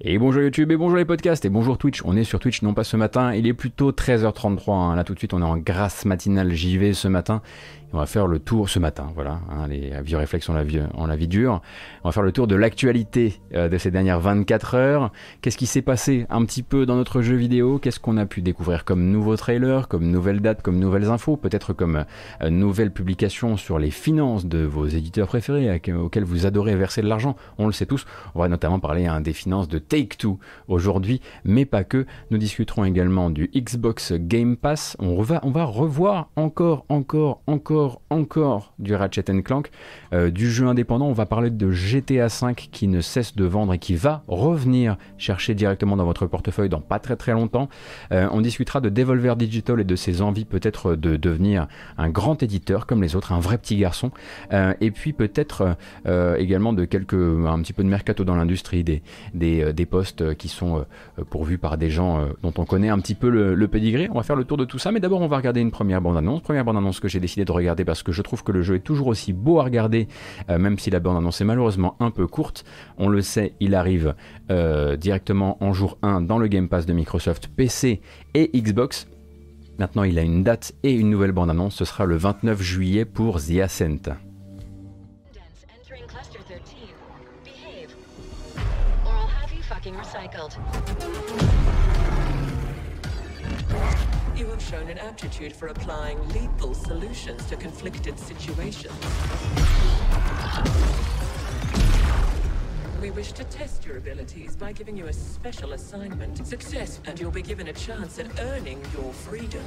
Et bonjour YouTube, et bonjour les podcasts, et bonjour Twitch. On est sur Twitch, non pas ce matin, il est plutôt 13h33. hein. Là tout de suite, on est en grâce matinale JV ce matin. Et on va faire le tour ce matin, voilà, hein, les vieux réflexes en la vie, en la vie dure. On va faire le tour de l'actualité euh, de ces dernières 24 heures. Qu'est-ce qui s'est passé un petit peu dans notre jeu vidéo? Qu'est-ce qu'on a pu découvrir comme nouveaux trailers, comme nouvelles dates, comme nouvelles infos Peut-être comme euh, nouvelles publications sur les finances de vos éditeurs préférés auxquels vous adorez verser de l'argent? On le sait tous. On va notamment parler hein, des finances de Take-Two aujourd'hui, mais pas que. Nous discuterons également du Xbox Game Pass. On va, on va revoir encore, encore, encore, encore du Ratchet Clank, euh, du jeu indépendant. On va parler de GTA V qui ne cesse de vendre et qui va revenir chercher directement dans votre portefeuille dans pas très très longtemps. Euh, on discutera de Devolver Digital et de ses envies peut-être de devenir un grand éditeur comme les autres, un vrai petit garçon. Euh, et puis peut-être également de quelques un petit peu de mercato dans l'industrie, des, des, des postes euh, qui sont euh, pourvus par des gens euh, dont on connaît un petit peu le, le pedigree. On va faire le tour de tout ça, mais d'abord on va regarder une première bande-annonce. Première bande-annonce que j'ai décidé de regarder parce que je trouve que le jeu est toujours aussi beau à regarder, même si la bande-annonce est malheureusement un peu courte. On le sait, il arrive directement en jour 1 dans le Game Pass de Microsoft PC et Xbox. Maintenant, il a une date et une nouvelle bande-annonce. Ce sera le 29 juillet pour The Ascent. Fucking. You have shown an aptitude for applying lethal solutions to conflicted situations. We wish to test your abilities by giving you a special assignment. Success, and you'll be given a chance at earning your freedom.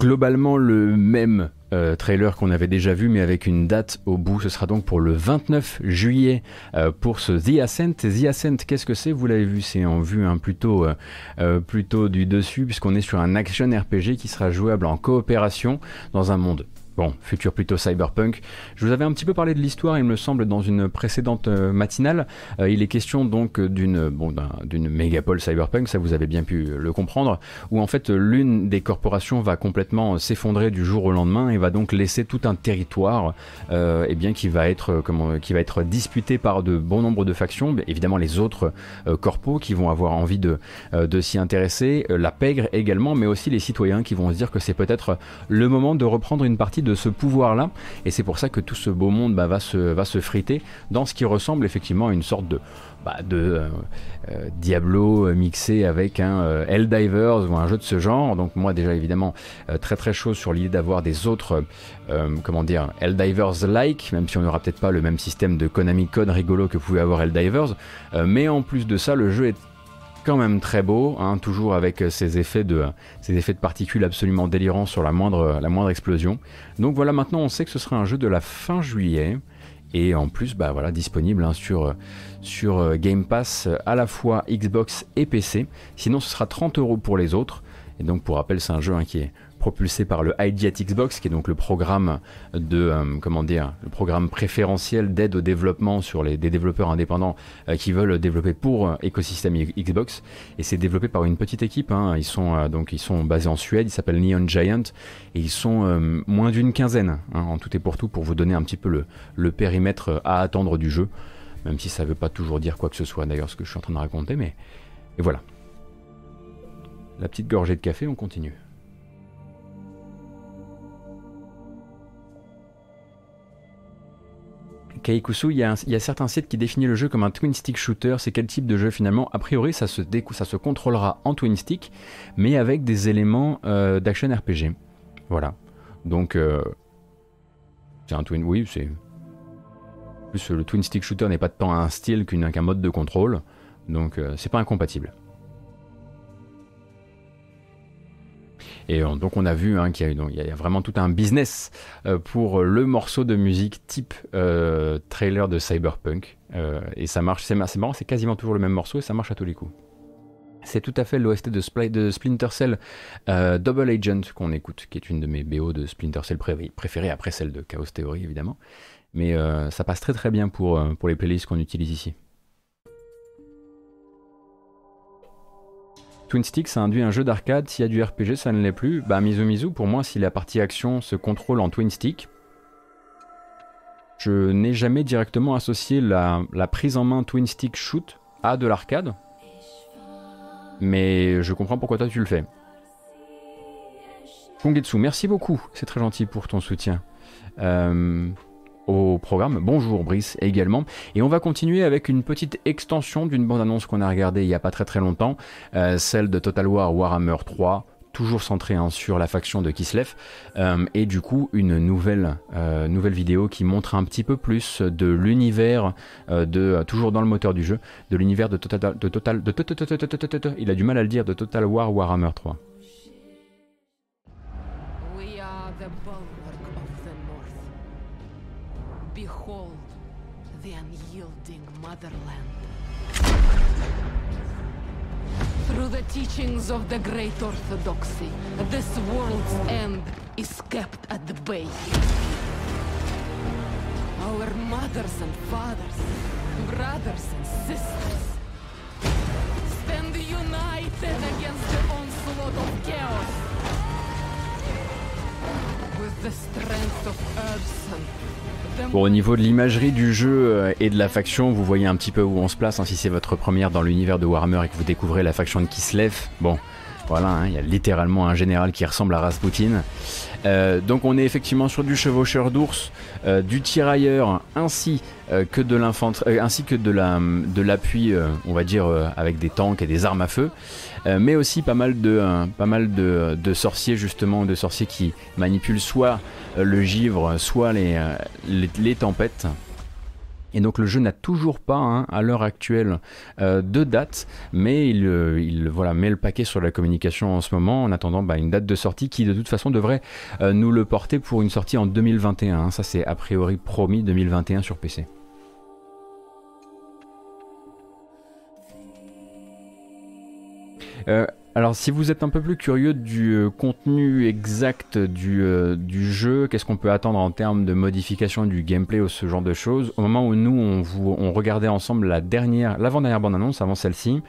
Globalement le même euh, trailer qu'on avait déjà vu, mais avec une date au bout. Ce sera donc pour le 29 juillet euh, pour ce The Ascent. The Ascent, qu'est-ce que c'est? Vous l'avez vu, c'est en vue hein, plutôt, euh, plutôt du dessus, puisqu'on est sur un action RPG qui sera jouable en coopération dans un monde Bon, futur plutôt cyberpunk. Je vous avais un petit peu parlé de l'histoire, il me semble, dans une précédente euh, matinale. Euh, il est question donc d'une bon, d'un- d'une mégapole cyberpunk, ça vous avez bien pu le comprendre, où en fait l'une des corporations va complètement s'effondrer du jour au lendemain et va donc laisser tout un territoire, euh, eh bien qui va être euh, comment, qui va être disputé par de bon nombre de factions. Évidemment, les autres euh, corpos qui vont avoir envie de euh, de s'y intéresser, euh, la pègre également, mais aussi les citoyens qui vont se dire que c'est peut-être le moment de reprendre une partie de ce pouvoir-là. Et c'est pour ça que tout ce beau monde bah, va, se, friter dans ce qui ressemble effectivement à une sorte de, bah, de euh, euh, Diablo mixé avec un euh, Helldivers ou un jeu de ce genre. Donc moi déjà évidemment euh, très très chaud sur l'idée d'avoir des autres, comment dire, Helldivers-like, même si on n'aura peut-être pas le même système de Konami Code rigolo que pouvait avoir Helldivers. Mais en plus de ça, le jeu est quand même très beau, hein, toujours avec euh, ces effets de particules absolument délirants sur la moindre la moindre explosion. Donc voilà, maintenant on sait que ce sera un jeu de la fin juillet et en plus bah voilà disponible hein, sur euh, sur euh, Game Pass euh, à la fois Xbox et PC. Sinon ce sera 30 euros pour les autres. Et donc pour rappel c'est un jeu hein, qui est propulsé par le iGet Xbox, qui est donc le programme de euh, comment dire, le programme préférentiel d'aide au développement sur les des développeurs indépendants euh, qui veulent développer pour euh, Xbox. Et c'est développé par une petite équipe. hein. Ils sont euh, donc basés en Suède. Ils s'appellent Neon Giant et ils sont moins d'une quinzaine hein, en tout et pour tout pour vous donner un petit peu le, périmètre à attendre du jeu. Même si ça veut pas toujours dire quoi que ce soit d'ailleurs ce que je suis en train de raconter, mais et voilà. La petite gorgée de café, on continue. Kaikusu, il y, a certains sites qui définissent le jeu comme un twin stick shooter. C'est quel type de jeu finalement? A priori, ça se, contrôlera en twin stick, mais avec des éléments euh, d'action RPG. Voilà. Donc, euh, c'est un twin. Oui, c'est. Plus le twin stick shooter n'est pas tant un style qu'un mode de contrôle, donc euh, c'est pas incompatible. Et euh, donc on a vu hein, qu'il y, y a vraiment tout un business euh, pour le morceau de musique type euh, trailer de Cyberpunk. Euh, et ça marche, c'est ma- c'est marrant, c'est quasiment toujours le même morceau et ça marche à tous les coups. C'est tout à fait l'OST de, Spli- de Splinter Cell euh, Double Agent qu'on écoute, qui est une de mes BO de Splinter Cell pré- préférées, après celle de Chaos Theory évidemment. Mais euh, ça passe très très bien euh, pour les playlists qu'on utilise ici. Twin Stick, ça induit un jeu d'arcade. S'il y a du RPG, ça ne l'est plus. Bah, Mizu Mizu, pour moi, si la partie action se contrôle en Twin Stick, je n'ai jamais directement associé la, prise en main Twin Stick Shoot à de l'arcade. Mais je comprends pourquoi toi tu le fais. Kongetsu, merci beaucoup. C'est très gentil pour ton soutien. Euh, au programme. Bonjour Brice également. Et on va continuer avec une petite extension d'une bande-annonce qu'on a regardée il n'y a pas très très longtemps, euh, celle de Total War Warhammer 3, toujours centrée hein, sur la faction de Kislev, euh, et du coup une nouvelle, euh, vidéo qui montre un petit peu plus de l'univers euh, de, toujours dans le moteur du jeu, de l'univers de Total, de Total, de Total, il a du mal à le dire, de Total War Warhammer 3. Motherland. Through the teachings of the great orthodoxy, this world's end is kept at the bay. Our mothers and fathers, brothers and sisters, stand united against the onslaught of chaos. With the strength of Urson, the Bon, au niveau de l'imagerie du jeu euh, et de la faction, vous voyez un petit peu où on se place. hein, si c'est votre première dans l'univers de Warhammer et que vous découvrez la faction de Kislev, bon, voilà, hein, il y a littéralement un général qui ressemble à Rasputin. Euh, donc on est effectivement sur du chevaucheur d'ours, euh, du tirailleur, ainsi euh, que de l'infanterie, ainsi que de la de l'appui, on va dire avec des tanks et des armes à feu, mais aussi pas mal de sorciers justement, de sorciers qui manipulent soit le givre, soit les tempêtes. Et donc le jeu n'a toujours pas, hein, à l'heure actuelle, euh, de date, mais il, euh, il voilà, met le paquet sur la communication en ce moment, en attendant bah, une date de sortie qui de toute façon devrait euh, nous le porter pour une sortie en 2021. hein. Ça c'est a priori promis 2021 sur PC. Alors si vous êtes un peu plus curieux du euh, contenu exact du, euh, du jeu, qu'est-ce qu'on peut attendre en termes de modification du gameplay ou ce genre de choses, au moment où nous on, vous, on regardait ensemble la dernière, l'avant-dernière bande-annonce avant celle-ci,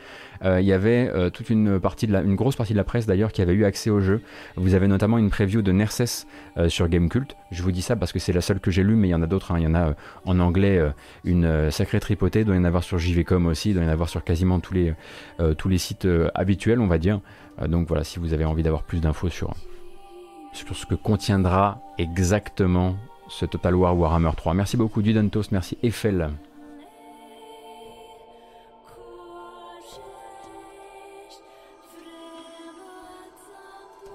il y avait euh, toute une partie de la, une grosse partie de la presse d'ailleurs qui avait eu accès au jeu. Vous avez notamment une preview de Nerses euh, sur Gamecult. Je vous dis ça parce que c'est la seule que j'ai lue, mais il y en a d'autres. hein. Il y en a euh, en anglais euh, une euh, sacrée tripotée. Il doit y en avoir sur JVcom aussi. Il doit y en avoir sur quasiment tous les, euh, sites euh, habituels, on va dire. Euh, donc voilà, si vous avez envie d'avoir plus d'infos sur, sur ce que contiendra exactement ce Total War Warhammer 3. Merci beaucoup Dudantos, merci Eiffel.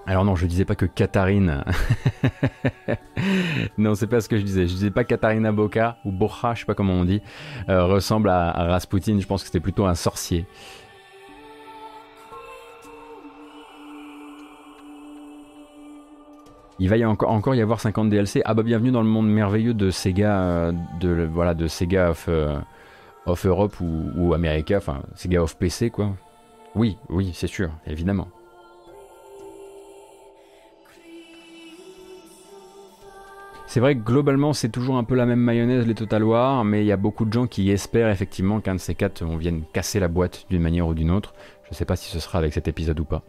Alors non, je disais pas que Katharine. non, c'est pas ce que je disais. Je disais pas Katharina Boca ou Bocha, je sais pas comment on dit, euh, ressemble à, Rasputin. Je pense que c'était plutôt un sorcier. Il va y encore, encore y avoir 50 DLC. Ah bah bienvenue dans le monde merveilleux de Sega, euh, de voilà de Sega of, euh, Europe ou, ou enfin Sega of PC quoi. Oui, oui, c'est sûr, évidemment. C'est vrai que globalement c'est toujours un peu la même mayonnaise les Total War, mais il y a beaucoup de gens qui espèrent effectivement qu'un de ces quatre on vienne casser la boîte d'une manière ou d'une autre. Je sais pas si ce sera avec cet épisode ou pas.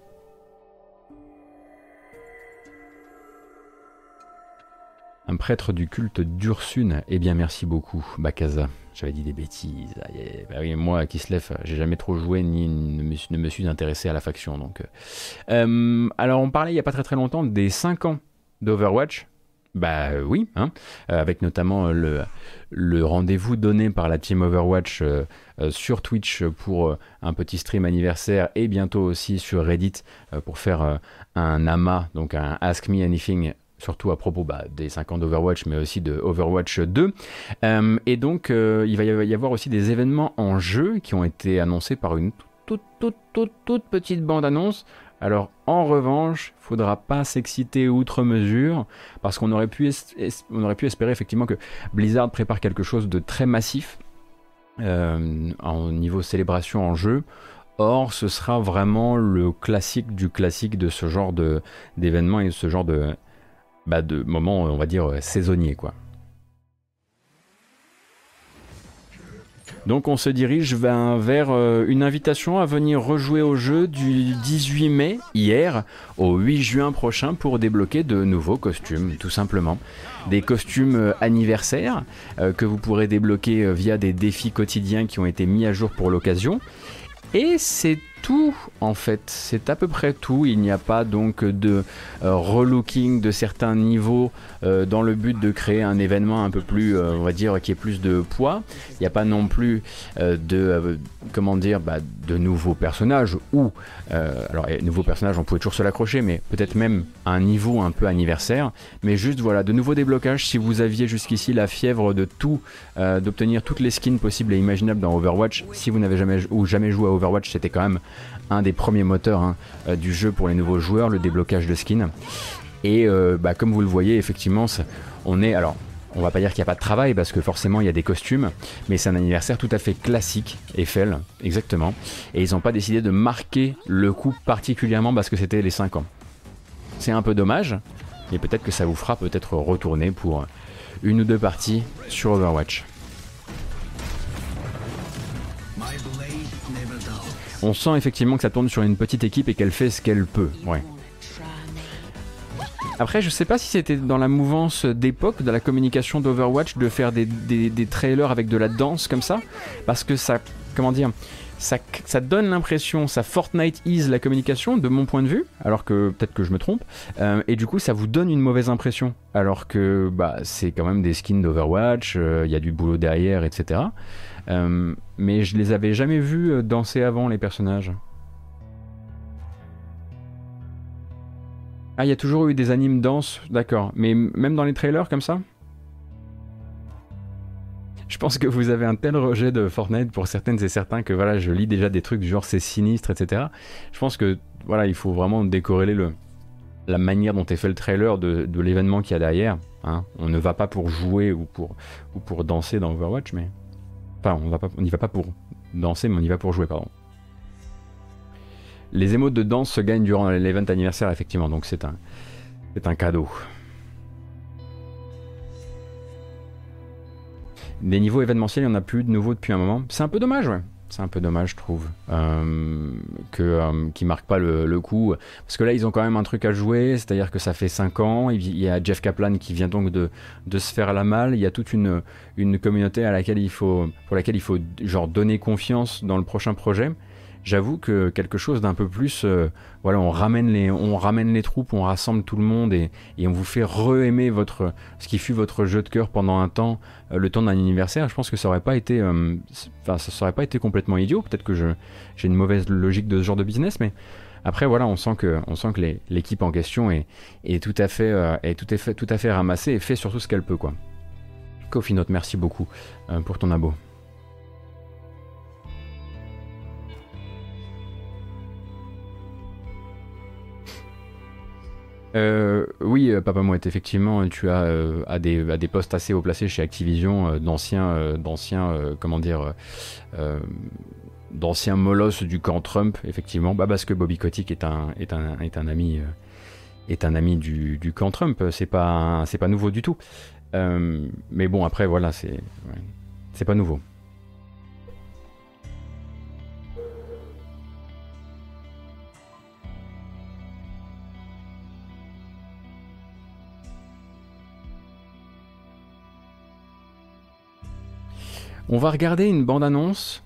Un prêtre du culte d'Ursune. Eh bien, merci beaucoup, Bakaza. J'avais dit des bêtises. Bah oui, moi, Kislev, j'ai jamais trop joué ni ne me, suis, ne intéressé à la faction. Euh. Euh, alors, on parlait il y a pas très très longtemps des 5 ans d'Overwatch. Bah euh, oui, hein, euh, avec notamment euh, le, rendez-vous donné par la team Overwatch sur Twitch pour un petit stream anniversaire et bientôt aussi sur Reddit pour faire un AMA, donc un Ask Me Anything, surtout à propos bah, des 5 ans d'Overwatch, mais aussi de Overwatch 2. Euh, et donc il va y avoir aussi des événements en jeu qui ont été annoncés par une toute, toute, toute, toute petite bande-annonce. Alors en revanche, faudra pas s'exciter outre mesure parce qu'on aurait pu espérer effectivement que Blizzard prépare quelque chose de très massif euh, en niveau célébration en jeu. Or, ce sera vraiment le classique du classique de ce genre de d'événement et ce genre de bah, de moment, on va dire euh, saisonnier quoi. Donc on se dirige vers, euh, une invitation à venir rejouer au jeu du 18 mai, hier, au 8 juin prochain pour débloquer de nouveaux costumes, tout simplement. Des costumes euh, anniversaires euh, que vous pourrez débloquer via des défis quotidiens qui ont été mis à jour pour l'occasion. Et c'est tout en fait, c'est à peu près tout. Il n'y a pas donc de euh, relooking de certains niveaux euh, dans le but de créer un événement un peu plus, euh, on va dire, qui ait plus de poids. Il n'y a pas non plus de, comment dire, bah, de nouveaux personnages ou, alors nouveaux personnages, on pouvait toujours se l'accrocher, mais peut-être même un niveau un peu anniversaire. Mais juste voilà, de nouveaux déblocages. Si vous aviez jusqu'ici la fièvre de tout, d'obtenir toutes les skins possibles et imaginables dans Overwatch, si vous n'avez jamais ou jamais joué à Overwatch, c'était quand même un des premiers moteurs hein, euh, du jeu pour les nouveaux joueurs, le déblocage de skins. Et euh, bah, comme vous le voyez, effectivement, on est alors. On va pas dire qu'il n'y a pas de travail parce que forcément il y a des costumes, mais c'est un anniversaire tout à fait classique, Eiffel, exactement. Et ils n'ont pas décidé de marquer le coup particulièrement parce que c'était les 5 ans. C'est un peu dommage, et peut-être que ça vous fera peut-être retourner pour une ou deux parties sur Overwatch. On sent effectivement que ça tourne sur une petite équipe et qu'elle fait ce qu'elle peut. Après, je sais pas si c'était dans la mouvance d'époque de la communication d'Overwatch de faire des, des- des trailers avec de la danse comme ça, parce que ça, comment dire, ça, ça donne l'impression, ça Fortnite is la communication de mon point de vue, alors que peut-être que je me trompe, euh, et du coup ça vous donne une mauvaise impression, alors que bah, c'est quand même des skins d'Overwatch, euh, il y a du boulot derrière, etc. Euh, mais je les avais jamais vus euh, danser avant les personnages. Ah, il y a toujours eu des animes danse, d'accord. Mais même dans les trailers comme ça? Je pense que vous avez un tel rejet de Fortnite pour certaines et certains que voilà, je lis déjà des trucs du genre c'est sinistre, etc. Je pense que voilà, il faut vraiment décorréler le, la manière dont est fait le trailer de, de l'événement qu'il y a derrière. hein. On ne va pas pour jouer ou pour, ou pour danser dans Overwatch, mais. On n'y va pas pour danser, mais on y va pour jouer, pardon. Les émotes de danse se gagnent durant l'event anniversaire, effectivement, donc c'est un, c'est un cadeau. Des niveaux événementiels, il n'y en a plus de nouveaux depuis un moment. C'est un peu dommage, ouais. C'est un peu dommage, je trouve, euh, que, euh, qu'ils marquent pas le, le coup. Parce que là, ils ont quand même un truc à jouer, c'est-à-dire que ça fait 5 ans. Il y a Jeff Kaplan qui vient donc de, de se faire la malle. Il y a toute une, une communauté à laquelle il faut, pour laquelle il faut genre donner confiance dans le prochain projet. J'avoue que quelque chose d'un peu plus, euh, voilà, on ramène les, on ramène les troupes, on rassemble tout le monde et, et on vous fait re-aimer votre, ce qui fut votre jeu de cœur pendant un temps, euh, le temps d'un anniversaire. Je pense que ça aurait pas été, euh, enfin, ça aurait pas été complètement idiot. Peut-être que j'ai une mauvaise logique de ce genre de business, mais après voilà, on sent que, que l'équipe en question est, est tout à fait, est tout à fait, tout à fait ramassée et fait surtout ce qu'elle peut, quoi. Coffee Note, merci beaucoup pour ton abo. Euh, oui, euh, Papa Mouette, effectivement, tu as euh, à, des, à des postes assez haut placés chez Activision, euh, d'anciens, euh, d'anciens, euh, comment dire, d'anciens molosses du camp Trump, effectivement, bah parce que Bobby Kotick est un, est un, est un ami, est un ami du, du camp Trump. C'est pas, c'est pas nouveau du tout. Mais bon, après, voilà, c'est, ouais, c'est pas nouveau. On va regarder une bande-annonce.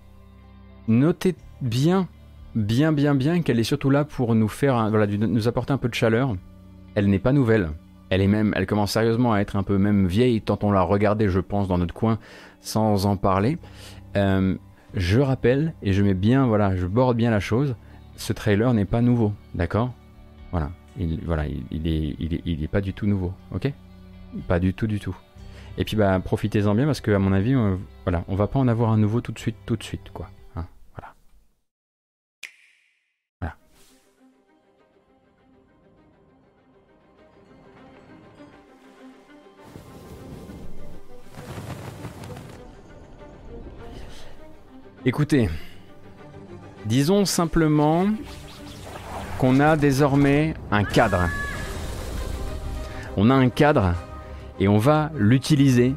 Notez bien, bien, bien, bien qu'elle est surtout là pour nous faire, voilà, nous apporter un peu de chaleur. Elle n'est pas nouvelle. Elle est même, elle commence sérieusement à être un peu même vieille tant on l'a regardée, je pense, dans notre coin sans en parler. Euh, je rappelle et je mets bien, voilà, je borde bien la chose. Ce trailer n'est pas nouveau, d'accord? Voilà, il, voilà, il, il est, il, est, il est pas du tout nouveau, ok? Pas du tout, du tout. Et puis bah profitez-en bien parce que à mon avis, euh, voilà, on va pas en avoir un nouveau tout de suite, tout de suite, quoi. Hein. Voilà. Écoutez, disons simplement qu'on a désormais un cadre. On a un cadre et on va l'utiliser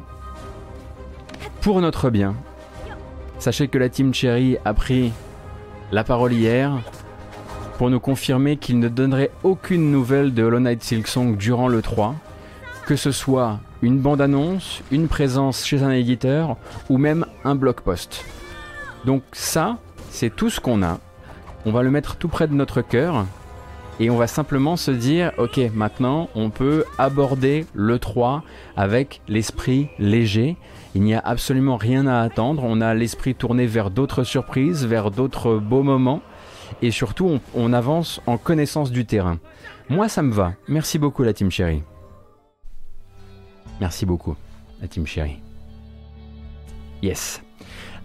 pour notre bien. Sachez que la Team Cherry a pris la parole hier pour nous confirmer qu'il ne donnerait aucune nouvelle de Hollow Knight Silksong durant le 3, que ce soit une bande-annonce, une présence chez un éditeur ou même un blog post. Donc ça, c'est tout ce qu'on a. On va le mettre tout près de notre cœur et on va simplement se dire ok maintenant on peut aborder le 3 avec l'esprit léger. Il n'y a absolument rien à attendre. On a l'esprit tourné vers d'autres surprises vers d'autres beaux moments. Et surtout on, avance en connaissance du terrain. Moi ça me va. Merci beaucoup la team chérie. Merci beaucoup la team chérie. Yes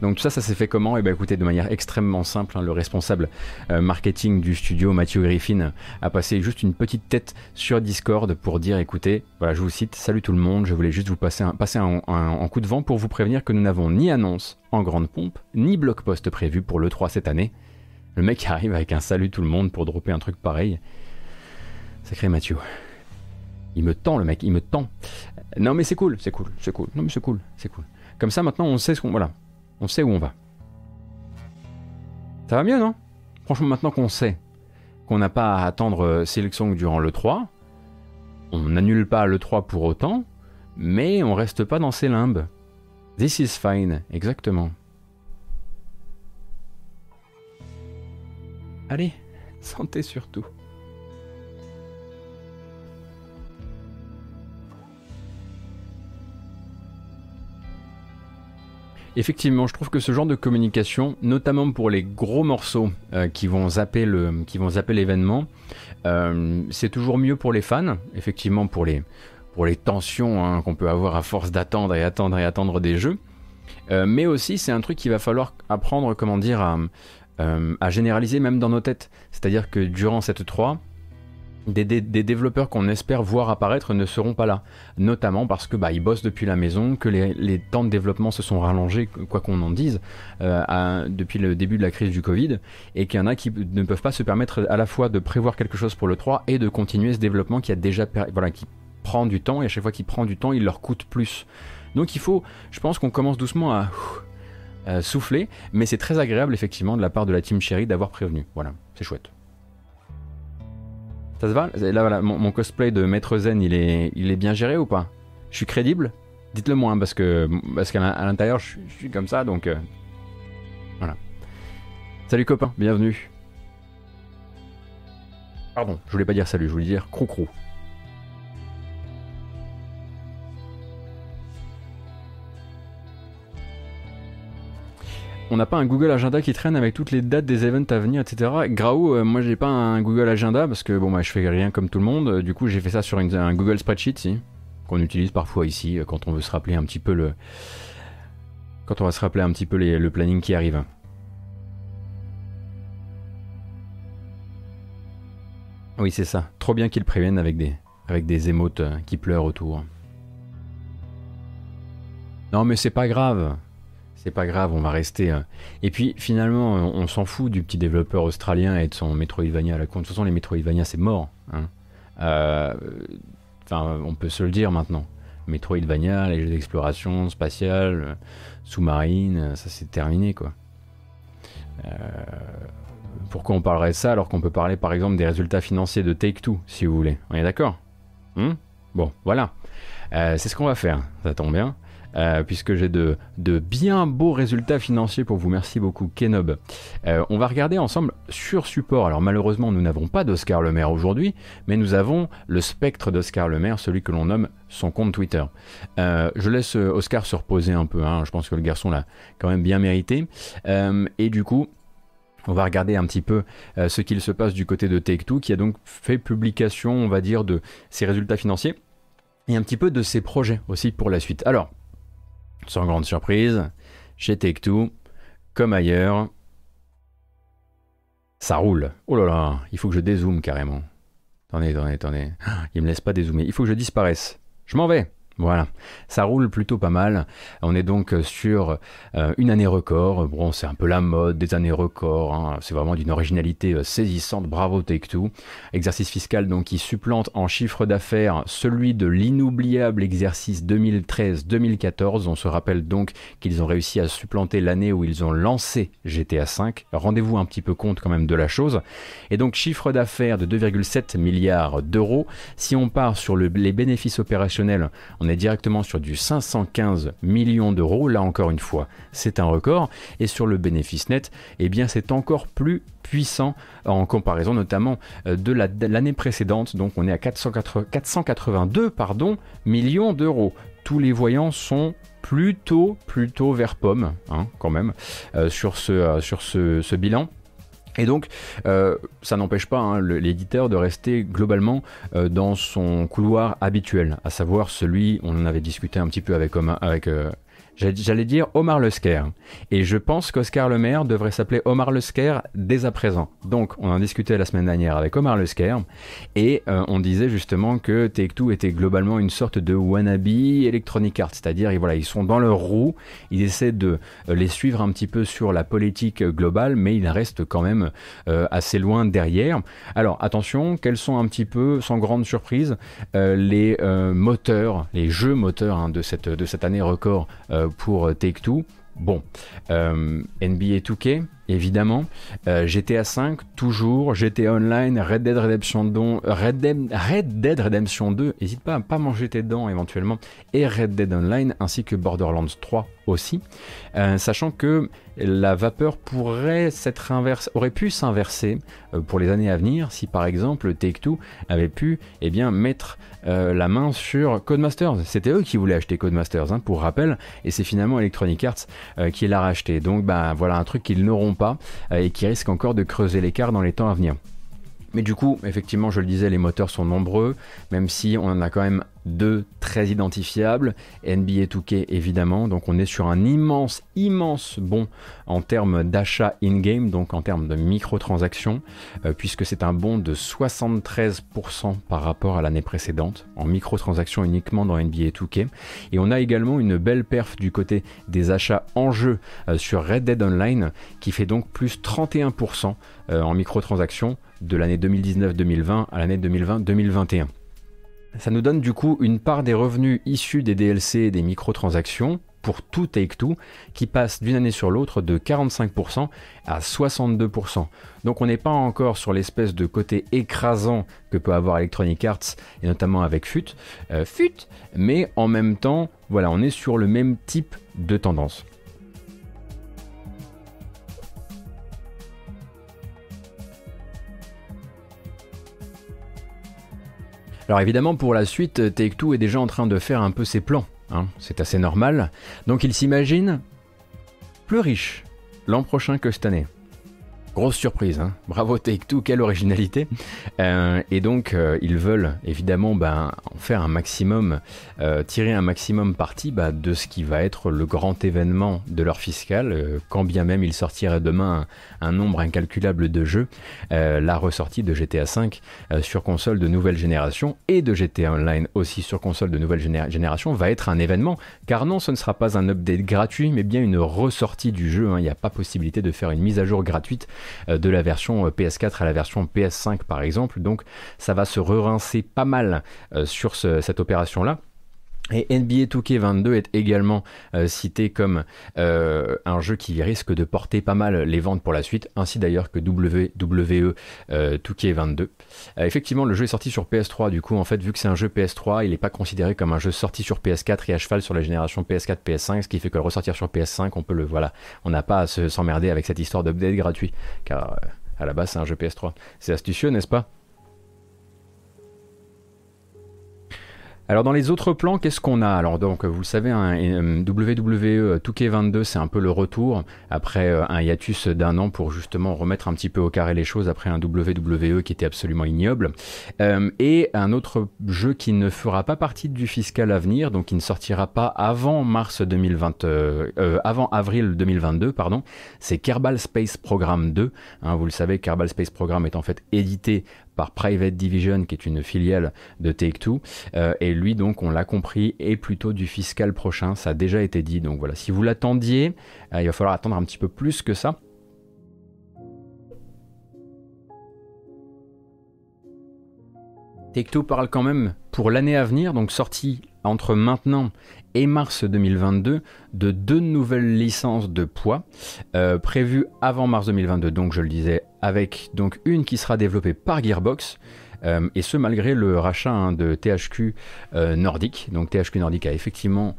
donc tout ça, ça s'est fait comment Eh bien écoutez, de manière extrêmement simple, hein, le responsable euh, marketing du studio, Matthew Griffin, a passé juste une petite tête sur Discord pour dire, écoutez, voilà, je vous cite, salut tout le monde, je voulais juste vous passer un, passer un coup de vent pour vous prévenir que nous n'avons ni annonce en grande pompe, ni blog post prévu pour l'E3 cette année. Le mec arrive avec un salut tout le monde pour dropper un truc pareil. Sacré Mathieu. Il me tend le mec, il me tend. Non mais c'est cool, c'est cool, c'est cool. Non mais c'est cool, c'est cool. Comme ça maintenant on sait ce qu'on... Voilà, on sait où on va. Ça va mieux, non? Franchement, maintenant qu'on sait qu'on n'a pas à attendre Silksong durant le 3, on n'annule pas le 3 pour autant, mais on reste pas dans ses limbes. This is fine, exactement. Allez, santé surtout. Effectivement, je trouve que ce genre de communication, notamment pour les gros morceaux euh, qui vont zapper l'événement, euh, c'est toujours mieux pour les fans. Effectivement, pour les, pour les tensions hein, qu'on peut avoir à force d'attendre et attendre et attendre des jeux. Euh, mais aussi, c'est un truc qu'il va falloir apprendre, comment dire, à, à généraliser même dans nos têtes. C'est-à-dire que durant cette 3, des, développeurs qu'on espère voir apparaître ne seront pas là, notamment parce que bah, ils bossent depuis la maison, que les, temps de développement se sont rallongés, quoi qu'on en dise, euh, depuis le début de la crise du Covid, et qu'il y en a qui ne peuvent pas se permettre à la fois de prévoir quelque chose pour le 3 et de continuer ce développement qui a déjà voilà qui prend du temps et à chaque fois qu'il prend du temps, il leur coûte plus. Donc il faut, je pense qu'on commence doucement à souffler, mais c'est très agréable effectivement de la part de la team Cherry d'avoir prévenu. Voilà, c'est chouette. Ça se va Là, voilà, mon, cosplay de Maître Zen, il est, il est bien géré ou pas Je suis crédible Dites-le moi, hein, parce que parce qu'à l'intérieur, je, je, suis comme ça, donc euh, voilà. Salut copain, bienvenue. Pardon, je voulais pas dire salut, je voulais dire crou-crou. On n'a pas un Google Agenda qui traîne avec toutes les dates des events à venir, etc. Graou, euh, moi j'ai pas un Google Agenda parce que bon bah je fais rien comme tout le monde. Du coup j'ai fait ça sur un Google Spreadsheet, si, qu'on utilise parfois ici euh, quand on veut se rappeler un petit peu le, quand on va se rappeler un petit peu le planning qui arrive. Oui c'est ça. Trop bien qu'ils préviennent avec des, avec des émotes euh, qui pleurent autour. Non mais c'est pas grave c'est pas grave, on va rester. Euh... Et puis finalement, on, on s'en fout du petit développeur australien et de son Metroidvania à la con. De toute façon, les Metroidvania, c'est mort. Hein. Euh... Enfin, on peut se le dire maintenant. Metroidvania, les jeux d'exploration spatiale, sous-marine, ça c'est terminé quoi. Euh... Pourquoi on parlerait de ça alors qu'on peut parler par exemple des résultats financiers de Take-Two, si vous voulez? On est d'accord? Hmm? Bon, voilà. Euh, c'est ce qu'on va faire, ça tombe bien. Euh, puisque j'ai de, de bien beaux résultats financiers pour vous. Merci beaucoup, Kenob. Euh, on va regarder ensemble sur support. Alors malheureusement, nous n'avons pas d'Oscar Le Maire aujourd'hui, mais nous avons le spectre d'Oscar Le Maire, celui que l'on nomme son compte Twitter. Euh, je laisse Oscar se reposer un peu. hein. Je pense que le garçon l'a quand même bien mérité. Et du coup. On va regarder un petit peu ce qu'il se passe du côté de Take-Two, qui a donc fait publication, on va dire, de ses résultats financiers et un petit peu de ses projets aussi pour la suite. Alors, sans grande surprise, chez Take-Two, comme ailleurs, ça roule. Oh là là, il faut que je dézoome carrément. Attendez, attendez, attendez. Il me laisse pas dézoomer. Il faut que je disparaisse. Je m'en vais. Voilà, ça roule plutôt pas mal. On est donc sur euh, une année record. Bon, c'est un peu la mode des années records. hein. C'est vraiment d'une originalité euh, saisissante. Bravo Take-Two. Exercice fiscal donc qui supplante en chiffre d'affaires celui de l'inoubliable exercice 2013-2014. On se rappelle donc qu'ils ont réussi à supplanter l'année où ils ont lancé GTA V. Rendez-vous un petit peu compte quand même de la chose. Et donc chiffre d'affaires de 2,7 milliards d'euros. Si on part sur le- les bénéfices opérationnels, on est directement sur du 515 millions d'euros. Là encore une fois, c'est un record. Et sur le bénéfice net, eh bien c'est encore plus puissant en comparaison notamment euh, de la- de l'année précédente. Donc on est à 480 482 pardon, millions d'euros. Tous les voyants sont plutôt plutôt vers pomme hein, quand même euh, sur ce, euh, bilan. Et donc, euh, ça n'empêche pas hein, l'éditeur de rester globalement euh, dans son couloir habituel, à savoir celui, on en avait discuté un petit peu avec euh, j'allais dire Omar Lesker. Et je pense qu'Oscar Le Maire devrait s'appeler Omar Lesker dès à présent. Donc, on en discutait la semaine dernière avec Omar Lesker, et euh, on disait justement que Take-Two était globalement une sorte de wannabe Electronic Arts, c'est-à-dire voilà, ils sont dans leur roue, ils essaient de euh, les suivre un petit peu sur la politique globale, mais ils restent quand même euh, assez loin derrière. Alors attention, quels sont un petit peu, sans grande surprise, les moteurs, les jeux moteurs hein, de, cette, de cette année record euh, pour Take-Two Bon, euh, NBA 2K, évidemment, euh, GTA 5, toujours, GTA Online, Red Dead Redemption 2, Red Redemption 2, n'hésite pas à pas manger tes dents éventuellement, et Red Dead Online, ainsi que Borderlands 3 aussi, sachant que la vapeur pourrait inverse, aurait pu s'inverser pour les années à venir si par exemple Take-Two avait pu eh bien, mettre euh, la main sur Codemasters. C'était eux qui voulaient acheter Codemasters, hein, pour rappel, et c'est finalement Electronic Arts euh, qui l'a racheté. Donc bah, voilà un truc qu'ils n'auront pas euh, et qui risque encore de creuser l'écart dans les temps à venir. Mais du coup, effectivement, je le disais, les moteurs sont nombreux, même si on en a quand même deux très identifiables. NBA 2K, évidemment. Donc on est sur un immense, immense bond en termes d'achat in-game, donc en termes de microtransactions, euh, puisque c'est un bond de 73% par rapport à l'année précédente, en microtransactions uniquement dans NBA 2K. Et on a également une belle perf du côté des achats en jeu euh, sur Red Dead Online, qui fait donc plus 31% euh, en microtransactions de l'année 2019-2020 à l'année 2020-2021. Ça nous donne du coup une part des revenus issus des DLC et des microtransactions pour tout Take-Two qui passe d'une année sur l'autre de 45% à 62%. Donc on n'est pas encore sur l'espèce de côté écrasant que peut avoir Electronic Arts et notamment avec FUT, euh, FUT, mais en même temps, voilà, on est sur le même type de tendance. Alors évidemment, pour la suite, Take-Two est déjà en train de faire un peu ses plans. hein. C'est assez normal. Donc il s'imagine plus riche l'an prochain que cette année. Grosse surprise, hein. bravo Take-Two, quelle originalité. Euh, et donc euh, ils veulent évidemment ben, en faire un maximum, euh, tirer un maximum parti bah, de ce qui va être le grand événement de leur fiscal, quand bien même il sortirait demain un, un nombre incalculable de jeux, la ressortie de GTA V sur console de nouvelle génération et de GTA Online aussi sur console de nouvelle géné- génération va être un événement, car non ce ne sera pas un update gratuit, mais bien une ressortie du jeu, hein. il n'y a pas possibilité de faire une mise à jour gratuite de la version euh, PS4 à la version PS5 par exemple, donc ça va se re-rincer pas mal euh, sur ce- cette opération-là. Et NBA 2K22 est également euh, cité comme euh, un jeu qui risque de porter pas mal les ventes pour la suite, ainsi d'ailleurs que WWE euh, 2K22. Euh, effectivement, le jeu est sorti sur PS3, du coup, en fait, vu que c'est un jeu PS3, il n'est pas considéré comme un jeu sorti sur PS4 et à cheval sur la génération PS4, PS5, ce qui fait que le ressortir sur PS5, on peut le, voilà, on n'a pas à se- s'emmerder avec cette histoire d'update gratuit, car à la base, c'est un jeu PS3. C'est astucieux, n'est-ce pas? Alors dans les autres plans, qu'est-ce qu'on a? Alors donc vous le savez, un WWE 2K22 c'est un peu le retour après euh, un hiatus d'un an pour justement remettre un petit peu au carré les choses après un WWE qui était absolument ignoble. Euh, et un autre jeu qui ne fera pas partie du fiscal à venir, donc qui ne sortira pas avant mars 2020, euh, euh, avant avril 2022, pardon, c'est Kerbal Space Program 2. Hein, vous le savez, Kerbal Space Program est en fait édité par Private Division, qui est une filiale de Take-Two. Euh, et lui, donc, on l'a compris, est plutôt du fiscal prochain. Ça a déjà été dit. Donc voilà, si vous l'attendiez, euh, il va falloir attendre un petit peu plus que ça. Take-Two parle quand même pour l'année à venir, donc sortie entre maintenant et mars 2022, de deux nouvelles licences de poids euh, prévues avant mars 2022. Donc je le disais, avec donc une qui sera développée par Gearbox. euh, et ce malgré le rachat hein, de THQ euh, Nordic. Donc THQ Nordic a effectivement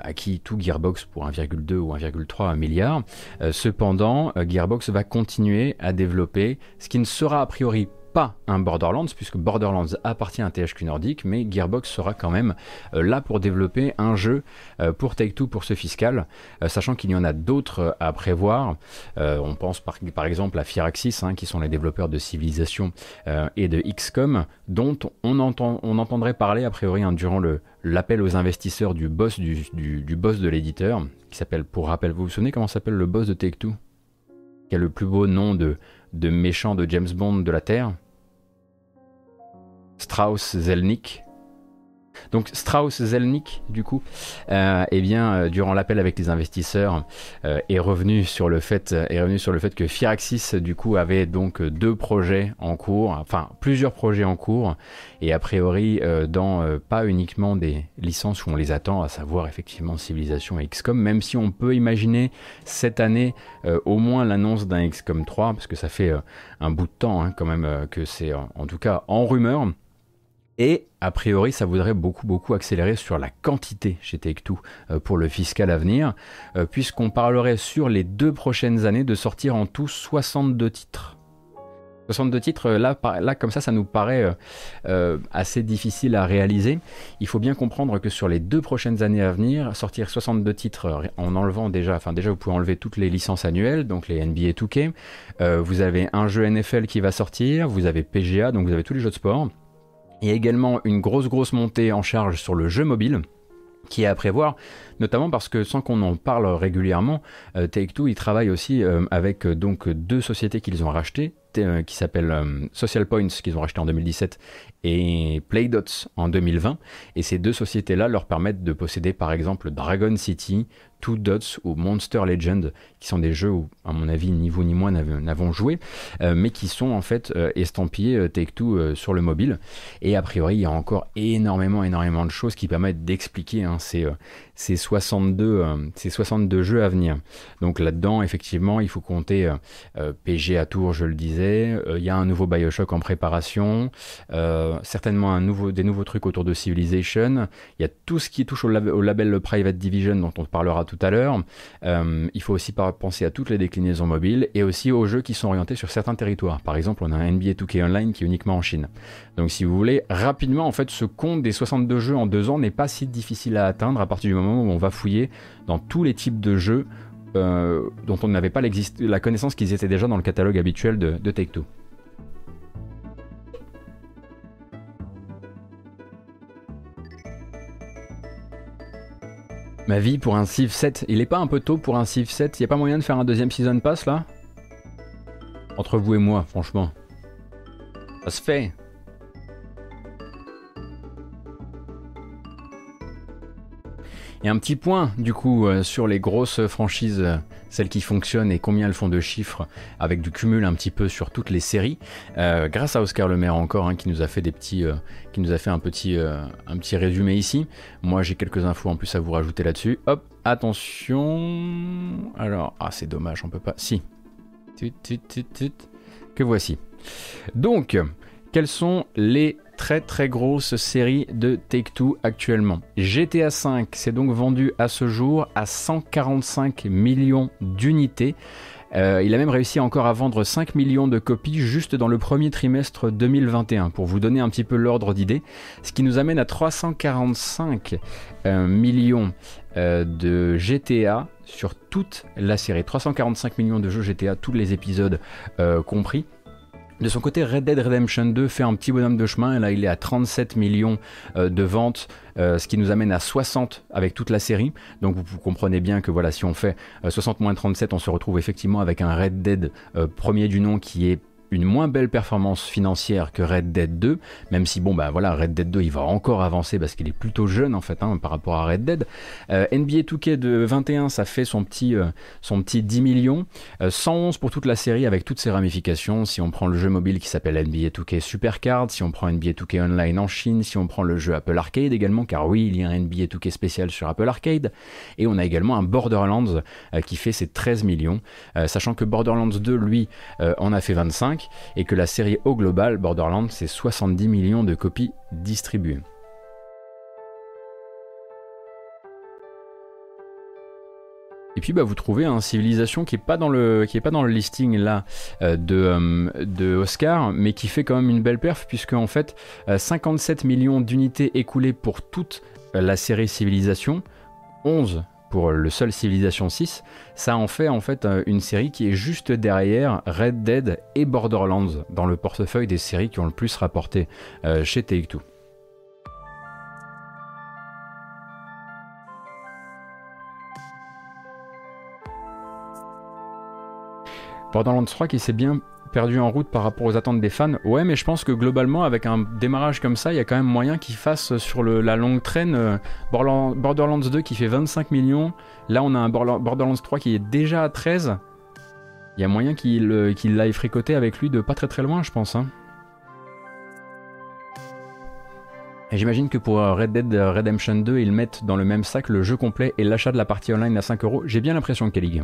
acquis tout Gearbox pour 1,2 ou 1,3 milliard. Cependant, Gearbox va continuer à développer ce qui ne sera a priori pas un Borderlands, puisque Borderlands appartient à THQ Nordic, mais Gearbox sera quand même euh, là pour développer un jeu euh, pour Take-Two pour ce fiscal, euh, sachant qu'il y en a d'autres à prévoir. On pense par, exemple à Firaxis, hein, qui sont les développeurs de Civilization et de XCOM, dont on, entend, on entendrait parler a priori hein, durant le, l'appel aux investisseurs du boss, du, boss de l'éditeur, qui s'appelle, pour rappel, vous vous souvenez comment s'appelle le boss de Take-Two? Qui a le plus beau nom de méchant de James Bond de la Terre? Strauss Zelnick. Donc Strauss Zelnick, du coup, euh, eh bien, euh, durant l'appel avec les investisseurs, euh, est revenu sur le fait, est revenu sur le fait que Firaxis, du coup, avait donc deux projets en cours, enfin plusieurs projets en cours, et a priori dans pas uniquement des licences où on les attend, à savoir effectivement Civilization et XCOM, même si on peut imaginer cette année au moins l'annonce d'un XCOM 3, parce que ça fait un bout de temps hein, quand même que c'est en tout cas en rumeur. Et a priori, ça voudrait beaucoup, beaucoup accélérer sur la quantité chez Take-Two euh, pour le fiscal à venir, euh, puisqu'on parlerait sur les deux prochaines années de sortir en tout 62 titres. 62 titres, là, comme ça, ça nous paraît euh, assez difficile à réaliser. Il faut bien comprendre que sur les deux prochaines années à venir, sortir 62 titres en enlevant déjà, enfin déjà vous pouvez enlever toutes les licences annuelles, donc les NBA 2K, euh, vous avez un jeu NFL qui va sortir, vous avez PGA, donc vous avez tous les jeux de sport. Il y a également une grosse grosse montée en charge sur le jeu mobile qui est à prévoir, notamment parce que sans qu'on en parle régulièrement, euh, Take-Two, ils travaillent aussi euh, avec euh, donc deux sociétés qu'ils ont rachetées, qui s'appellent Social Points, qu'ils ont racheté en 2017, et Playdots en 2020. Et ces deux sociétés-là leur permettent de posséder par exemple Dragon City, Dots ou Monster Legend, qui sont des jeux où, à mon avis, ni vous ni moi n'avons joué, euh, mais qui sont en fait euh, estampillés euh, Take-Two sur le mobile. Et a priori, il y a encore énormément, énormément de choses qui permettent d'expliquer hein, ces, euh, ces, 62, euh, ces 62 jeux à venir. Donc là-dedans, effectivement, il faut compter PG à Tours, je le disais. Il y a un nouveau Bioshock en préparation. Certainement un nouveau, des nouveaux trucs autour de Civilization. Il y a tout ce qui touche au, au label Private Division dont on parlera tout à l'heure. Euh, il faut aussi penser à toutes les déclinaisons mobiles et aussi aux jeux qui sont orientés sur certains territoires. Par exemple, on a un NBA 2K Online qui est uniquement en Chine. Donc si vous voulez, rapidement, en fait, ce compte des 62 jeux en deux ans n'est pas si difficile à atteindre à partir du moment où on va fouiller dans tous les types de jeux euh, dont on n'avait pas la connaissance qu'ils étaient déjà dans le catalogue habituel de, de Take-Two. Ma vie pour un Civ 7, il est pas un peu tôt pour un Civ 7 Il a pas moyen de faire un deuxième Season Pass là? Entre vous et moi, franchement. Ça se fait. Et un petit point, du coup, euh, sur les grosses franchises, celles qui fonctionnent et combien elles font de chiffres, avec du cumul un petit peu sur toutes les séries, euh, grâce à Oscar Le Maire encore, hein, qui nous a fait des petits, euh, qui nous a fait un petit, euh, un petit résumé ici. Moi, j'ai quelques infos en plus à vous rajouter là-dessus. Hop, attention. Alors, ah, c'est dommage, on peut pas. Si. Que voici. Donc, quelles sont les très très grosses séries de Take-Two actuellement GTA V s'est donc vendu à ce jour à 145 millions d'unités. Euh, il a même réussi encore à vendre 5 millions de copies juste dans le premier trimestre 2021, pour vous donner un petit peu l'ordre d'idée. Ce qui nous amène à 345 euh, millions euh, de GTA sur toute la série. 345 millions de jeux GTA, tous les épisodes compris. De son côté, Red Dead Redemption 2 fait un petit bonhomme de chemin. Et là, il est à 37 millions euh, de ventes, euh, ce qui nous amène à 60 avec toute la série. Donc, vous, comprenez bien que voilà, si on fait euh, 60 moins 37, on se retrouve effectivement avec un Red Dead euh, premier du nom qui est une moins belle performance financière que Red Dead 2, même si bon bah voilà Red Dead 2 il va encore avancer parce qu'il est plutôt jeune en fait hein, par rapport à Red Dead. Euh, NBA 2K de 21 ça fait son petit euh, son petit 10 millions, Euh, 111 pour toute la série avec toutes ses ramifications. Si on prend le jeu mobile qui s'appelle NBA 2K Supercard, si on prend NBA 2K Online en Chine, si on prend le jeu Apple Arcade également, car oui il y a un NBA 2K spécial sur Apple Arcade, et on a également un Borderlands euh, qui fait ses 13 millions, Euh, sachant que Borderlands 2 lui euh, en a fait 25 et que la série au global, Borderlands, c'est 70 millions de copies distribuées. Et puis bah, vous trouvez un civilisation qui est pas dans le qui est pas dans le listing là euh, de, euh, de Oscar, mais qui fait quand même une belle perf puisque en fait euh, 57 millions d'unités écoulées pour toute euh, la série Civilisation, 11 pour le seul Civilization 6, ça en fait en fait euh, une série qui est juste derrière Red Dead et Borderlands dans le portefeuille des séries qui ont le plus rapporté euh, chez Take-Two. Borderlands 3 qui s'est bien perdu en route par rapport aux attentes des fans. Ouais, mais je pense que globalement, avec un démarrage comme ça, il y a quand même moyen qu'il fasse sur la longue traîne euh, Borderlands, Borderlands 2 qui fait 25 millions. Là, on a un Borderlands 3 qui est déjà à 13. Il y a moyen qu'il euh, qu'il aille fricoter avec lui de pas très très loin, je pense. hein. Et j'imagine que pour euh, Red Dead Redemption 2, ils mettent dans le même sac le jeu complet et l'achat de la partie online à 5 euros. J'ai bien l'impression qu'elle y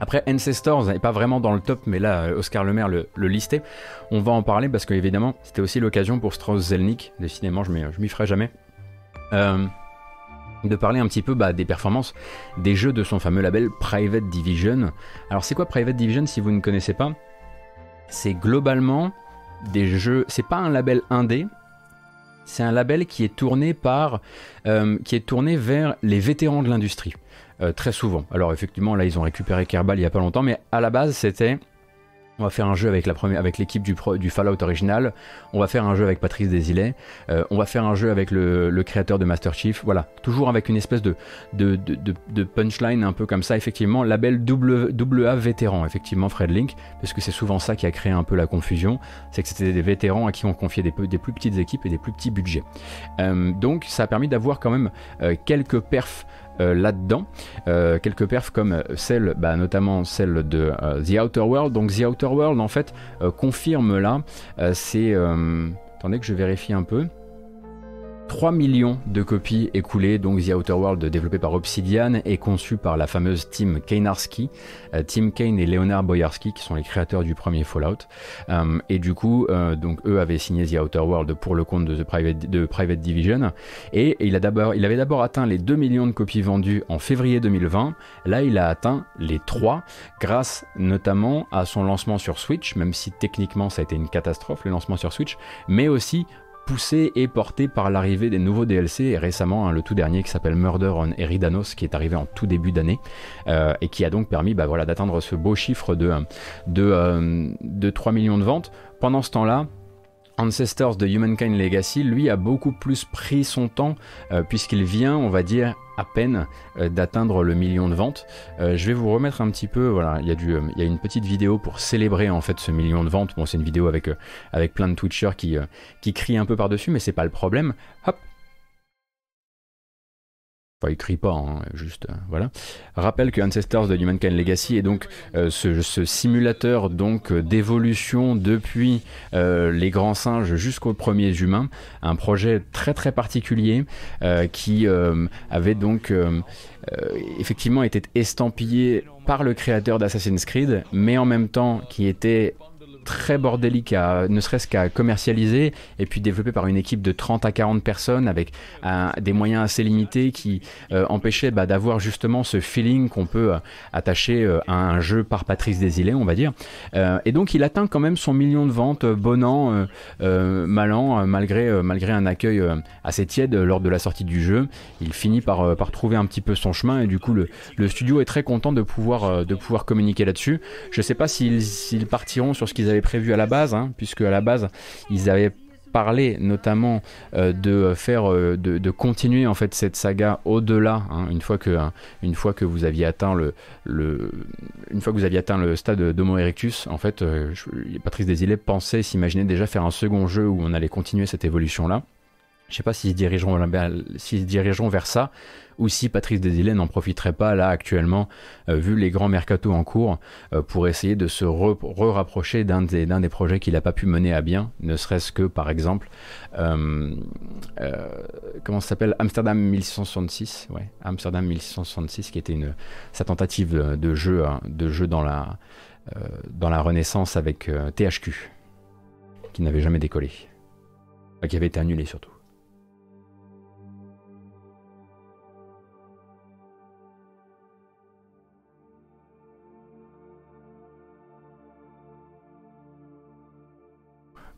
après, Ancestors n'est pas vraiment dans le top, mais là, euh, Oscar Lemaire le, le listait. On va en parler parce que, évidemment, c'était aussi l'occasion pour Strauss Zelnick, décidément, je m'y ferai jamais, euh, de parler un petit peu bah, des performances des jeux de son fameux label Private Division. Alors, c'est quoi Private Division si vous ne connaissez pas? C'est globalement des jeux. C'est pas un label indé. C'est un label qui est tourné par, euh, qui est tourné vers les vétérans de l'industrie. Euh, très souvent. Alors effectivement, là, ils ont récupéré Kerbal il y a pas longtemps, mais à la base, c'était on va faire un jeu avec la première, avec l'équipe du, Fallout original. On va faire un jeu avec Patrice Desilets. euh, on va faire un jeu avec le, créateur de Master Chief. Voilà, toujours avec une espèce de, punchline un peu comme ça. Effectivement, label double, vétéran. Effectivement, Fred Link, parce que c'est souvent ça qui a créé un peu la confusion. C'est que c'était des vétérans à qui on confiait des, plus petites équipes et des plus petits budgets. Euh, donc, ça a permis d'avoir quand même quelques perfs euh, là-dedans. Euh, quelques perfs comme celle, bah, notamment celle de euh, The Outer World. Donc The Outer World, en fait, confirme là, c'est... attendez que je vérifie un peu. 3 millions de copies écoulées, donc The Outer World développé par Obsidian et conçu par la fameuse team Kainarski, euh, Tim Kane et Leonard Boyarski qui sont les créateurs du premier Fallout. Euh, et du coup, euh, eux avaient signé The Outer World pour le compte de, The Private, Division et il avait d'abord atteint les 2 millions de copies vendues en février 2020. Là, il a atteint les 3 grâce notamment à son lancement sur Switch, même si techniquement ça a été une catastrophe le lancement sur Switch, mais aussi poussé et porté par l'arrivée des nouveaux DLC et récemment hein, le tout dernier qui s'appelle Murder on Eridanos qui est arrivé en tout début d'année euh, et qui a donc permis bah, voilà, d'atteindre ce beau chiffre de, de, euh, de 3 millions de ventes. Pendant ce temps-là, Ancestors de Humankind Legacy, lui, a beaucoup plus pris son temps, euh, puisqu'il vient, on va dire, à peine euh, d'atteindre le million de ventes. Euh, je vais vous remettre un petit peu, voilà, il y, a une petite vidéo pour célébrer en fait ce million de ventes. Bon, c'est une vidéo avec, avec plein de Twitchers qui, qui crient un peu par-dessus, mais c'est pas le problème. Hop, Enfin, il crie pas, hein, juste euh, voilà. Rappelle que Ancestors de Humankind Legacy est donc euh, ce, simulateur donc euh, d'évolution depuis les grands singes jusqu'aux premiers humains, un projet très très particulier qui avait donc effectivement été estampillé par le créateur d'Assassin's Creed, mais en même temps qui était très bordélique, à, ne serait-ce qu'à commercialiser, et puis développé par une équipe de 30 à 40 personnes avec des moyens assez limités qui euh, empêchaient bah, d'avoir justement ce feeling qu'on peut euh, attacher euh, à un jeu par Patrice Desilets, on va dire. Et donc il atteint quand même son million de ventes, bon an, mal an, malgré, malgré un accueil assez tiède lors de la sortie du jeu. Il finit par, par trouver un petit peu son chemin, et du coup le, studio est très content de pouvoir, de pouvoir communiquer là-dessus. Je sais pas s'ils partiront sur ce qu'ils avaient prévu à la base, hein, puisque à la base ils avaient parlé notamment euh, de faire euh, de, continuer en fait cette saga au-delà hein, une fois que hein, une fois que vous aviez atteint le, une fois que vous aviez atteint le stade d'Homo erectus en fait euh, je- Patrice Desilets pensait s'imaginer déjà faire un second jeu où on allait continuer cette évolution là je sais pas s'ils se dirigeront dirigeront vers ça ou si Patrice Desilets n'en profiterait pas là actuellement, euh, vu les grands mercatos en cours, euh, pour essayer de se re- re-rapprocher d'un des, des projets qu'il n'a pas pu mener à bien, ne serait-ce que par exemple, euh, euh, comment ça s'appelle? Amsterdam 1666, ouais, Amsterdam 1666, qui était une, sa tentative de, jeu, hein, de jeu dans la, dans la Renaissance avec THQ, qui n'avait jamais décollé, qui avait été annulé surtout.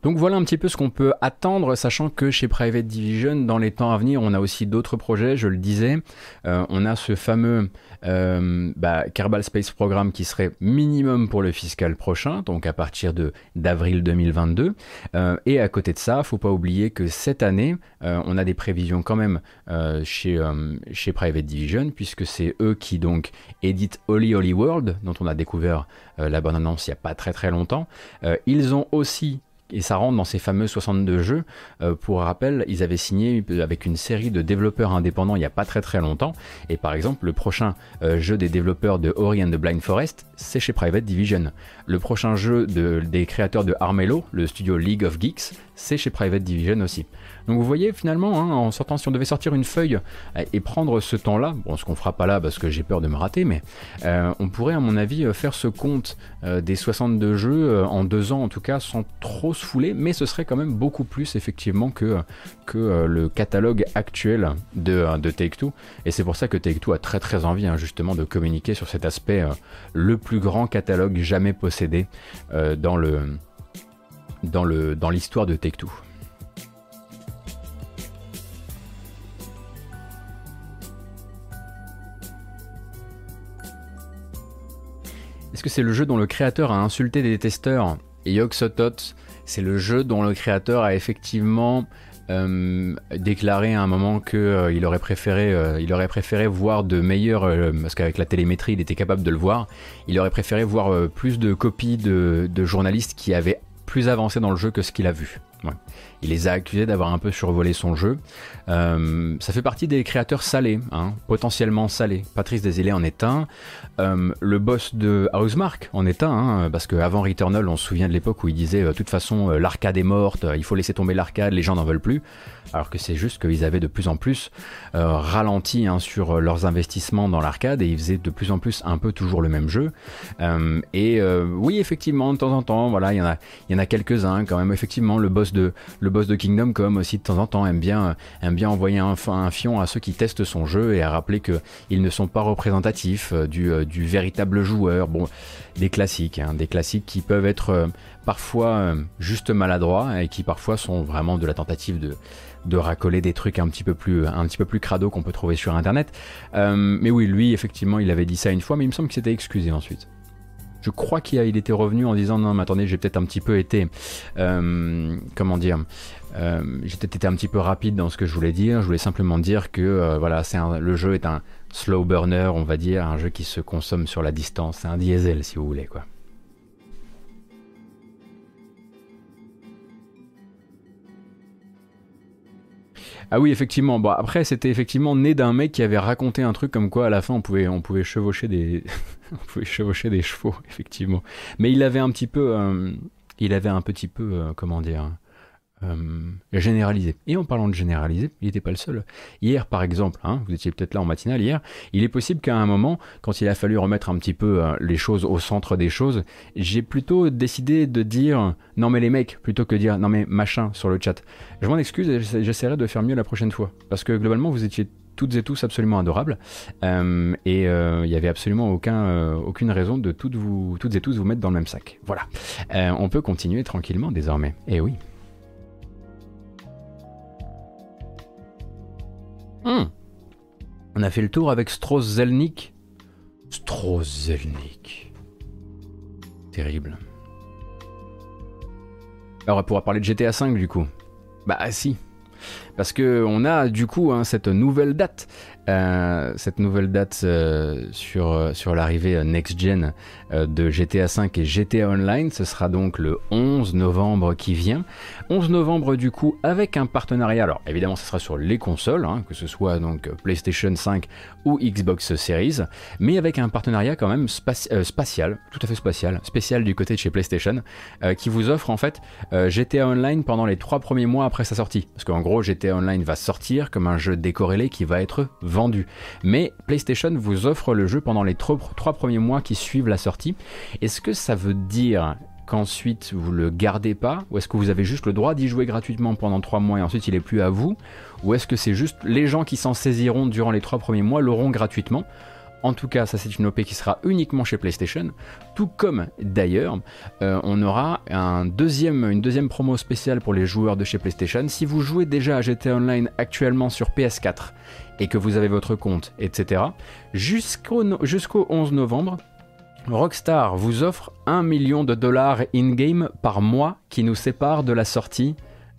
Donc voilà un petit peu ce qu'on peut attendre, sachant que chez Private Division, dans les temps à venir, on a aussi d'autres projets, je le disais. Euh, on a ce fameux euh, bah, Kerbal Space Program qui serait minimum pour le fiscal prochain, donc à partir d'avril 2022. Euh, et à côté de ça, faut pas oublier que cette année, euh, on a des prévisions quand même chez, chez Private Division, puisque c'est eux qui donc éditent Holy Holy World, dont on a découvert la bonne annonce il n'y a pas très très longtemps. Ils ont aussi et ça rentre dans ces fameux 62 jeux. Euh, pour rappel, ils avaient signé avec une série de développeurs indépendants il n'y a pas très très longtemps. Et par exemple, le prochain euh, jeu des développeurs de Ori and the Blind Forest, c'est chez Private Division. Le prochain jeu de- des créateurs de Armello, le studio League of Geeks, c'est chez Private Division aussi. Donc vous voyez finalement, hein, en sortant, si on devait sortir une feuille euh, et prendre ce temps-là, bon, ce qu'on fera pas là parce que j'ai peur de me rater, mais euh, on pourrait à mon avis euh, faire ce compte des 62 jeux en deux ans en tout cas sans trop se fouler, mais ce serait quand même beaucoup plus effectivement que, le catalogue actuel de, de Take-Two. Et c'est pour ça que Take-Two a très très envie hein, justement de communiquer sur cet aspect, le plus grand catalogue jamais possédé dans dans l'histoire de Take-Two. Est-ce que c'est le jeu dont le créateur a insulté des testeurs Et Yogg-Sothoth, c'est le jeu dont le créateur a effectivement euh, déclaré à un moment que euh, il aurait préféré, euh, aurait préféré voir de meilleurs, parce qu'avec la télémétrie, il était capable de le voir. Il aurait préféré voir plus de copies de, journalistes qui avaient plus avancé dans le jeu que ce qu'il a vu. Il les a accusés d'avoir un peu survolé son jeu. Euh, ça fait partie des créateurs salés, hein, potentiellement salés. Patrice Desilets en est un. Euh, le boss de Housemark en est un, hein, parce qu'avant Returnal, on se souvient de l'époque où il disait euh, de toute façon euh, l'arcade est morte, euh, il faut laisser tomber l'arcade, les gens n'en veulent plus. Alors que c'est juste qu'ils avaient de plus en plus euh, ralenti hein, sur euh, leurs investissements dans l'arcade et ils faisaient de plus en plus un peu toujours le même jeu. Euh, et euh, oui, effectivement, de temps en temps, voilà, il y en a, il y en a quelques-uns quand même. Effectivement, le boss de le boss de Kingdom Come aussi de temps en temps aime bien aime bien envoyer un, un fion à ceux qui testent son jeu et à rappeler que ils ne sont pas représentatifs euh, du, euh, du véritable joueur. Bon, des classiques, hein, des classiques qui peuvent être euh, parfois euh, juste maladroits et qui parfois sont vraiment de la tentative de de racoler des trucs un petit peu plus un petit peu plus crado qu'on peut trouver sur internet. Euh, mais oui, lui effectivement, il avait dit ça une fois, mais il me semble qu'il s'était excusé ensuite. Je crois qu'il il était revenu en disant non mais attendez j'ai peut-être un petit peu été comment dire j'ai un petit peu rapide dans ce que je voulais dire je voulais simplement dire que voilà c'est le jeu est un slow burner on va dire un jeu qui se consomme sur la distance un diesel si vous voulez quoi Ah oui, effectivement. Bon, après, c'était effectivement né d'un mec qui avait raconté un truc comme quoi à la fin on pouvait, on pouvait chevaucher des, on pouvait chevaucher des chevaux, effectivement. Mais il avait un petit peu, euh, il avait un petit peu, euh, comment dire, euh, généralisé. Et en parlant de généraliser, il n'était pas le seul. Hier, par exemple, hein, vous étiez peut-être là en matinale hier, il est possible qu'à un moment, quand il a fallu remettre un petit peu euh, les choses au centre des choses, j'ai plutôt décidé de dire non mais les mecs, plutôt que dire non mais machin sur le chat. Je m'en excuse et j'essa- j'essaierai de faire mieux la prochaine fois. Parce que globalement, vous étiez toutes et tous absolument adorables. Euh, et euh, il n'y avait absolument aucun, euh, aucune raison de toutes, vous, toutes et tous vous mettre dans le même sac. Voilà. Euh, on peut continuer tranquillement désormais. Eh oui. Hmm. On a fait le tour avec Strauss-Zelnick. Strauss-Zelnick. Terrible. Alors on va pouvoir parler de GTA V du coup. Bah si. Parce que on a du coup hein, cette nouvelle date, euh, cette nouvelle date euh, sur, euh, sur l'arrivée next-gen de GTA V et GTA Online. Ce sera donc le 11 novembre qui vient. 11 novembre du coup avec un partenariat. Alors évidemment ce sera sur les consoles, hein, que ce soit donc PlayStation 5 ou Xbox Series, mais avec un partenariat quand même euh, spatial, tout à fait spatial, spécial du côté de chez PlayStation, euh, qui vous offre en fait euh, GTA Online pendant les trois premiers mois après sa sortie. Parce qu'en gros GTA Online va sortir comme un jeu décorrélé qui va être vendu. Mais PlayStation vous offre le jeu pendant les tro- trois premiers mois qui suivent la sortie. Est-ce que ça veut dire qu'ensuite vous le gardez pas ou est-ce que vous avez juste le droit d'y jouer gratuitement pendant trois mois et ensuite il est plus à vous ou est-ce que c'est juste les gens qui s'en saisiront durant les trois premiers mois l'auront gratuitement? En tout cas, ça c'est une OP qui sera uniquement chez PlayStation, tout comme d'ailleurs, euh, on aura un deuxième, une deuxième promo spéciale pour les joueurs de chez PlayStation. Si vous jouez déjà à GTA Online actuellement sur PS4 et que vous avez votre compte, etc., jusqu'au 11 novembre, Rockstar vous offre 1 million de dollars in-game par mois qui nous sépare de la sortie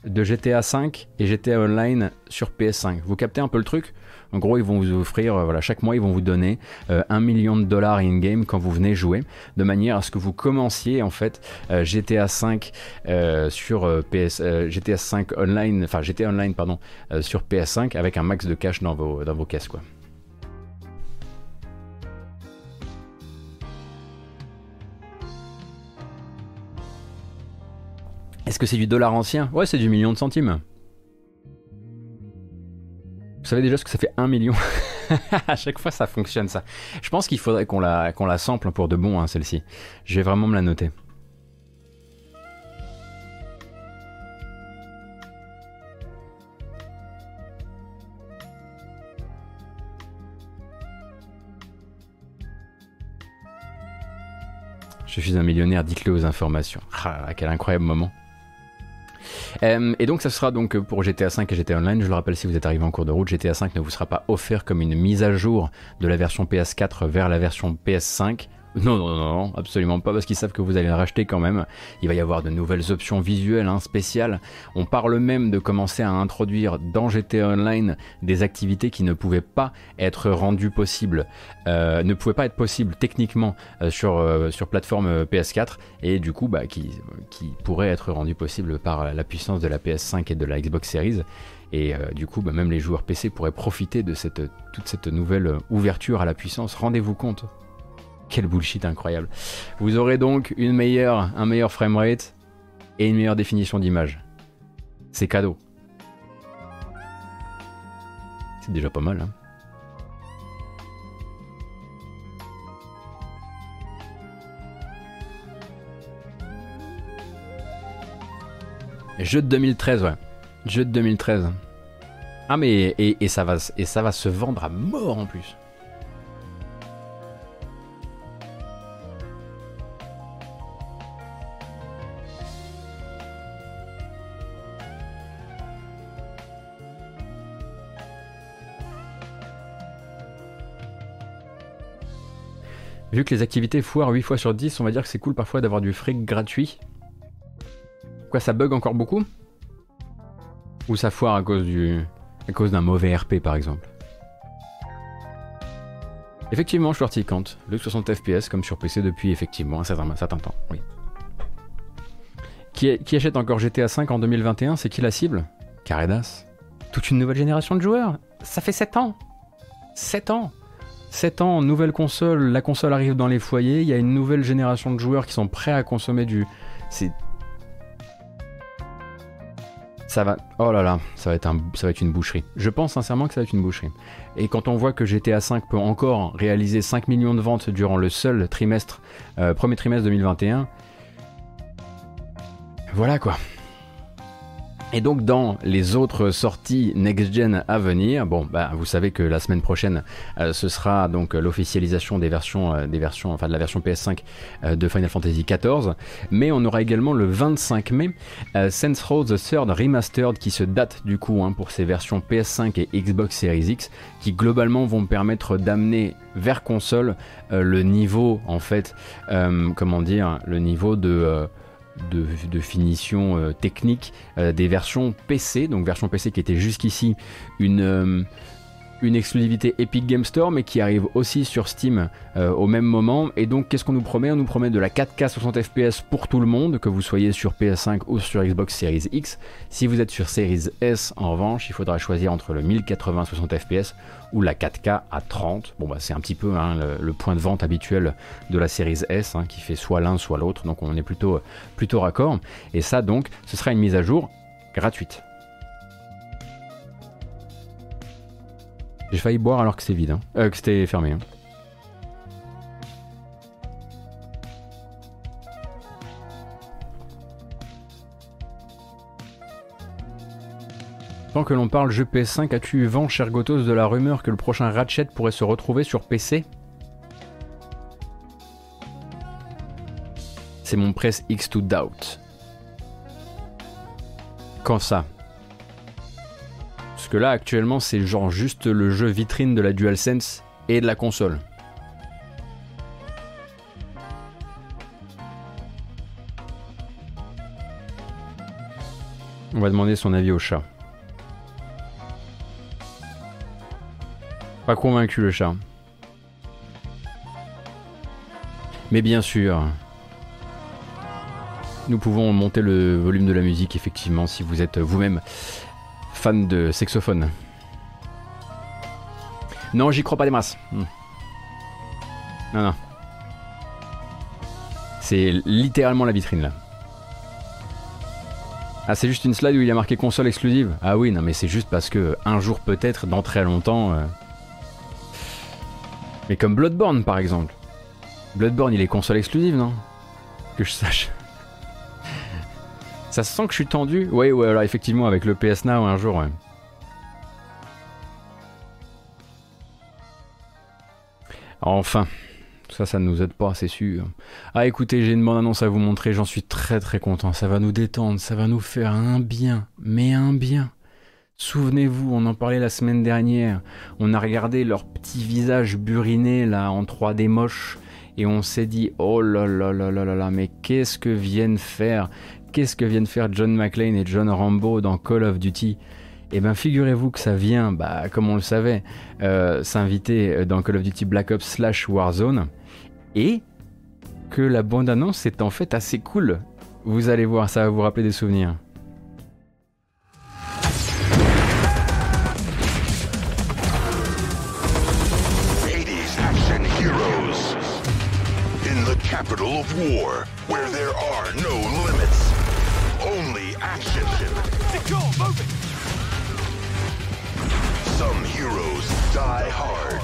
de GTA 5 et GTA Online sur PS5. Vous captez un peu le truc? En gros, ils vont vous offrir, euh, voilà, chaque mois, ils vont vous donner euh, 1 million de dollars in-game quand vous venez jouer, de manière à ce que vous commenciez en fait euh, GTA 5 euh, sur euh, PS, euh, GTA 5 Online, enfin GTA Online pardon, euh, sur PS5 avec un max de cash dans vos, dans vos caisses quoi. Est-ce que c'est du dollar ancien? Ouais, c'est du million de centimes. Vous savez déjà ce que ça fait 1 million? À chaque fois, ça fonctionne ça. Je pense qu'il faudrait qu'on la, sample pour de bon, hein, celle-ci. Je vais vraiment me la noter. Je suis un millionnaire, dites-le aux informations. Ah, quel incroyable moment. Euh, et donc ça sera donc pour GTA 5 et GTA Online, je le rappelle si vous êtes arrivé en cours de route, GTA 5 ne vous sera pas offert comme une mise à jour de la version PS4 vers la version PS5. Non, non, non, absolument pas, parce qu'ils savent que vous allez le racheter quand même. Il va y avoir de nouvelles options visuelles, hein, spéciales. On parle même de commencer à introduire dans GTA Online des activités qui ne pouvaient pas être rendues possibles, euh, ne pouvaient pas être possibles techniquement euh, sur, euh, sur plateforme euh, PS4, et du coup, bah, qui, pourraient être rendues possibles par la puissance de la PS5 et de la Xbox Series. Et du coup, bah, même les joueurs PC pourraient profiter de toute cette nouvelle ouverture à la puissance. Rendez-vous compte. Quel bullshit incroyable. Vous aurez donc une meilleure, un meilleur framerate et une meilleure définition d'image. C'est cadeau. C'est déjà pas mal. Hein. Jeu de 2013, ouais. Jeu de 2013. Ah mais et, ça et ça va se vendre à mort en plus. Vu que les activités foirent 8 fois sur 10, on va dire que c'est cool parfois d'avoir du fric gratuit. Quoi, ça bug encore beaucoup? Ou ça foire à cause du à cause d'un mauvais RP par exemple? Effectivement, Shorty-Kant, le 60 FPS comme sur PC depuis effectivement un certain, certain temps, oui. Qui, qui achète encore GTA 5 en 2021 C'est qui la cible? Caredas toute une nouvelle génération de joueurs. Ça fait 7 ans. 7 ans. 7 ans, nouvelle console, la console arrive dans les foyers, il y a une nouvelle génération de joueurs qui sont prêts à consommer du... C'est... Ça va... Oh là là, ça va, être une boucherie. Je pense sincèrement que ça va être une boucherie. Et quand on voit que GTA 5 peut encore réaliser 5 millions de ventes durant le seul trimestre, euh, premier trimestre 2021, voilà quoi. Et donc dans les autres sorties next-gen à venir, bon bah vous savez que la semaine prochaine euh, ce sera donc l'officialisation des versions, euh, des versions, enfin de la version PS5 euh, de Final Fantasy XIV, mais on aura également le 25 mai Saints Row the Third Remastered qui se date du coup hein, pour ces versions PS5 et Xbox Series X, qui globalement vont permettre d'amener vers console le niveau en fait, comment dire, le niveau de de, finition euh, technique euh, des versions PC, donc version PC qui était jusqu'ici une, euh, une exclusivité Epic Game Store, mais qui arrive aussi sur Steam euh, au même moment. Et donc, qu'est-ce qu'on nous promet? On nous promet de la 4K 60 FPS pour tout le monde, que vous soyez sur PS5 ou sur Xbox Series X. Si vous êtes sur Series S, en revanche, il faudra choisir entre le 1080 60 FPS ou la 4K à 30. Bon, bah, c'est un petit peu hein, le, point de vente habituel de la Series S, hein, qui fait soit l'un, soit l'autre. Donc, on est plutôt, plutôt raccord. Et ça, donc, ce sera une mise à jour gratuite. J'ai failli boire alors que c'est vide, hein. euh, que c'était fermé. Hein. Tant que l'on parle jeu PS5, as-tu eu vent, cher Gotos, de la rumeur que le prochain Ratchet pourrait se retrouver sur PC C'est mon press X2 Doubt. Quand ça? Que là, actuellement, c'est genre juste le jeu vitrine de la DualSense et de la console. On va demander son avis au chat. Pas convaincu le chat. Mais bien sûr, nous pouvons monter le volume de la musique effectivement si vous êtes vous-même fan de saxophone. Non, j'y crois pas des masses. Hmm. Non, non. C'est littéralement la vitrine là. Ah, c'est juste une slide où il y a marqué console exclusive. Ah oui, non, mais c'est juste parce que un jour peut-être, dans très longtemps. Euh. Mais comme Bloodborne par exemple. Bloodborne, il est console exclusive, non? Que je sache. Ça sent que je suis tendu Oui, ouais, alors effectivement, avec le PS Now un jour, ouais. Enfin, ça, ça ne nous aide pas, c'est sûr. Ah, écoutez, j'ai une bonne annonce à vous montrer, j'en suis très très content. Ça va nous détendre, ça va nous faire un bien, mais un bien. Souvenez-vous, on en parlait la semaine dernière. On a regardé leur petit visage buriné là en 3D moche et on s'est dit oh là là là là là là, mais qu'est-ce que viennent faire qu'est-ce que viennent faire John McClane et John Rambo dans Call of Duty? Eh bien, figurez-vous que ça vient, bah, comme on le savait, euh, s'inviter dans Call of Duty Black Ops slash Warzone, et que la bande-annonce est en fait assez cool. Vous allez voir, ça va vous rappeler des souvenirs. war, where there are no limits. Only action. Go, move it. Some heroes die hard.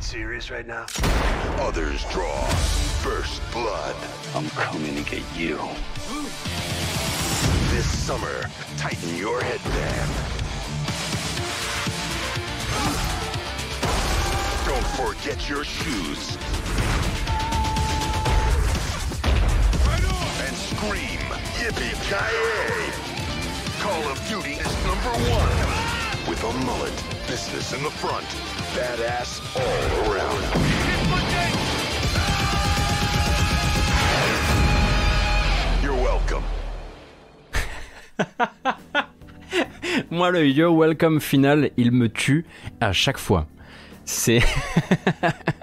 Serious right now? Others draw first blood. I'm coming to get you. This summer, tighten your headband. Don't forget your shoes. And scream Yippee-ki-yay! Call of Duty is number one. With a mullet, business in the front, badass all around. You're welcome. Moi, le You're welcome final, il me tue à chaque fois. C'est.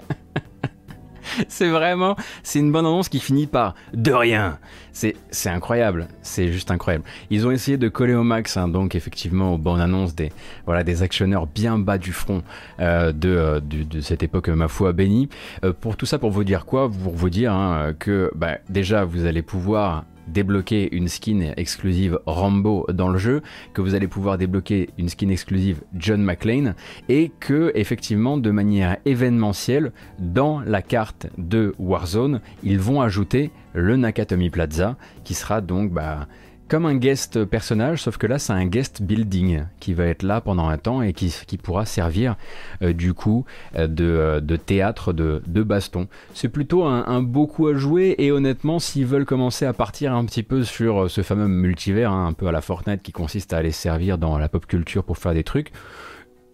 c'est vraiment, c'est une bonne annonce qui finit par de rien. C'est, c'est incroyable, c'est juste incroyable. Ils ont essayé de coller au max, hein, donc effectivement, aux bonnes annonces des, voilà, des actionneurs bien bas du front euh, de, euh, de cette époque, ma foi bénie. Euh, pour tout ça, pour vous dire quoi? Pour vous dire hein, que bah, déjà, vous allez pouvoir débloquer une skin exclusive Rambo dans le jeu, que vous allez pouvoir débloquer une skin exclusive John McClane, et que effectivement de manière événementielle, dans la carte de Warzone, ils vont ajouter le Nakatomi Plaza, qui sera donc bah, comme un guest personnage, sauf que là c'est un guest building qui va être là pendant un temps et qui, qui pourra servir euh, du coup euh, de, euh, de théâtre de, de baston. C'est plutôt un, un beau coup à jouer et honnêtement s'ils veulent commencer à partir un petit peu sur ce fameux multivers, hein, un peu à la Fortnite qui consiste à aller servir dans la pop culture pour faire des trucs,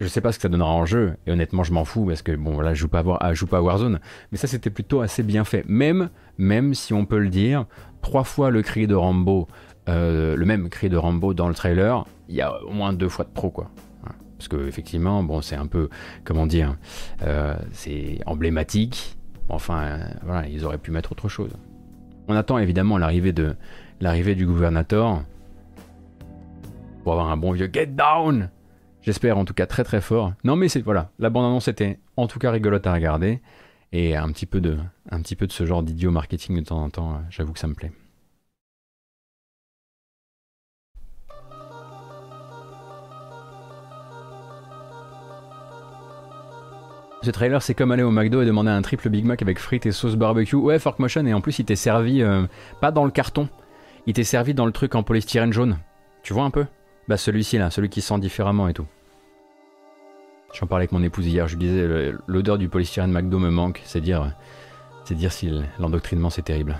je sais pas ce que ça donnera en jeu, et honnêtement, je m'en fous parce que bon, voilà, je joue pas je joue pas à Warzone, mais ça c'était plutôt assez bien fait. Même, même si on peut le dire, trois fois le cri de Rambo, euh, le même cri de Rambo dans le trailer, il y a au moins deux fois de pro quoi. Voilà. Parce que effectivement, bon, c'est un peu, comment dire, euh, c'est emblématique. Enfin, euh, voilà, ils auraient pu mettre autre chose. On attend évidemment l'arrivée de l'arrivée du gouvernateur pour avoir un bon vieux get down. J'espère en tout cas très très fort. Non mais voilà, la bande annonce était en tout cas rigolote à regarder et un petit peu de un petit peu de ce genre d'idiot marketing de temps en temps, j'avoue que ça me plaît. Ce trailer, c'est comme aller au McDo et demander un triple Big Mac avec frites et sauce barbecue. Ouais, Fork Motion, et en plus, il t'est servi euh, pas dans le carton, il t'est servi dans le truc en polystyrène jaune. Tu vois un peu? Bah, celui-ci là, celui qui sent différemment et tout. J'en parlais avec mon épouse hier, je lui disais l'odeur du polystyrène McDo me manque, c'est dire, c'est dire si l'endoctrinement c'est terrible.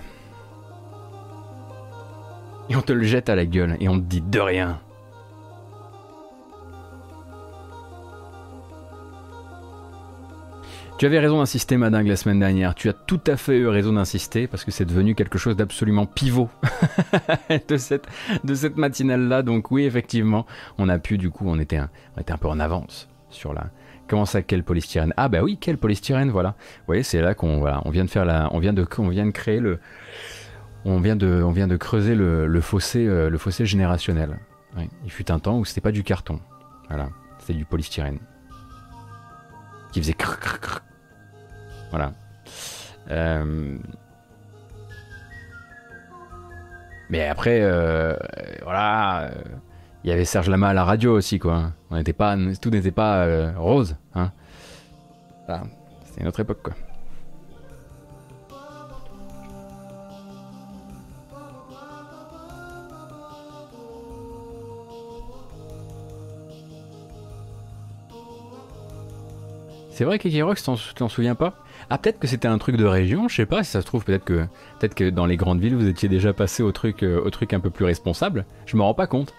Et on te le jette à la gueule et on te dit de rien. Tu avais raison d'insister, Madingue, la semaine dernière. Tu as tout à fait eu raison d'insister parce que c'est devenu quelque chose d'absolument pivot de cette, de cette matinale-là. Donc oui, effectivement, on a pu, du coup, on était un, on était un peu en avance sur la... Comment ça, quel polystyrène Ah bah oui, quel polystyrène, voilà. Vous voyez, c'est là qu'on voilà, on vient de faire la... On vient de, on vient de créer le... On vient de, on vient de creuser le, fossé, euh, le fossé générationnel. Il fut un temps où c'était pas du carton. Voilà, c'était du polystyrène. Qui faisait crrr. Voilà. Euh, Mais après, euh, voilà, il y avait Serge Lama à la radio aussi, quoi. On n'était pas, tout n'était pas euh, rose, hein. C'était une autre époque, quoi. C'est vrai qu'Ekirox, t'en t'en souviens pas? Ah, peut-être que c'était un truc de région, je sais pas, si ça se trouve, peut-être que, peut que dans les grandes villes, vous étiez déjà passé au truc, euh, au truc un peu plus responsable. Je me rends pas compte.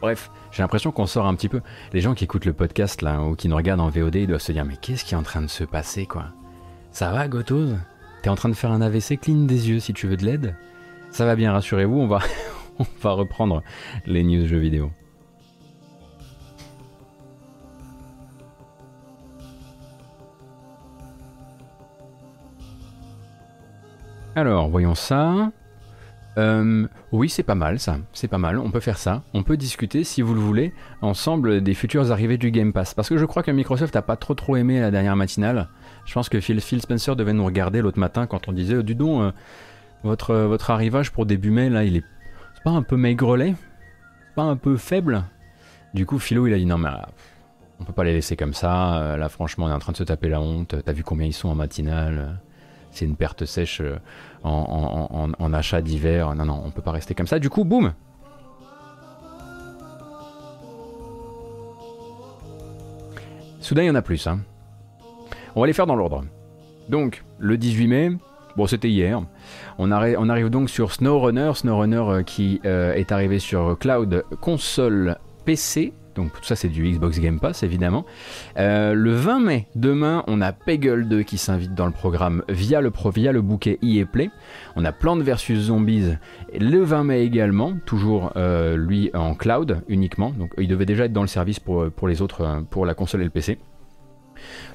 Bref, j'ai l'impression qu'on sort un petit peu. Les gens qui écoutent le podcast, là, ou qui nous regardent en VOD, ils doivent se dire, mais qu'est-ce qui est en train de se passer, quoi? Ça va, Gotoz T'es en train de faire un AVC, cligne des yeux si tu veux de l'aide? Ça va bien, rassurez-vous, on va, on va reprendre les news jeux vidéo. Alors, voyons ça. Euh, oui, c'est pas mal ça, c'est pas mal, on peut faire ça. On peut discuter, si vous le voulez, ensemble des futures arrivées du Game Pass. Parce que je crois que Microsoft a pas trop trop aimé la dernière matinale. Je pense que Phil, Phil Spencer devait nous regarder l'autre matin quand on disait, du don, euh, votre, euh, votre arrivage pour début mai, là, il est... C'est pas un peu maigrelet? Pas un peu faible? Du coup, Philo, il a dit, non mais... on peut pas les laisser comme ça, là franchement on est en train de se taper la honte, t'as vu combien ils sont en matinale? C'est une perte sèche euh, en, achat d'hiver. Non, non, on peut pas rester comme ça. Du coup, boum Soudain, il y en a plus. hein. On va les faire dans l'ordre. Donc, le 18 mai, bon, c'était hier. On arrive donc sur SnowRunner. SnowRunner euh, qui euh, est arrivé sur Cloud console PC. Donc tout ça c'est du Xbox Game Pass évidemment. Euh, le 20 mai, demain, on a Peggle 2 qui s'invite dans le programme via le, le bouquet EA Play. On a Plants vs Zombies le 20 mai également, toujours euh, lui en cloud uniquement. Donc il devait déjà être dans le service pour, pour les autres, euh, pour la console et le PC.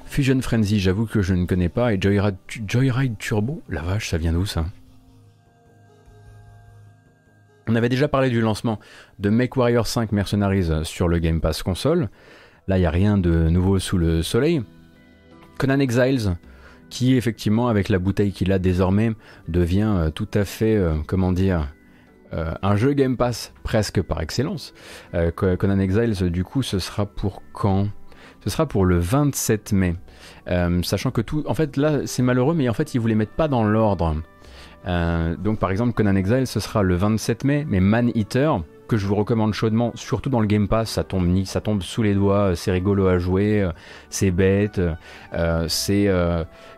Fusion Frenzy, j'avoue que je ne connais pas. Et Joyride, Joyride Turbo, la vache, ça vient d'où ça? On avait déjà parlé du lancement de MechWarrior 5 Mercenaries sur le Game Pass console. Là, il n'y a rien de nouveau sous le soleil. Conan Exiles, qui effectivement, avec la bouteille qu'il a désormais, devient euh, tout à fait, euh, comment dire, euh, un jeu Game Pass presque par excellence. Conan Exiles, du coup, ce sera pour quand? Ce sera pour le 27 mai. sachant que tout. En fait, là, c'est malheureux, mais en fait, ils ne vous les mettent pas dans l'ordre. Donc, par exemple, Conan Exiles, ce sera le 27 mai, mais Man Eater, que je vous recommande chaudement, surtout dans le Game Pass, ça tombe, ça tombe sous les doigts, c'est rigolo à jouer, c'est bête, c'est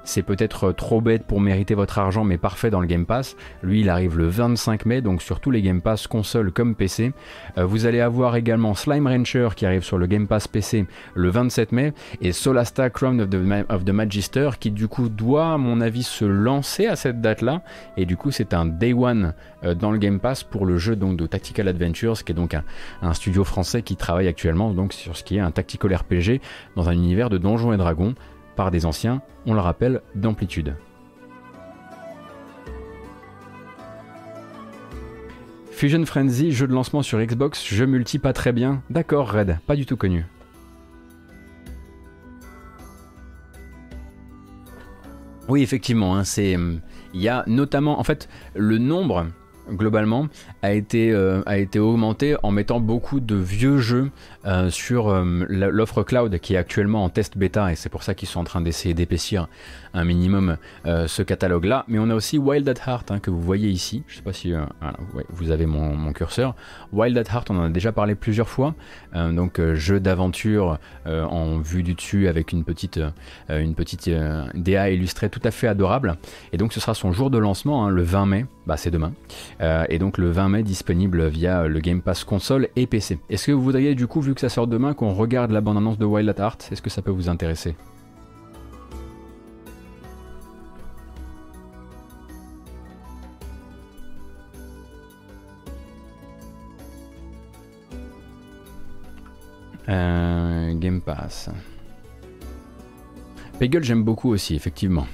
c'est peut-être trop bête pour mériter votre argent, mais parfait dans le Game Pass. Lui, il arrive le 25 mai, donc sur tous les Game Pass, console comme PC. Euh, vous allez avoir également Slime Rancher qui arrive sur le Game Pass PC le 27 mai, et Solasta Crown of the, Magister qui du coup doit, à mon avis, se lancer à cette date-là, et du coup c'est un Day One euh, dans le Game Pass pour le jeu donc de Tactical Adventures, qui est donc un, studio français qui travaille actuellement donc sur ce qui est un tactical RPG dans un univers de Donjons et Dragons par des anciens, on le rappelle, d'amplitude. Fusion Frenzy, jeu de lancement sur Xbox, jeu multi pas très bien. D'accord, Red, pas du tout connu. Oui, effectivement, hein, c'est. Il y a notamment, en fait, le nombre globalement a été, euh, a été augmenté en mettant beaucoup de vieux jeux euh, sur euh, l'offre cloud qui est actuellement en test bêta et c'est pour ça qu'ils sont en train d'essayer d'épaissir un minimum ce catalogue là mais on a aussi Wild at Heart hein, que vous voyez ici. Je sais pas si vous avez mon, curseur. Wild at Heart on en a déjà parlé plusieurs fois. Donc jeu d'aventure en vue du dessus avec une petite, une petite DA illustrée tout à fait adorable. Et donc ce sera son jour de lancement hein, le 20 mai bah c'est demain et donc le 20 mai disponible via le Game Pass console et PC. Est-ce que vous voudriez du coup, vu que ça sort demain, qu'on regarde la bande-annonce de Wild at Heart? Est-ce que ça peut vous intéresser? Euh, Game Pass. Peggle j'aime beaucoup aussi, effectivement.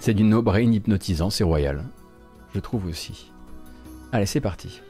C'est du no-brain hypnotisant, c'est royal. Je trouve aussi. Allez, c'est parti.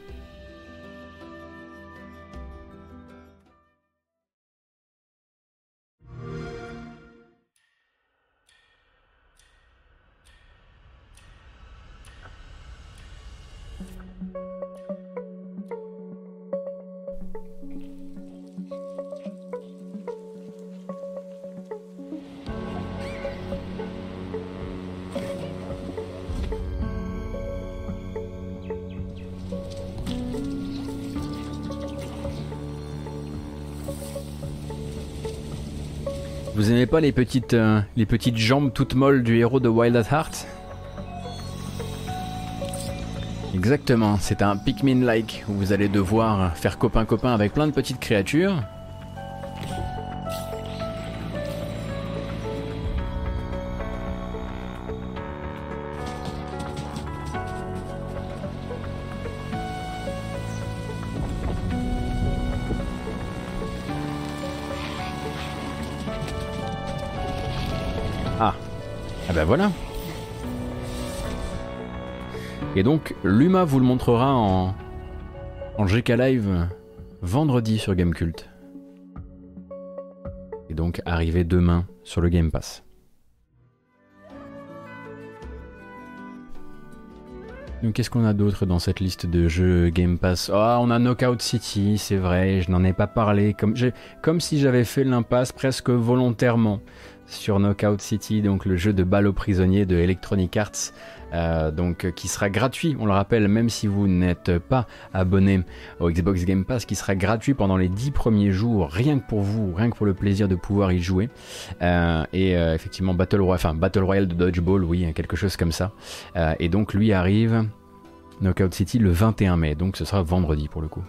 Vous aimez pas les petites, euh, les petites jambes toutes molles du héros de Wild at Heart Exactement, c'est un Pikmin-like où vous allez devoir faire copain-copain avec plein de petites créatures. Donc, Luma vous le montrera en, GK Live vendredi sur Gamecult. Et donc, arrivé demain sur le Game Pass. Donc qu'est-ce qu'on a d'autre dans cette liste de jeux Game Pass? Ah, on a Knockout City, c'est vrai, je n'en ai pas parlé, comme, comme si j'avais fait l'impasse presque volontairement sur Knockout City, donc le jeu de balle aux prisonniers de Electronic Arts, euh, donc qui sera gratuit, on le rappelle, même si vous n'êtes pas abonné au Xbox Game Pass, qui sera gratuit pendant les 10 premiers jours, rien que pour vous, rien que pour le plaisir de pouvoir y jouer. Euh, et euh, effectivement, Battle, Royale, enfin, Battle Royale de Dodgeball, oui, quelque chose comme ça. et donc lui arrive, Knockout City, le 21 mai, donc ce sera vendredi pour le coup.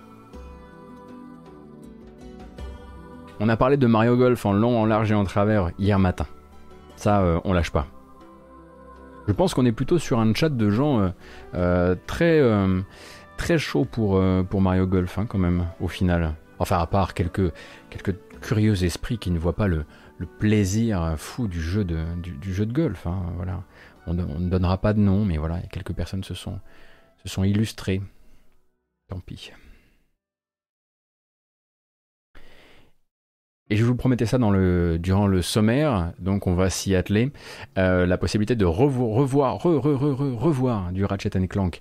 On a parlé de Mario Golf en long, en large et en travers hier matin. Ça, euh, on lâche pas. Je pense qu'on est plutôt sur un chat de gens euh, euh, très, très chaud pour, Mario Golf, hein, quand même, au final. Enfin, à part quelques, curieux esprits qui ne voient pas le, plaisir fou du jeu de, jeu de golf. hein, voilà. On, ne- on ne donnera pas de nom, mais voilà, quelques personnes se sont, se sont illustrées. Tant pis. Et je vous promettais ça durant le sommaire, donc on va s'y atteler. Euh, la possibilité de revo- revoir, re, re, re, re- revoir du Ratchet Clank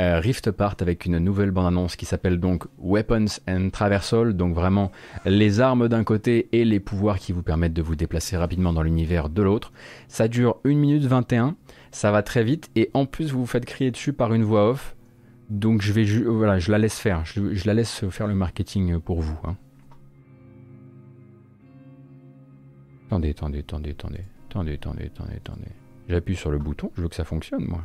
euh, Rift Apart avec une nouvelle bande-annonce qui s'appelle donc Weapons and Traversal, donc vraiment les armes d'un côté et les pouvoirs qui vous permettent de vous déplacer rapidement dans l'univers de l'autre. Ça dure 1 minute 21, ça va très vite et en plus vous vous faites crier dessus par une voix off. Donc je vais voilà, je la laisse faire, je, je la laisse faire le marketing pour vous. hein. Attendez, attendez, attendez, attendez, attendez, attendez, attendez, attendez. J'appuie sur le bouton, je veux que ça fonctionne moi.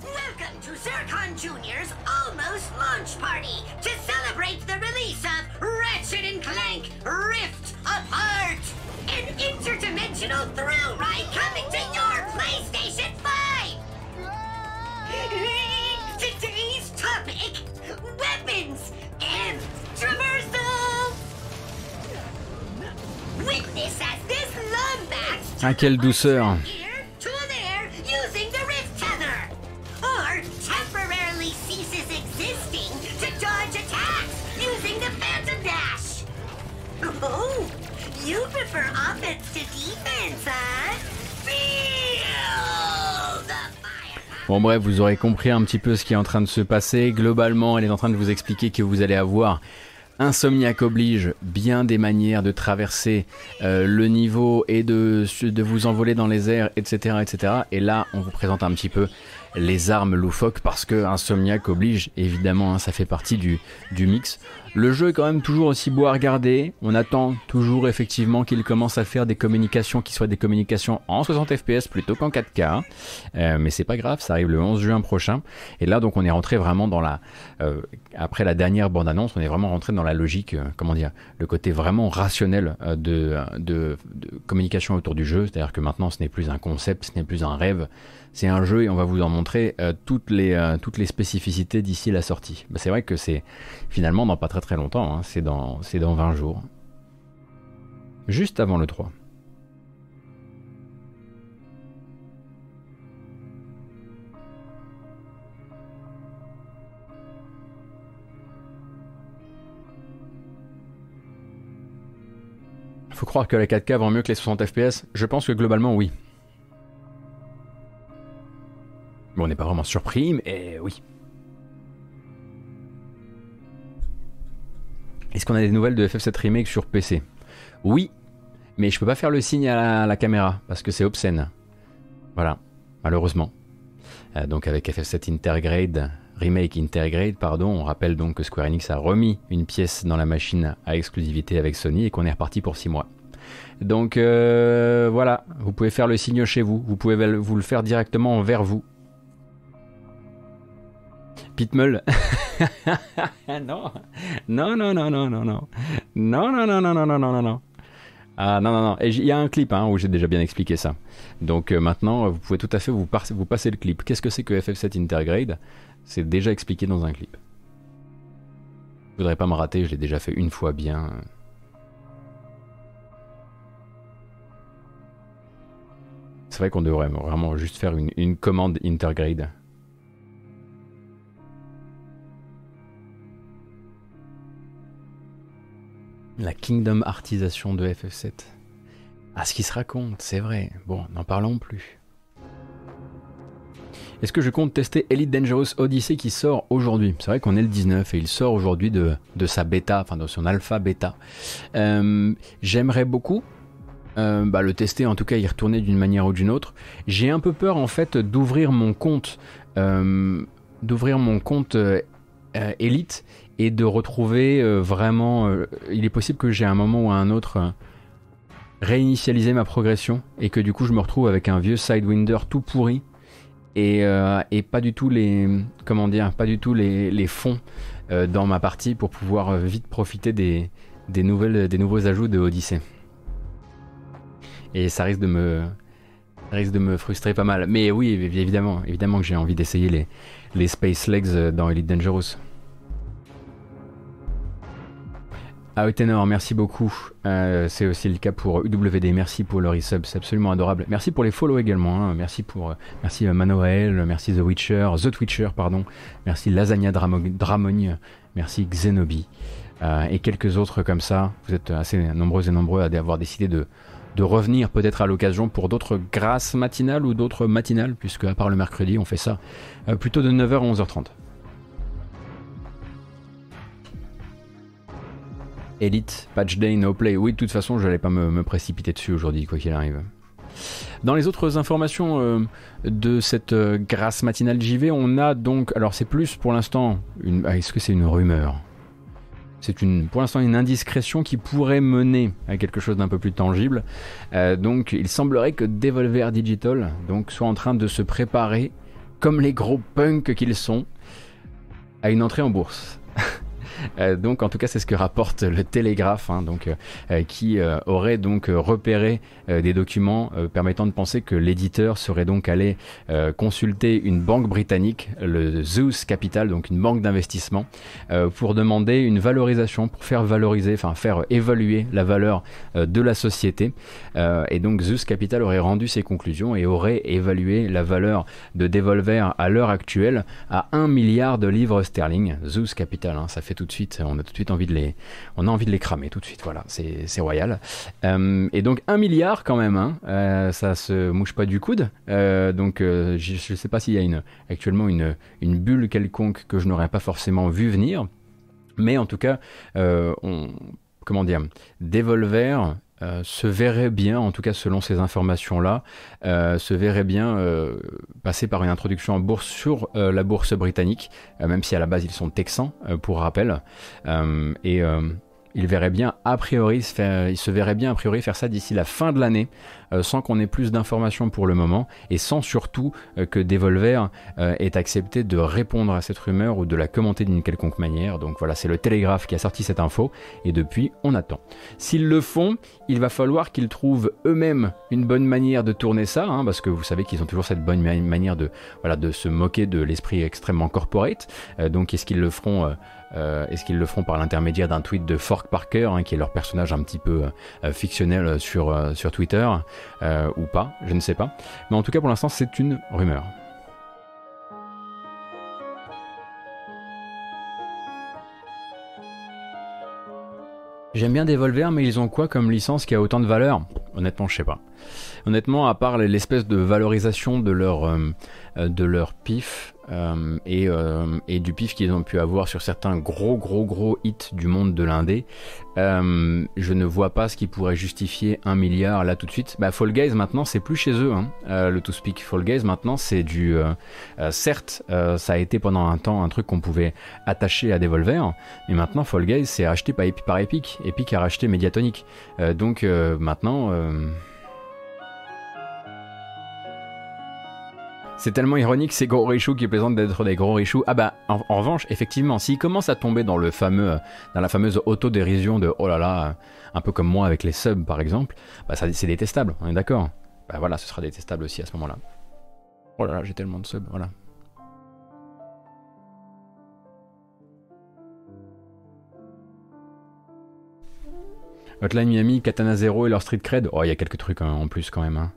Welcome to Zircon Jr.'s almost launch party to celebrate the release of Ratchet and Clank Rift Apart, an interdimensional thrill ride coming Feel the fire. Bon bref, vous aurez compris un petit peu ce qui est en train de se passer. Globalement, elle est en train de vous expliquer que vous allez avoir Insomniac oblige bien des manières de traverser euh, le niveau et de, de vous envoler dans les airs, etc., etc. Et là, on vous présente un petit peu les armes loufoques parce que Insomniac oblige, évidemment, hein, ça fait partie du, du mix. Le jeu est quand même toujours aussi beau à regarder. On attend toujours effectivement qu'il commence à faire des communications qui soient des communications en 60 fps plutôt qu'en 4K. Euh, mais c'est pas grave, ça arrive le 11 juin prochain. Et là, donc, on est rentré vraiment dans la. euh, après la dernière bande-annonce, on est vraiment rentré dans la logique, euh, comment dire, le côté vraiment rationnel euh, de, de, de communication autour du jeu. C'est-à-dire que maintenant, ce n'est plus un concept, ce n'est plus un rêve. C'est un jeu et on va vous en montrer euh, toutes, les, euh, toutes les spécificités d'ici la sortie. Bah, c'est vrai que c'est finalement dans pas très très longtemps, hein, c'est dans, dans 20 jours. Juste avant le 3. Faut croire que la 4K vend mieux que les 60 FPS Je pense que globalement oui. Bon, on n'est pas vraiment surpris, mais oui. Est-ce qu'on a des nouvelles de FF7 Remake sur PC Oui, mais je peux pas faire le signe à la, caméra parce que c'est obscène. Voilà, malheureusement. Euh, donc avec FF7 Intergrade, Remake Intergrade, pardon, on rappelle donc que Square Enix a remis une pièce dans la machine à exclusivité avec Sony et qu'on est reparti pour 6 mois. Donc euh, voilà, vous pouvez faire le signe chez vous, vous pouvez vous le faire directement envers vous. Pitmull. non. Non, non, non, non, non, non. Non, non, non, non, non, non, non, non. Ah non, non, non. Et il y a un clip hein, où j'ai déjà bien expliqué ça. Donc euh, maintenant, vous pouvez tout à fait vous, vous passer le clip. Qu'est-ce que c'est que FF7 Intergrade? C'est déjà expliqué dans un clip. Je voudrais pas me rater, je l'ai déjà fait une fois bien. C'est vrai qu'on devrait vraiment juste faire une, une commande Intergrade. La Kingdom artisation de FF7. Ah, ce qui se raconte, c'est vrai. Bon, n'en parlons plus. Est-ce que je compte tester Elite Dangerous Odyssey qui sort aujourd'hui? C'est vrai qu'on est le 19 et il sort aujourd'hui de, sa bêta, enfin de son alpha bêta. Euh, J'aimerais beaucoup euh, bah, le tester, en tout cas y retourner d'une manière ou d'une autre. J'ai un peu peur en fait d'ouvrir mon compte, euh, d'ouvrir mon compte Elite et de retrouver euh, vraiment. euh, il est possible que j'ai à un moment ou à un autre euh, réinitialisé ma progression et que du coup je me retrouve avec un vieux Sidewinder tout pourri et, et pas du tout les comment dire pas du tout les, les fonds dans ma partie pour pouvoir vite profiter des, des nouvelles des nouveaux ajouts de Odyssey. Et ça risque de me risque de me frustrer pas mal. Mais oui, évidemment, évidemment que j'ai envie d'essayer les, les Space Legs dans Elite Dangerous. Ah oui, Ténor, merci beaucoup. Euh, c'est aussi le cas pour UWD. Merci pour le resub, c'est absolument adorable. Merci pour les follow également. hein. Merci pour, euh, merci euh, Manoël, merci The Witcher, The Twitcher, pardon. Merci Lasagna Dramo- Dramogne, merci Xenobi et quelques autres comme ça. Vous êtes assez nombreux et nombreux à avoir décidé de de revenir peut-être à l'occasion pour d'autres grâces matinales ou d'autres matinales, puisque à part le mercredi, on fait ça plutôt de 9h à 11h30. Elite, Patch Day, No Play. Oui, de toute façon, je n'allais pas me, précipiter dessus aujourd'hui, quoi qu'il arrive. Dans les autres informations euh, de cette euh, grâce matinale JV, on a donc. Alors, c'est plus pour l'instant. Ah, Est-ce que c'est une rumeur? C'est pour l'instant une indiscrétion qui pourrait mener à quelque chose d'un peu plus tangible. Euh, donc, il semblerait que Devolver Digital donc, soit en train de se préparer, comme les gros punks qu'ils sont, à une entrée en bourse. Euh, donc en tout cas c'est ce que rapporte le Télégraphe, hein, donc, euh, euh, qui aurait donc repéré des documents permettant de penser que l'éditeur serait donc allé consulter une banque britannique, le Zeus Capital, donc une banque d'investissement, pour demander une valorisation, pour faire valoriser, enfin faire évaluer la valeur de la société. Et donc Zeus Capital aurait rendu ses conclusions et aurait évalué la valeur de Devolver à l'heure actuelle à 1 milliard de livres sterling. Zeus Capital, hein, ça fait tout de on a tout de suite envie de les, on a envie de les cramer tout de suite. Voilà, c'est royal. Euh, et donc 1 milliard quand même, hein, euh, ça se mouche pas du coude. Euh, donc je ne sais pas s'il y a une, actuellement une, une bulle quelconque que je n'aurais pas forcément vu venir. Mais en tout cas, on, comment dire, Devolver euh, se verrait bien, en tout cas selon ces informations-là, euh, se verrait bien euh, passer par une introduction en bourse sur la bourse britannique, même si à la base ils sont texans, pour rappel. Et il se verrait bien a priori faire ça d'ici la fin de l'année, euh, sans qu'on ait plus d'informations pour le moment, et sans surtout euh, que Devolver euh, ait accepté de répondre à cette rumeur ou de la commenter d'une quelconque manière. Donc voilà, c'est le Télégraphe qui a sorti cette info, et depuis, on attend. S'ils le font, il va falloir qu'ils trouvent eux-mêmes une bonne manière de tourner ça, hein, parce que vous savez qu'ils ont toujours cette bonne ma- manière de, voilà, de se moquer de l'esprit extrêmement corporate. Donc est-ce qu'ils le feront euh, euh, Est-ce qu'ils le feront par l'intermédiaire d'un tweet de Fork Parker, hein, qui est leur personnage un petit peu euh, fictionnel sur, euh, Twitter, euh, ou pas Je ne sais pas. Mais en tout cas, pour l'instant, c'est une rumeur. J'aime bien Devolver, mais ils ont quoi comme licence qui a autant de valeur? Honnêtement, je sais pas. Honnêtement, à part l'espèce de valorisation euh, euh, de leur pif euh, et, euh, et du pif qu'ils ont pu avoir sur certains gros, gros, gros hits du monde de l'indé, euh, je ne vois pas ce qui pourrait justifier un milliard là tout de suite. Bah, Fall Guys maintenant, c'est plus chez eux. Hein. Euh, le To Speak Fall Guys maintenant, c'est du. euh, certes, ça a été pendant un temps un truc qu'on pouvait attacher à Devolver, mais maintenant Fall Guys c'est racheté par, par Epic. Epic a racheté Mediatonic. Donc maintenant. C'est tellement ironique ces gros richoux qui plaisantent d'être des gros richoux. Ah bah en, revanche, effectivement, s'ils commencent à tomber dans le fameux, euh, dans la fameuse autodérision de oh là là, euh, un peu comme moi avec les subs par exemple, bah ça c'est détestable, on est d'accord. Bah voilà, ce sera détestable aussi à ce moment-là. Oh là là, j'ai tellement de subs, voilà. Hotline Miami, Katana Zero et leur Street Cred. Oh, il y a quelques trucs hein, en plus quand même. hein.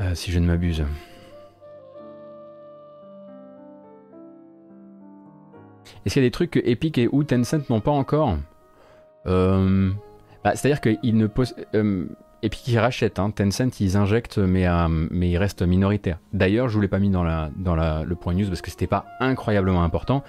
Euh, si je ne m'abuse. Est-ce qu'il y a des trucs que Epic et ou Tencent n'ont pas encore Euh, bah, C'est-à-dire qu'ils ne posent. euh, Epic ils rachètent, hein. Tencent ils injectent, mais, euh, mais ils restent minoritaires. D'ailleurs, je vous l'ai pas mis dans, la, dans la, le point news parce que c'était pas incroyablement important,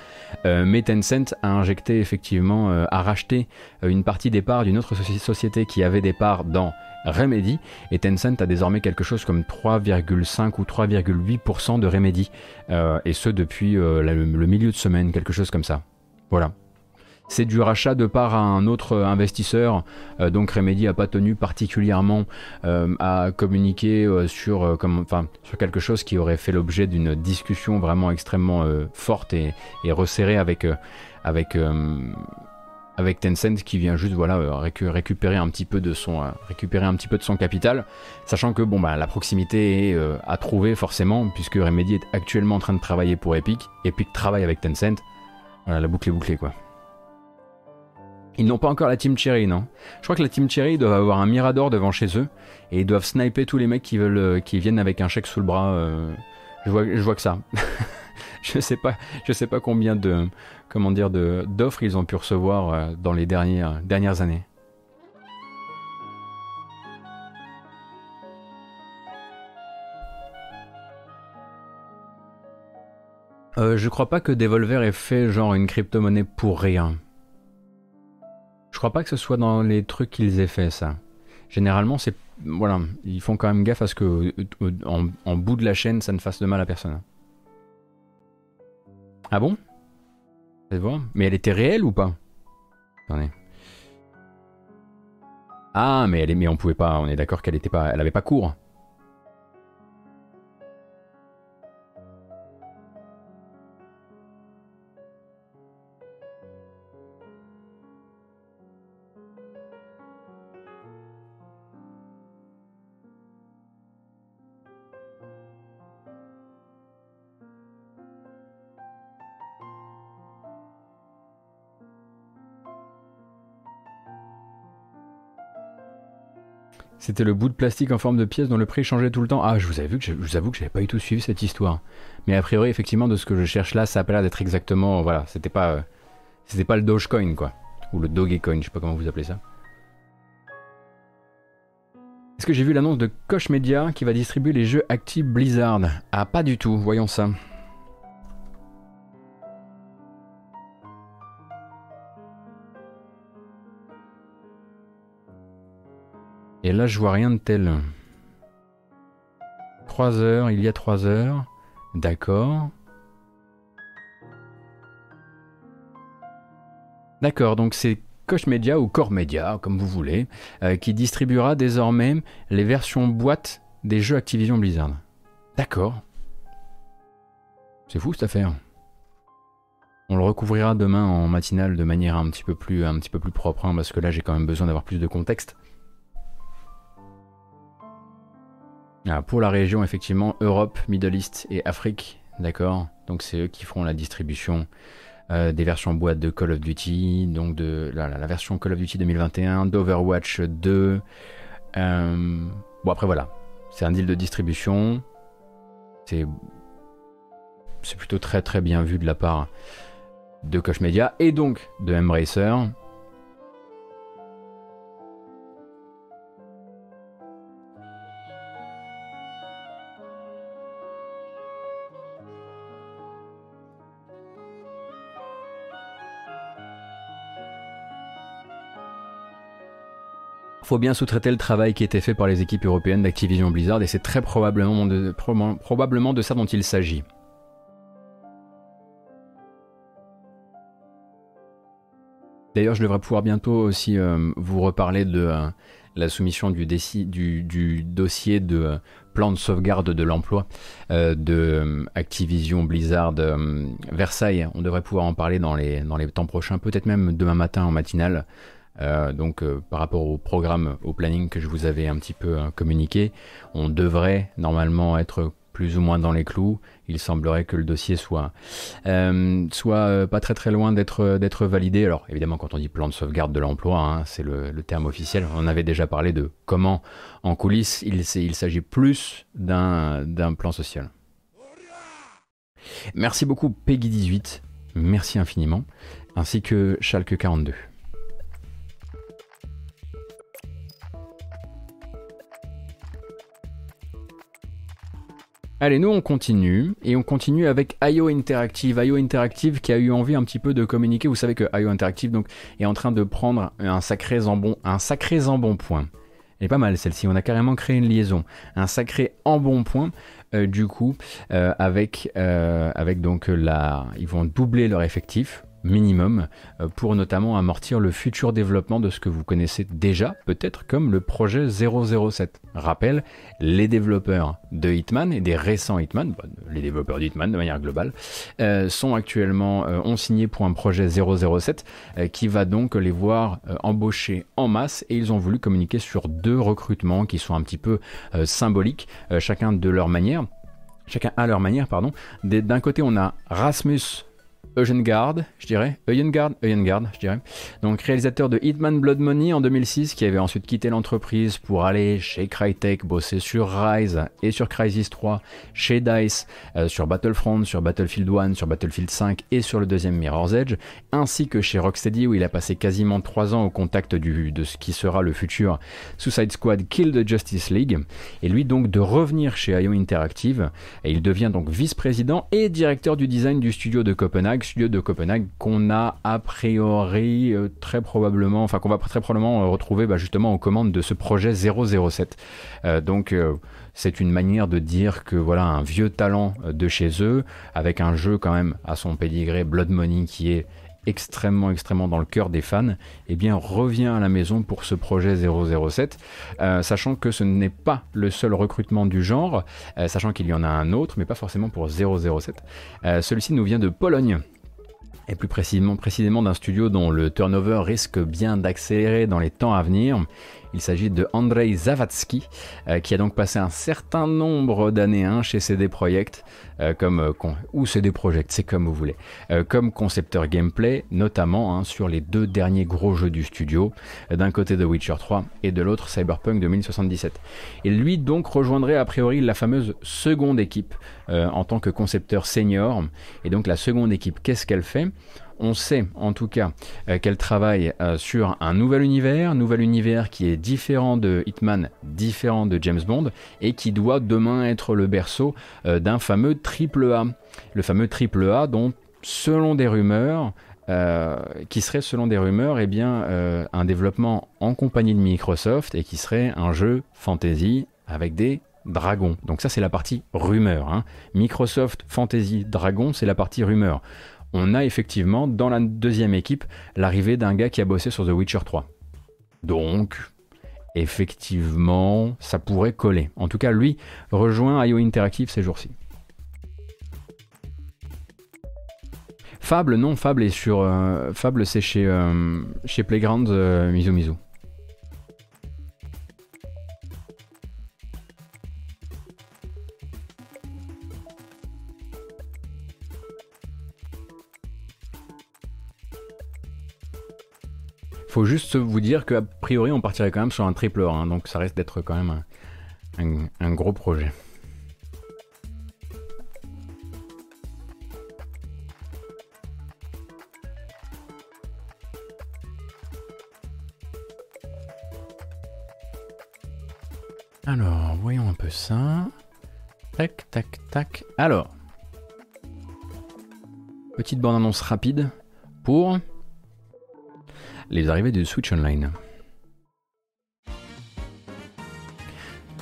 mais Tencent a injecté effectivement, a racheté une partie des parts d'une autre soci- société qui avait des parts dans Remedy, et Tencent a désormais quelque chose comme 3,5 ou 3,8% de Remedy, euh, et ce depuis euh, le, milieu de semaine, quelque chose comme ça. Voilà. C'est du rachat de part à un autre investisseur, euh, donc Remedy n'a pas tenu particulièrement à communiquer sur, quelque chose qui aurait fait l'objet d'une discussion vraiment extrêmement forte et, resserrée avec, avec Tencent qui vient juste voilà, euh, récu- récupérer, un petit peu de son, euh, récupérer un petit peu de son capital, sachant que bon, bah, la proximité est euh, à trouver forcément, puisque Remedy est actuellement en train de travailler pour Epic, Epic travaille avec Tencent, voilà, la boucle est bouclée quoi. Ils n'ont pas encore la Team Cherry, non? Je crois que la Team Cherry doit avoir un Mirador devant chez eux et ils doivent sniper tous les mecs qui veulent, qui viennent avec un chèque sous le bras. je vois que ça. je sais pas, sais pas combien de, comment d'offres ils ont pu recevoir euh, dans les dernières années. Euh, je crois pas que Devolver ait fait genre une crypto-monnaie pour rien. Je crois pas que ce soit dans les trucs qu'ils aient fait ça. Généralement, c'est voilà, ils font quand même gaffe à ce que euh, en bout de la chaîne, ça ne fasse de mal à personne. Ah bon? Voir. Mais elle était réelle ou pas? Attendez. Ah, mais elle est, mais on pouvait pas. On est d'accord qu'elle était pas, elle avait pas cours. C'était le bout de plastique en forme de pièce dont le prix changeait tout le temps. Ah, je vous, vu que je, je vous avoue que j'avais pas du tout suivi cette histoire. Mais a priori, effectivement, de ce que je cherche là, ça a pas l'air d'être exactement. Voilà, c'était pas, euh, c'était pas le Dogecoin, quoi. Ou le Dogecoin, je sais pas comment vous appelez ça. Est-ce que j'ai vu l'annonce de Koch Media qui va distribuer les jeux Active Blizzard? Ah, pas du tout, voyons ça. Et là, je vois rien de tel. 3 heures, il y a 3 heures. D'accord. D'accord, donc c'est Koch Media ou Core Media, comme vous voulez, euh, qui distribuera désormais les versions boîte des jeux Activision Blizzard. D'accord. C'est fou cette affaire. On le recouvrira demain en matinale de manière un petit peu plus, propre, hein, parce que là j'ai quand même besoin d'avoir plus de contexte. Ah, pour la région, effectivement, Europe, Middle East et Afrique, d'accord Donc c'est eux qui feront la distribution euh, des versions boîte de Call of Duty, donc de la, version Call of Duty 2021, d'Overwatch 2. euh, bon, après voilà, c'est un deal de distribution. C'est c'est plutôt très très bien vu de la part de Koch Media et donc de Embracer. Faut bien sous-traiter le travail qui était fait par les équipes européennes d'Activision Blizzard et c'est très probablement de, ça dont il s'agit. D'ailleurs, je devrais pouvoir bientôt aussi euh, vous reparler de euh, la soumission du, dossier de euh, plan de sauvegarde de l'emploi de Activision Blizzard Versailles. On devrait pouvoir en parler dans les temps prochains, peut-être même demain matin en matinale. Euh, donc euh, par rapport au programme, au planning que je vous avais un petit peu euh, communiqué, on devrait normalement être plus ou moins dans les clous. Il semblerait que le dossier soit, pas très loin d'être validé. Alors évidemment quand on dit plan de sauvegarde de l'emploi, hein, c'est le, terme officiel. On avait déjà parlé de comment en coulisses il, s'agit plus d'un d'un plan social. Merci beaucoup Peggy18, merci infiniment, ainsi que Schalke 42. Allez, nous on continue et on continue avec IO Interactive. IO Interactive qui a eu envie un petit peu de communiquer. Vous savez que IO Interactive est en train de prendre un sacré zambon, un point. Elle pas mal celle-ci. On a carrément créé une liaison, un sacré embonpoint. Euh, du coup, euh, avec euh, avec donc la, ils vont doubler leur effectif minimum euh, pour notamment amortir le futur développement de ce que vous connaissez déjà peut-être comme le projet 007. Rappel, les développeurs de Hitman et des récents Hitman, bah, les développeurs de Hitman de manière globale, euh, sont actuellement euh, ont signé pour un projet 007 euh, qui va donc les voir embaucher en masse et ils ont voulu communiquer sur deux recrutements qui sont un petit peu symboliques, chacun de leur manière. Chacun à leur manière, pardon. D'un côté, on a Rasmus Eugengard, je dirais. Eugengard, Eugengard, je dirais. Donc réalisateur de Hitman Blood Money en 2006, qui avait ensuite quitté l'entreprise pour aller chez Crytek, bosser sur Rise et sur Crysis 3, chez DICE, euh, sur Battlefront, sur Battlefield 1, sur Battlefield 5 et sur le deuxième Mirror's Edge, ainsi que chez Rocksteady où il a passé quasiment 3 ans au contact de ce qui sera le futur Suicide Squad Kill the Justice League, et lui donc de revenir chez IO Interactive, et il devient donc vice-président et directeur du design du studio de Copenhague, studio de Copenhague qu'on a a priori euh, très probablement, enfin qu'on va très probablement euh, retrouver bah, justement aux commandes de ce projet 007. Euh, donc c'est une manière de dire que voilà un vieux talent de chez eux, avec un jeu quand même à son pédigré Blood Money qui est extrêmement extrêmement dans le cœur des fans, eh bien revient à la maison pour ce projet 007, euh, sachant que ce n'est pas le seul recrutement du genre, sachant qu'il y en a un autre, mais pas forcément pour 007. Euh, celui-ci nous vient de Pologne. Et plus précisément, d'un studio dont le turnover risque bien d'accélérer dans les temps à venir. Il s'agit de Andrei Zawadzki, qui a donc passé un certain nombre d'années hein, chez CD Projekt, euh, comme, euh, ou CD Projekt, c'est comme vous voulez, euh, comme concepteur gameplay, notamment hein, sur les deux derniers gros jeux du studio, d'un côté The Witcher 3 et de l'autre Cyberpunk 2077. Et lui donc rejoindrait a priori la fameuse seconde équipe en tant que concepteur senior. Et donc la seconde équipe, qu'est-ce qu'elle fait? On sait en tout cas euh, qu'elle travaille euh, sur un nouvel univers, nouvel univers qui est différent de Hitman, différent de James Bond, et qui doit demain être le berceau euh, d'un fameux triple A. Le fameux triple A dont, selon des rumeurs, qui serait selon des rumeurs eh bien, un développement en compagnie de Microsoft et qui serait un jeu fantasy avec des dragons. Donc ça c'est la partie rumeur. Hein. Microsoft Fantasy Dragon c'est la partie rumeur on a effectivement dans la deuxième équipe l'arrivée d'un gars qui a bossé sur The Witcher 3. Donc, effectivement, ça pourrait coller. En tout cas, lui rejoint IO Interactive ces jours-ci. Fable, non, Fable est sur. Euh, Fable, c'est chez, euh, chez Playground euh, Mizu. Faut juste vous dire qu'a priori, on partirait quand même sur un triple A, hein, donc ça reste d'être quand même un, gros projet. Alors, voyons un peu ça. Tac, tac, tac. Alors, petite bande-annonce rapide pour les arrivées du Switch Online.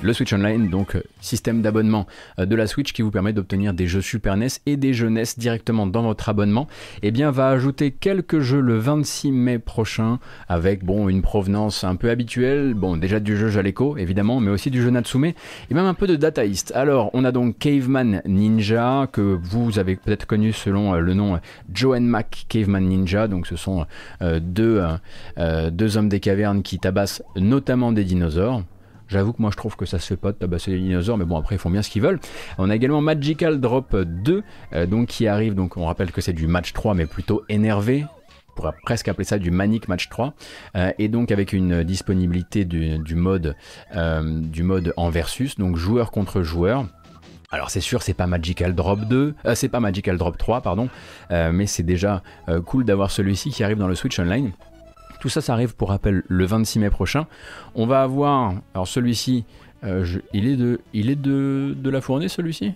Le Switch Online, donc euh, système d'abonnement euh, de la Switch qui vous permet d'obtenir des jeux Super NES et des jeux NES directement dans votre abonnement, eh bien va ajouter quelques jeux le 26 mai prochain avec bon une provenance un peu habituelle, bon déjà du jeu Jaleco évidemment, mais aussi du jeu Natsume et même un peu de Data. Alors on a donc Caveman Ninja que vous avez peut-être connu selon euh, le nom Joe Mac Caveman Ninja, donc ce sont deux, deux hommes des cavernes qui tabassent notamment des dinosaures. J'avoue que moi je trouve que ça se fait pas de tabasser les dinosaures, mais bon après ils font bien ce qu'ils veulent. On a également Magical Drop 2, euh, donc qui arrive, donc on rappelle que c'est du match 3 mais plutôt énervé, on pourrait presque appeler ça du Manic Match 3, euh, et donc avec une disponibilité du, mode, euh, du mode en versus, donc joueur contre joueur. Alors c'est sûr, c'est pas Magical Drop 2, c'est pas Magical Drop 3, pardon, mais c'est déjà cool d'avoir celui-ci qui arrive dans le Switch Online. Tout ça, ça arrive pour rappel le 26 mai prochain. On va avoir, alors celui-ci, euh, il est de, il est de, de la fournée celui-ci?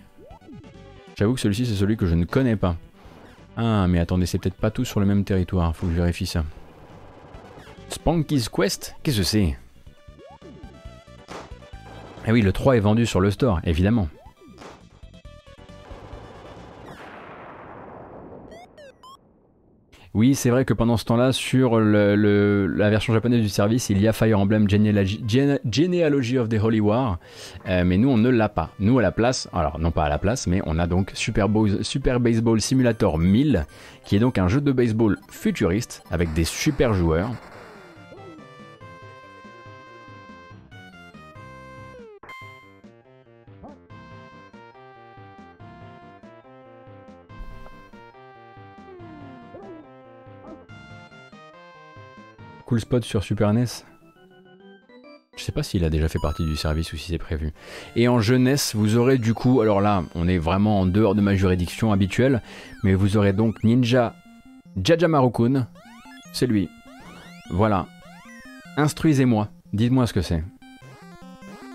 J'avoue que celui-ci c'est celui que je ne connais pas. Ah, mais attendez, c'est peut-être pas tout sur le même territoire. Faut que je vérifie ça. Spanky's Quest, qu'est-ce que c'est? Eh oui, le 3 est vendu sur le store, évidemment. Oui, c'est vrai que pendant ce temps-là, sur la version japonaise du service, il y a Fire Emblem Genealogy, of the Holy War, euh, mais nous on ne l'a pas. Nous à la place, alors non pas à la place, mais on a donc Super, Super Baseball Simulator 1000, qui est donc un jeu de baseball futuriste avec des super joueurs. Cool Spot sur Super NES. Je sais pas s'il a déjà fait partie du service ou si c'est prévu. Et en jeunesse, vous aurez du coup, alors là, on est vraiment en dehors de ma juridiction habituelle, mais vous aurez donc Ninja Jajamaru-kun. C'est lui. Voilà. Instruisez-moi. Dites-moi ce que c'est.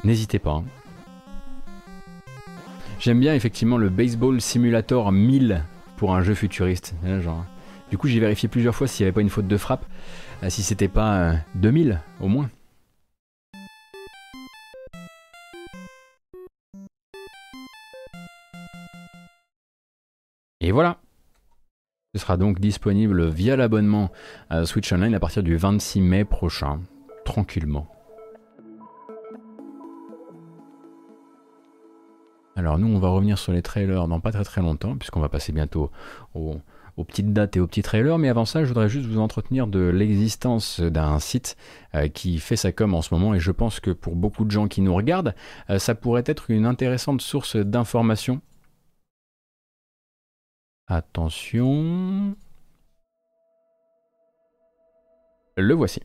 N'hésitez pas. hein. J'aime bien effectivement le Baseball Simulator 1000 pour un jeu futuriste. Genre. Du coup, j'ai vérifié plusieurs fois s'il n'y avait pas une faute de frappe, si c'était pas euh, 2000 au moins. Et voilà. Ce sera donc disponible via l'abonnement à Switch Online à partir du 26 mai prochain, tranquillement. Alors nous, on va revenir sur les trailers dans pas très très longtemps, puisqu'on va passer bientôt aux, aux petites dates et aux petits trailers. Mais avant ça, je voudrais juste vous entretenir de l'existence d'un site euh, qui fait sa com en ce moment, et je pense que pour beaucoup de gens qui nous regardent, euh, ça pourrait être une intéressante source d'information. Attention. Le voici.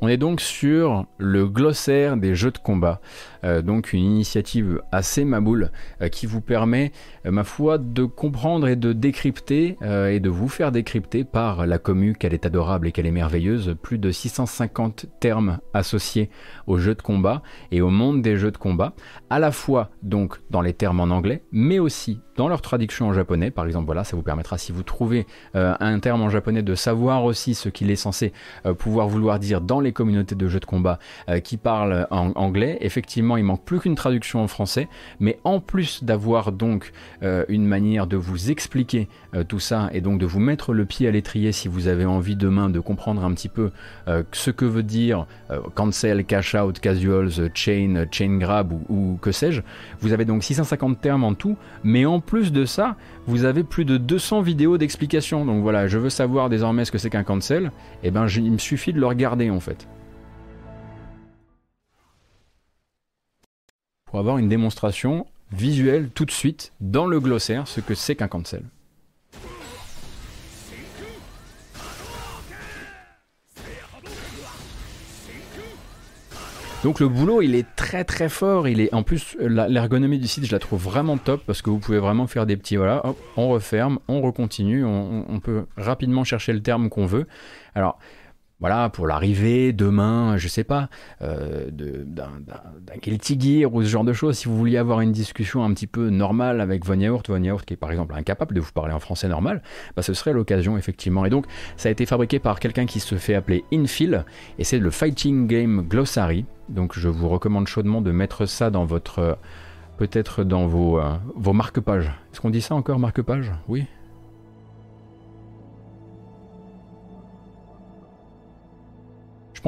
On est donc sur le glossaire des jeux de combat, Euh, donc une initiative assez maboule euh, qui vous permet, euh, ma foi, de comprendre et de décrypter et de vous faire décrypter par la commu qu'elle est adorable et qu'elle est merveilleuse, plus de 650 termes associés aux jeux de combat et au monde des jeux de combat, à la fois donc dans les termes en anglais, mais aussi dans leur traduction en japonais. Par exemple, voilà, ça vous permettra si vous trouvez un terme en japonais de savoir aussi ce qu'il est censé pouvoir vouloir dire dans les communautés de jeux de combat euh, qui parlent en anglais. Effectivement, il manque plus qu'une traduction en français, mais en plus d'avoir donc euh, une manière de vous expliquer euh, tout ça et donc de vous mettre le pied à l'étrier si vous avez envie demain de comprendre un petit peu ce que veut dire cancel, cash out, casuals, chain, chain grab ou que sais-je. Vous avez donc 650 termes en tout, mais en plus de ça, vous avez plus de 200 vidéos d'explication. Donc voilà, je veux savoir désormais ce que c'est qu'un cancel. Et ben, je- il me suffit de le regarder en fait. Pour avoir une démonstration visuelle tout de suite dans le glossaire ce que c'est qu'un cancel. Donc le boulot, il est très très fort. Il est en plus l'ergonomie du site, je la trouve vraiment top parce que vous pouvez vraiment faire des petits voilà, hop, on referme, on recontinue, on, on- on peut rapidement chercher le terme qu'on veut. Alors voilà, pour l'arrivée demain, je sais pas, euh, d'un Guilty Gear ou ce genre de choses, si vous vouliez avoir une discussion un petit peu normale avec Von Yaourt, Von Yaourt qui est par exemple incapable de vous parler en français normal, bah, ce serait l'occasion effectivement. Et donc ça a été fabriqué par quelqu'un qui se fait appeler Infil, et c'est le Fighting Game Glossary. Donc je vous recommande chaudement de mettre ça dans votre... euh, Peut-être dans vos, euh, vos marque-pages. Est-ce qu'on dit ça encore, marque-page? Oui?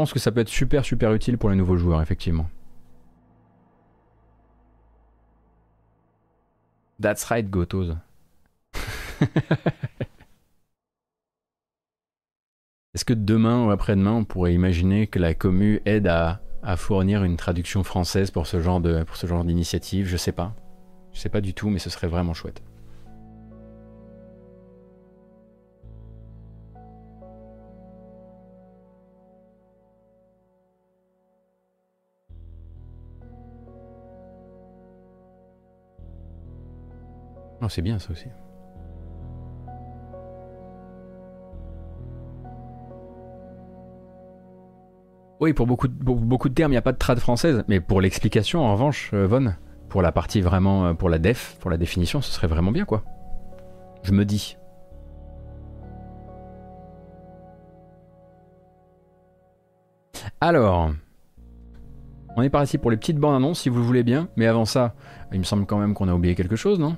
Pense que ça peut être super super utile pour les nouveaux joueurs, effectivement. That's right, Gotos. Est-ce que demain ou après-demain, on pourrait imaginer que la commu aide à, à fournir une traduction française pour ce genre de pour ce genre d'initiative? Je sais pas. Je sais pas du tout, mais ce serait vraiment chouette. Oh, c'est bien ça aussi. Oui, pour beaucoup, de, termes, il n'y a pas de trad française, mais pour l'explication, en revanche, euh, Von, pour la partie vraiment, euh, pour la def, pour la définition, ce serait vraiment bien, quoi. Je me dis. Alors, on est parti pour les petites bandes annonces, si vous le voulez bien, mais avant ça, il me semble quand même qu'on a oublié quelque chose, non?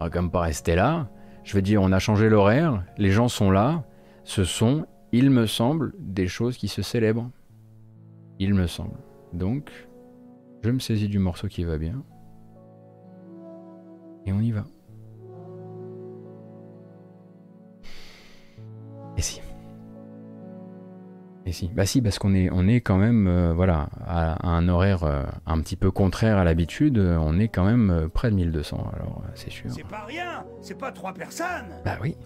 On va pas rester là. Je veux dire, on a changé l'horaire, les gens sont là, ce sont, il me semble, des choses qui se célèbrent. Il me semble. Donc, je me saisis du morceau qui va bien. Et on y va. Et si Et si Bah si, parce qu'on est, on est quand même, euh, voilà, à, à un horaire euh, un petit peu contraire à l'habitude. euh, On est quand même près de 1200, alors c'est sûr. C'est pas rien C'est pas trois personnes Bah oui.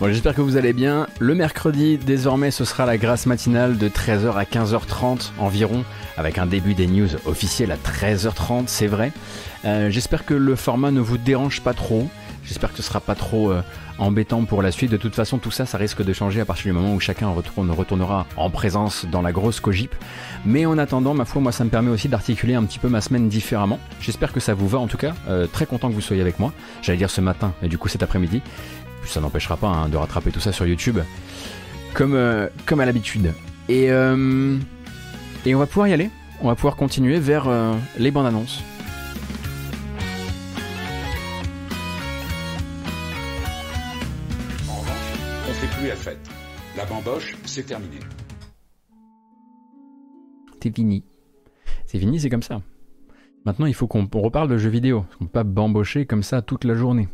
Bon, j'espère que vous allez bien. Le mercredi, désormais, ce sera la grâce matinale de 13h à 15h30 environ, avec un début des news officielles à 13h30, c'est vrai. Euh, j'espère que le format ne vous dérange pas trop. J'espère que ce sera pas trop euh, embêtant pour la suite. De toute façon, tout ça, ça risque de changer à partir du moment où chacun retourne, retournera en présence dans la grosse cogip. Mais en attendant, ma foi, moi, ça me permet aussi d'articuler un petit peu ma semaine différemment. J'espère que ça vous va en tout cas. Euh, très content que vous soyez avec moi. J'allais dire ce matin, mais du coup cet après-midi. Puis ça n'empêchera pas hein, de rattraper tout ça sur YouTube, comme, euh, comme à l'habitude. Et, euh, et on va pouvoir y aller. On va pouvoir continuer vers euh, les bandes annonces. En revanche, on fait plus la fête. La bamboche, c'est terminé. C'est fini. C'est fini, c'est comme ça. Maintenant, il faut qu'on on reparle de jeux vidéo. On peut pas bambocher comme ça toute la journée.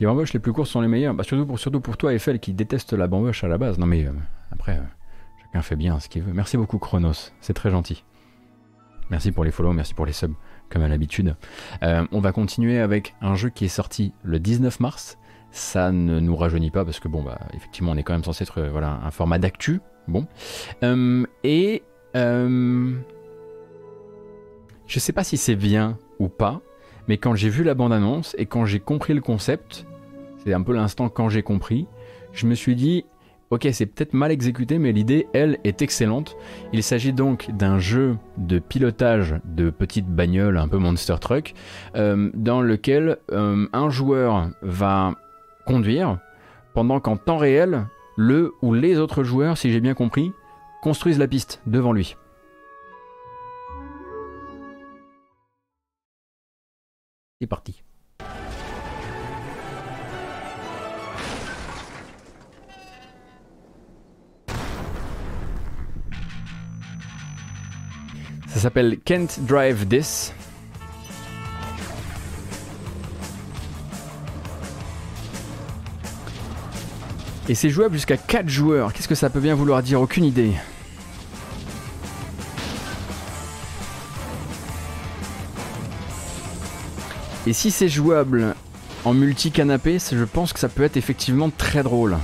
Les bamboches les plus courtes sont les meilleures. Bah, surtout, pour, surtout pour toi, Eiffel, qui déteste la bamboche à la base. Non, mais euh, après, euh, chacun fait bien ce qu'il veut. Merci beaucoup, Chronos. C'est très gentil. Merci pour les follow, merci pour les subs, comme à l'habitude. Euh, on va continuer avec un jeu qui est sorti le 19 mars. Ça ne nous rajeunit pas parce que, bon, bah, effectivement, on est quand même censé être voilà, un format d'actu. Bon. Et. je sais pas si c'est bien ou pas, mais quand j'ai vu la bande-annonce et quand j'ai compris le concept, c'est un peu l'instant quand j'ai compris, je me suis dit, ok, c'est peut-être mal exécuté, mais l'idée, elle, est excellente. Il s'agit donc d'un jeu de pilotage de petites bagnoles, un peu monster truck, euh, dans lequel euh, un joueur va conduire, pendant qu'en temps réel, le ou les autres joueurs, si j'ai bien compris, construisent la piste devant lui. C'est parti. Ça s'appelle Can't Drive This. Et c'est jouable jusqu'à 4 joueurs. Qu'est-ce que ça peut bien vouloir dire? Aucune idée. Et si c'est jouable en multi-canapé, je pense que ça peut être effectivement très drôle.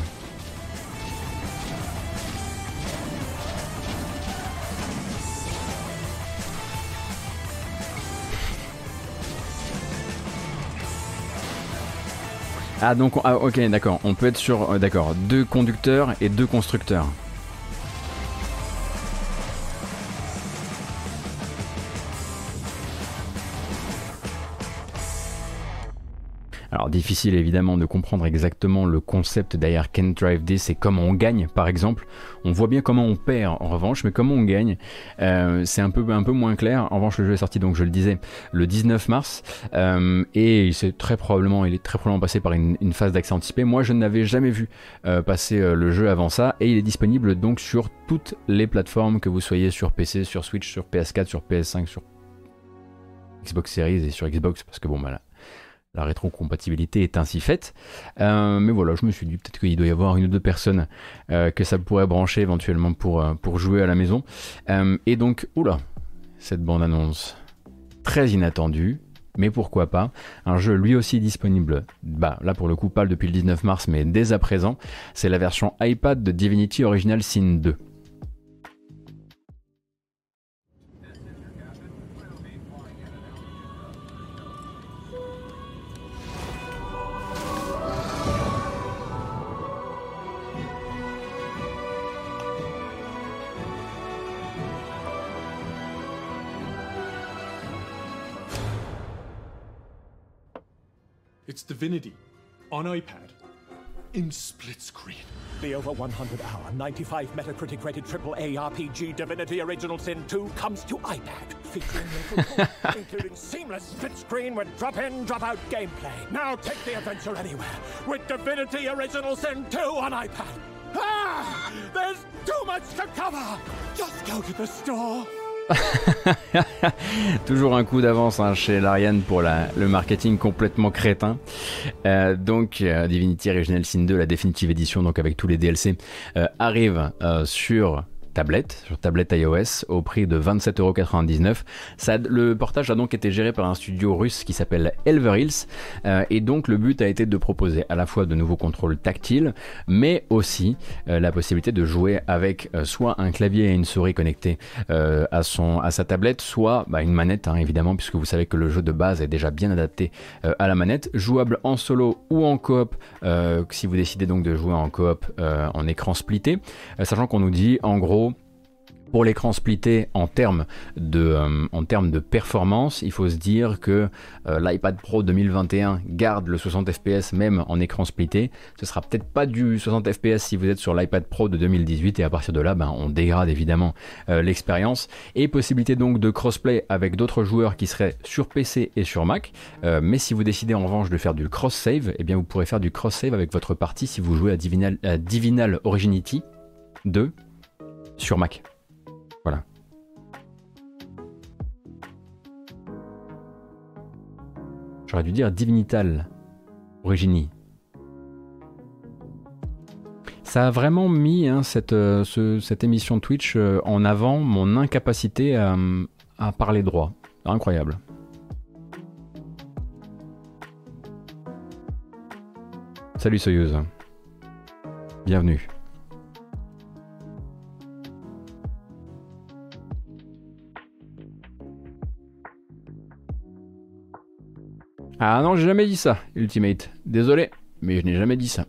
Ah donc on- ah, ok d'accord on peut être sur euh, d'accord deux conducteurs et deux constructeurs. Alors difficile évidemment de comprendre exactement le concept derrière Can Drive This et comment on gagne par exemple. On voit bien comment on perd en revanche, mais comment on gagne, euh, c'est un peu, un peu moins clair. En revanche le jeu est sorti donc je le disais le 19 mars euh, et il s'est très probablement, il est très probablement passé par une, phase d'accès anticipé. Moi je n'avais jamais vu euh, passer le jeu avant ça et il est disponible donc sur toutes les plateformes que vous soyez sur PC, sur Switch, sur PS4, sur PS5, sur Xbox Series et sur Xbox parce que bon bah là, la rétrocompatibilité est ainsi faite. Euh, mais voilà, je me suis dit peut-être qu'il doit y avoir une ou deux personnes euh, que ça pourrait brancher éventuellement pour, euh, pour jouer à la maison. Et donc, oula, cette bande-annonce très inattendue. Mais pourquoi pas Un jeu lui aussi disponible, bah là pour le coup pas depuis le 19 mars mais dès à présent, c'est la version iPad de Divinity Original Sin 2. The over 100 hour, 95 Metacritic rated AAA RPG Divinity Original Sin 2 comes to iPad, featuring local including seamless split screen with drop in, drop out gameplay. Now take the adventure anywhere with Divinity Original Sin 2 on iPad. Ah! There's too much to cover! Just go to the store. Toujours un coup d'avance hein, chez Larian pour le marketing complètement crétin. Euh, donc euh, Divinity Original Sin 2, la définitive édition, donc avec tous les DLC, euh, arrive sur tablette, sur tablette iOS, au prix de 27,99€. Ça, le portage a donc été géré par un studio russe qui s'appelle Elver Hills, euh, et donc le but a été de proposer à la fois de nouveaux contrôles tactiles, mais aussi euh, la possibilité de jouer avec euh, soit un clavier et une souris connectés à, son, à sa tablette, soit bah, une manette, hein, évidemment, puisque vous savez que le jeu de base est déjà bien adapté à la manette, jouable en solo ou en coop, si vous décidez donc de jouer en coop en écran splitté, sachant qu'on nous dit en gros pour l'écran splitté en termes de, euh, en termes de performance, il faut se dire que euh, l'iPad Pro 2021 garde le 60 fps même en écran splitté. Ce sera peut-être pas du 60 fps si vous êtes sur l'iPad Pro de 2018 et à partir de là, ben, on dégrade évidemment euh, l'expérience. Et possibilité donc de crossplay avec d'autres joueurs qui seraient sur PC et sur Mac. mais si vous décidez en revanche de faire du cross-save, eh bien vous pourrez faire du cross-save avec votre partie si vous jouez à à Divinal Originity 2 sur Mac. J'aurais dû dire Divinital Origini. Ça a vraiment mis hein, cette, euh, cette, émission Twitch euh, en avant mon incapacité à, à parler droit. Incroyable. Salut Soyeuse. Bienvenue. Ah non, j'ai jamais dit ça, Ultimate. Désolé, mais je n'ai jamais dit ça.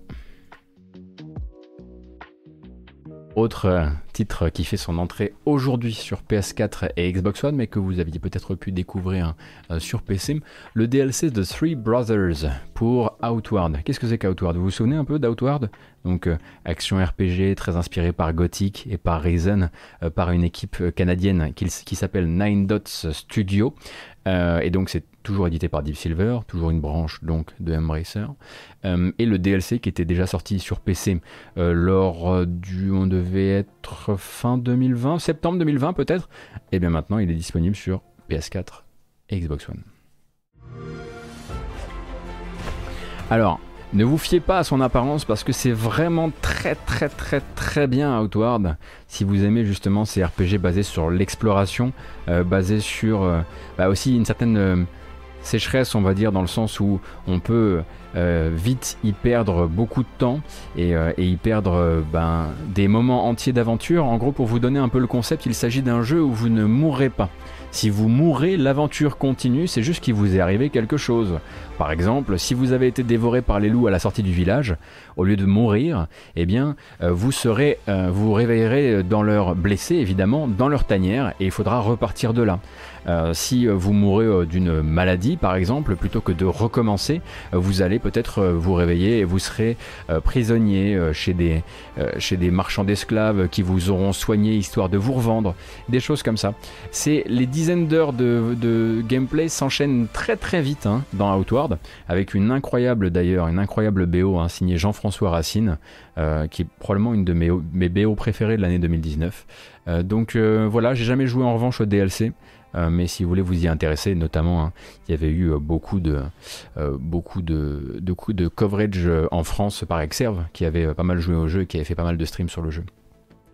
Autre euh, titre qui fait son entrée aujourd'hui sur PS4 et Xbox One, mais que vous aviez peut-être pu découvrir euh, sur PC, le DLC de Three Brothers pour Outward. Qu'est-ce que c'est qu'Outward? Vous vous souvenez un peu d'Outward? Donc euh, action RPG très inspirée par Gothic et par Reason, par une équipe canadienne qui, qui s'appelle Nine Dots Studio. et donc c'est toujours édité par Deep Silver, toujours une branche donc de Embracer, euh, et le DLC qui était déjà sorti sur PC euh, lors du, on devait être fin 2020, septembre 2020 peut-être, et bien maintenant il est disponible sur PS4 et Xbox One. Alors, ne vous fiez pas à son apparence parce que c'est vraiment très très très très bien Outward. Si vous aimez justement ces RPG basés sur l'exploration, euh, basés sur bah aussi une certaine sécheresse, on va dire, dans le sens où on peut vite y perdre beaucoup de temps et, euh, y perdre euh, ben, des moments entiers d'aventure. En gros, pour vous donner un peu le concept, il s'agit d'un jeu où vous ne mourrez pas. Si vous mourrez, l'aventure continue, c'est juste qu'il vous est arrivé quelque chose. Par exemple, si vous avez été dévoré par les loups à la sortie du village, au lieu de mourir, eh bien, vous serez, vous réveillerez dans leur blessé, évidemment, dans leur tanière, et il faudra repartir de là. Euh, si euh, vous mourrez euh, d'une maladie, par exemple, plutôt que de recommencer, vous allez peut-être vous réveiller et vous serez prisonnier chez, des, chez des marchands d'esclaves qui vous auront soigné histoire de vous revendre, des choses comme ça. C'est les dizaines d'heures de, gameplay s'enchaînent très très vite hein, dans Outward, avec une incroyable d'ailleurs, une incroyable BO hein, signée Jean-François Racine, qui est probablement une de mes, mes BO préférées de l'année 2019. donc voilà, j'ai jamais joué en revanche au DLC. Euh, mais si vous voulez vous y intéresser, notamment, hein, il y avait eu euh, beaucoup de, euh, beaucoup de, de, de coverage en France par Exerve, qui avait pas mal joué au jeu et qui avait fait pas mal de streams sur le jeu.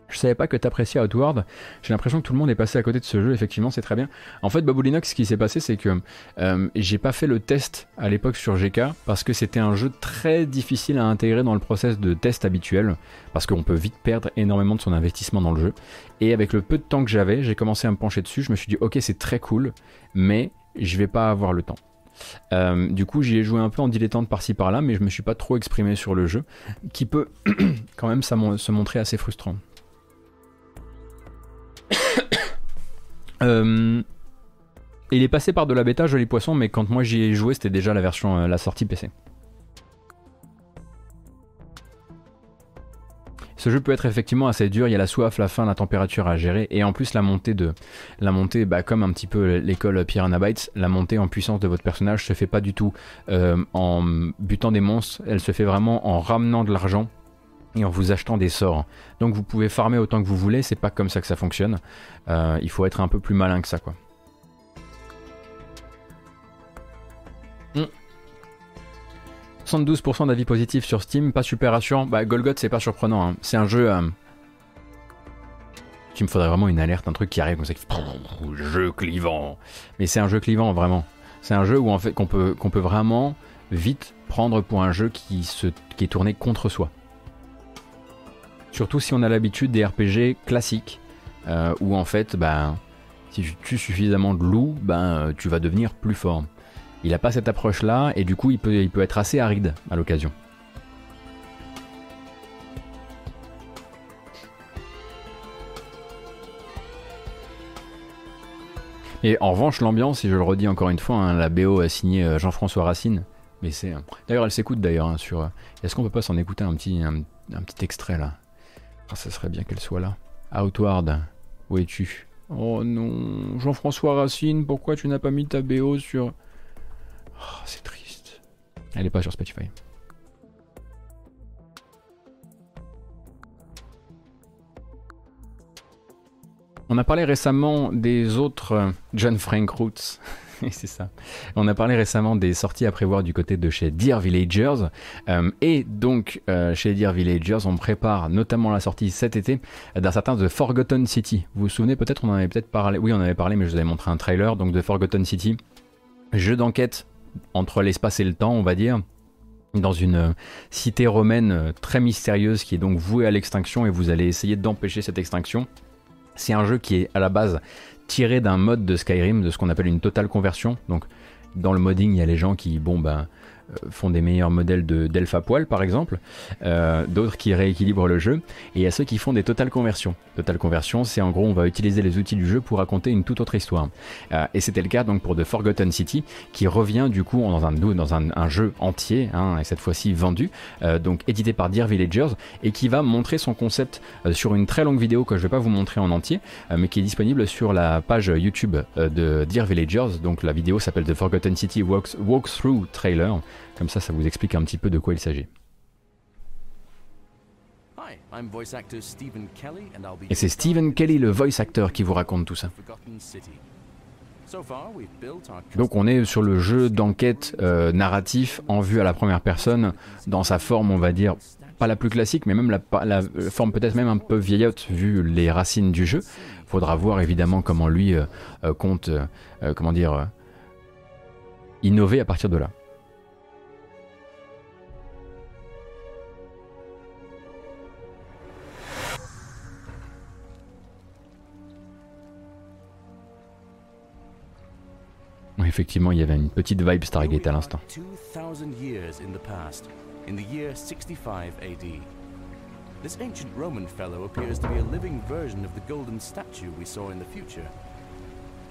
Je savais pas que t'appréciais Outward. J'ai l'impression que tout le monde est passé à côté de ce jeu. Effectivement, c'est très bien. En fait, Baboulinux, ce qui s'est passé, c'est que euh, j'ai pas fait le test à l'époque sur GK parce que c'était un jeu très difficile à intégrer dans le process de test habituel parce qu'on peut vite perdre énormément de son investissement dans le jeu. Et avec le peu de temps que j'avais, j'ai commencé à me pencher dessus. Je me suis dit, ok, c'est très cool, mais je vais pas avoir le temps. Euh, du coup, j'y ai joué un peu en dilettante par-ci par-là, mais je me suis pas trop exprimé sur le jeu, qui peut quand même se montrer assez frustrant. Euh, il est passé par de la bêta Joli Poisson, mais quand moi j'y ai joué, c'était déjà la version, euh, la sortie PC. Ce jeu peut être effectivement assez dur, il y a la soif, la faim, la température à gérer, et en plus la montée de. La montée, bah, comme un petit peu l'école Piranha Bytes, la montée en puissance de votre personnage se fait pas du tout euh, en butant des monstres, elle se fait vraiment en ramenant de l'argent et en vous achetant des sorts. Donc vous pouvez farmer autant que vous voulez, c'est pas comme ça que ça fonctionne. Euh, il faut être un peu plus malin que ça quoi. 72% hmm. d'avis positifs sur Steam, pas super rassurant. Bah Golgot c'est pas surprenant, hein. c'est un jeu... Euh, Tu me faudrait vraiment une alerte, un truc qui arrive comme ça, jeu clivant. Mais c'est un jeu clivant vraiment. C'est un jeu où en fait qu'on peut peut vraiment vite prendre pour un jeu qui se qui est tourné contre soi. Surtout si on a l'habitude des RPG classiques euh, où en fait, ben, si tu tues suffisamment de loups, ben, tu vas devenir plus fort. Il n'a pas cette approche-là et du coup, il peut, être assez aride à l'occasion. Et en revanche, l'ambiance, et je le redis encore une fois, hein, la BO a signé euh, Jean-François Racine. D'ailleurs, elle s'écoute d'ailleurs hein, sur. Est-ce qu'on peut pas s'en écouter un, petit extrait là? Ah, Ça serait bien qu'elle soit là. Outward, où es-tu? Oh non, Jean-François Racine, pourquoi tu n'as pas mis ta BO sur. Oh, c'est triste. Elle est pas sur Spotify. On a parlé récemment des autres euh, John Frank Roots. c'est ça. On a parlé récemment des sorties à prévoir du côté de chez Dear Villagers. Euh, et donc, euh, chez Dear Villagers, on prépare notamment la sortie cet été d'un certain The Forgotten City. Vous vous souvenez peut-être, on en avait peut-être parlé. Oui, on en avait parlé, mais je vous avais montré un trailer. Donc, The Forgotten City, jeu d'enquête entre l'espace et le temps, on va dire dans une cité romaine très mystérieuse qui est donc vouée à l'extinction et vous allez essayer d'empêcher cette extinction. C'est un jeu qui est à la base tiré d'un mode de Skyrim, de ce qu'on appelle une totale conversion. Donc dans le modding, il y a les gens qui, bon, ben, font des meilleurs modèles de à poil par exemple, euh, d'autres qui rééquilibrent le jeu, et il y a ceux qui font des totales conversions. Total conversion, c'est en gros on va utiliser les outils du jeu pour raconter une toute autre histoire. Euh, et c'était le cas donc pour The Forgotten City, qui revient du coup dans un, dans un, jeu entier, hein, et cette fois-ci vendu, donc édité par Dear Villagers, et qui va montrer son concept sur une très longue vidéo que je ne vais pas vous montrer en entier, mais qui est disponible sur la page YouTube de Dear Villagers. Donc la vidéo s'appelle The Forgotten City Walkthrough Trailer. Comme ça, ça vous explique un petit peu de quoi il s'agit. Et c'est Stephen Kelly, le voice actor, qui vous raconte tout ça. Donc on est sur le jeu d'enquête euh, narratif en vue à la première personne, dans sa forme, on va dire, pas la plus classique, mais même la, forme peut-être même un peu vieillotte vu les racines du jeu. Faudra voir évidemment comment lui euh, euh, compte, comment dire, innover à partir de là. Effectivement, il y avait une petite vibe Stargate à l'instant.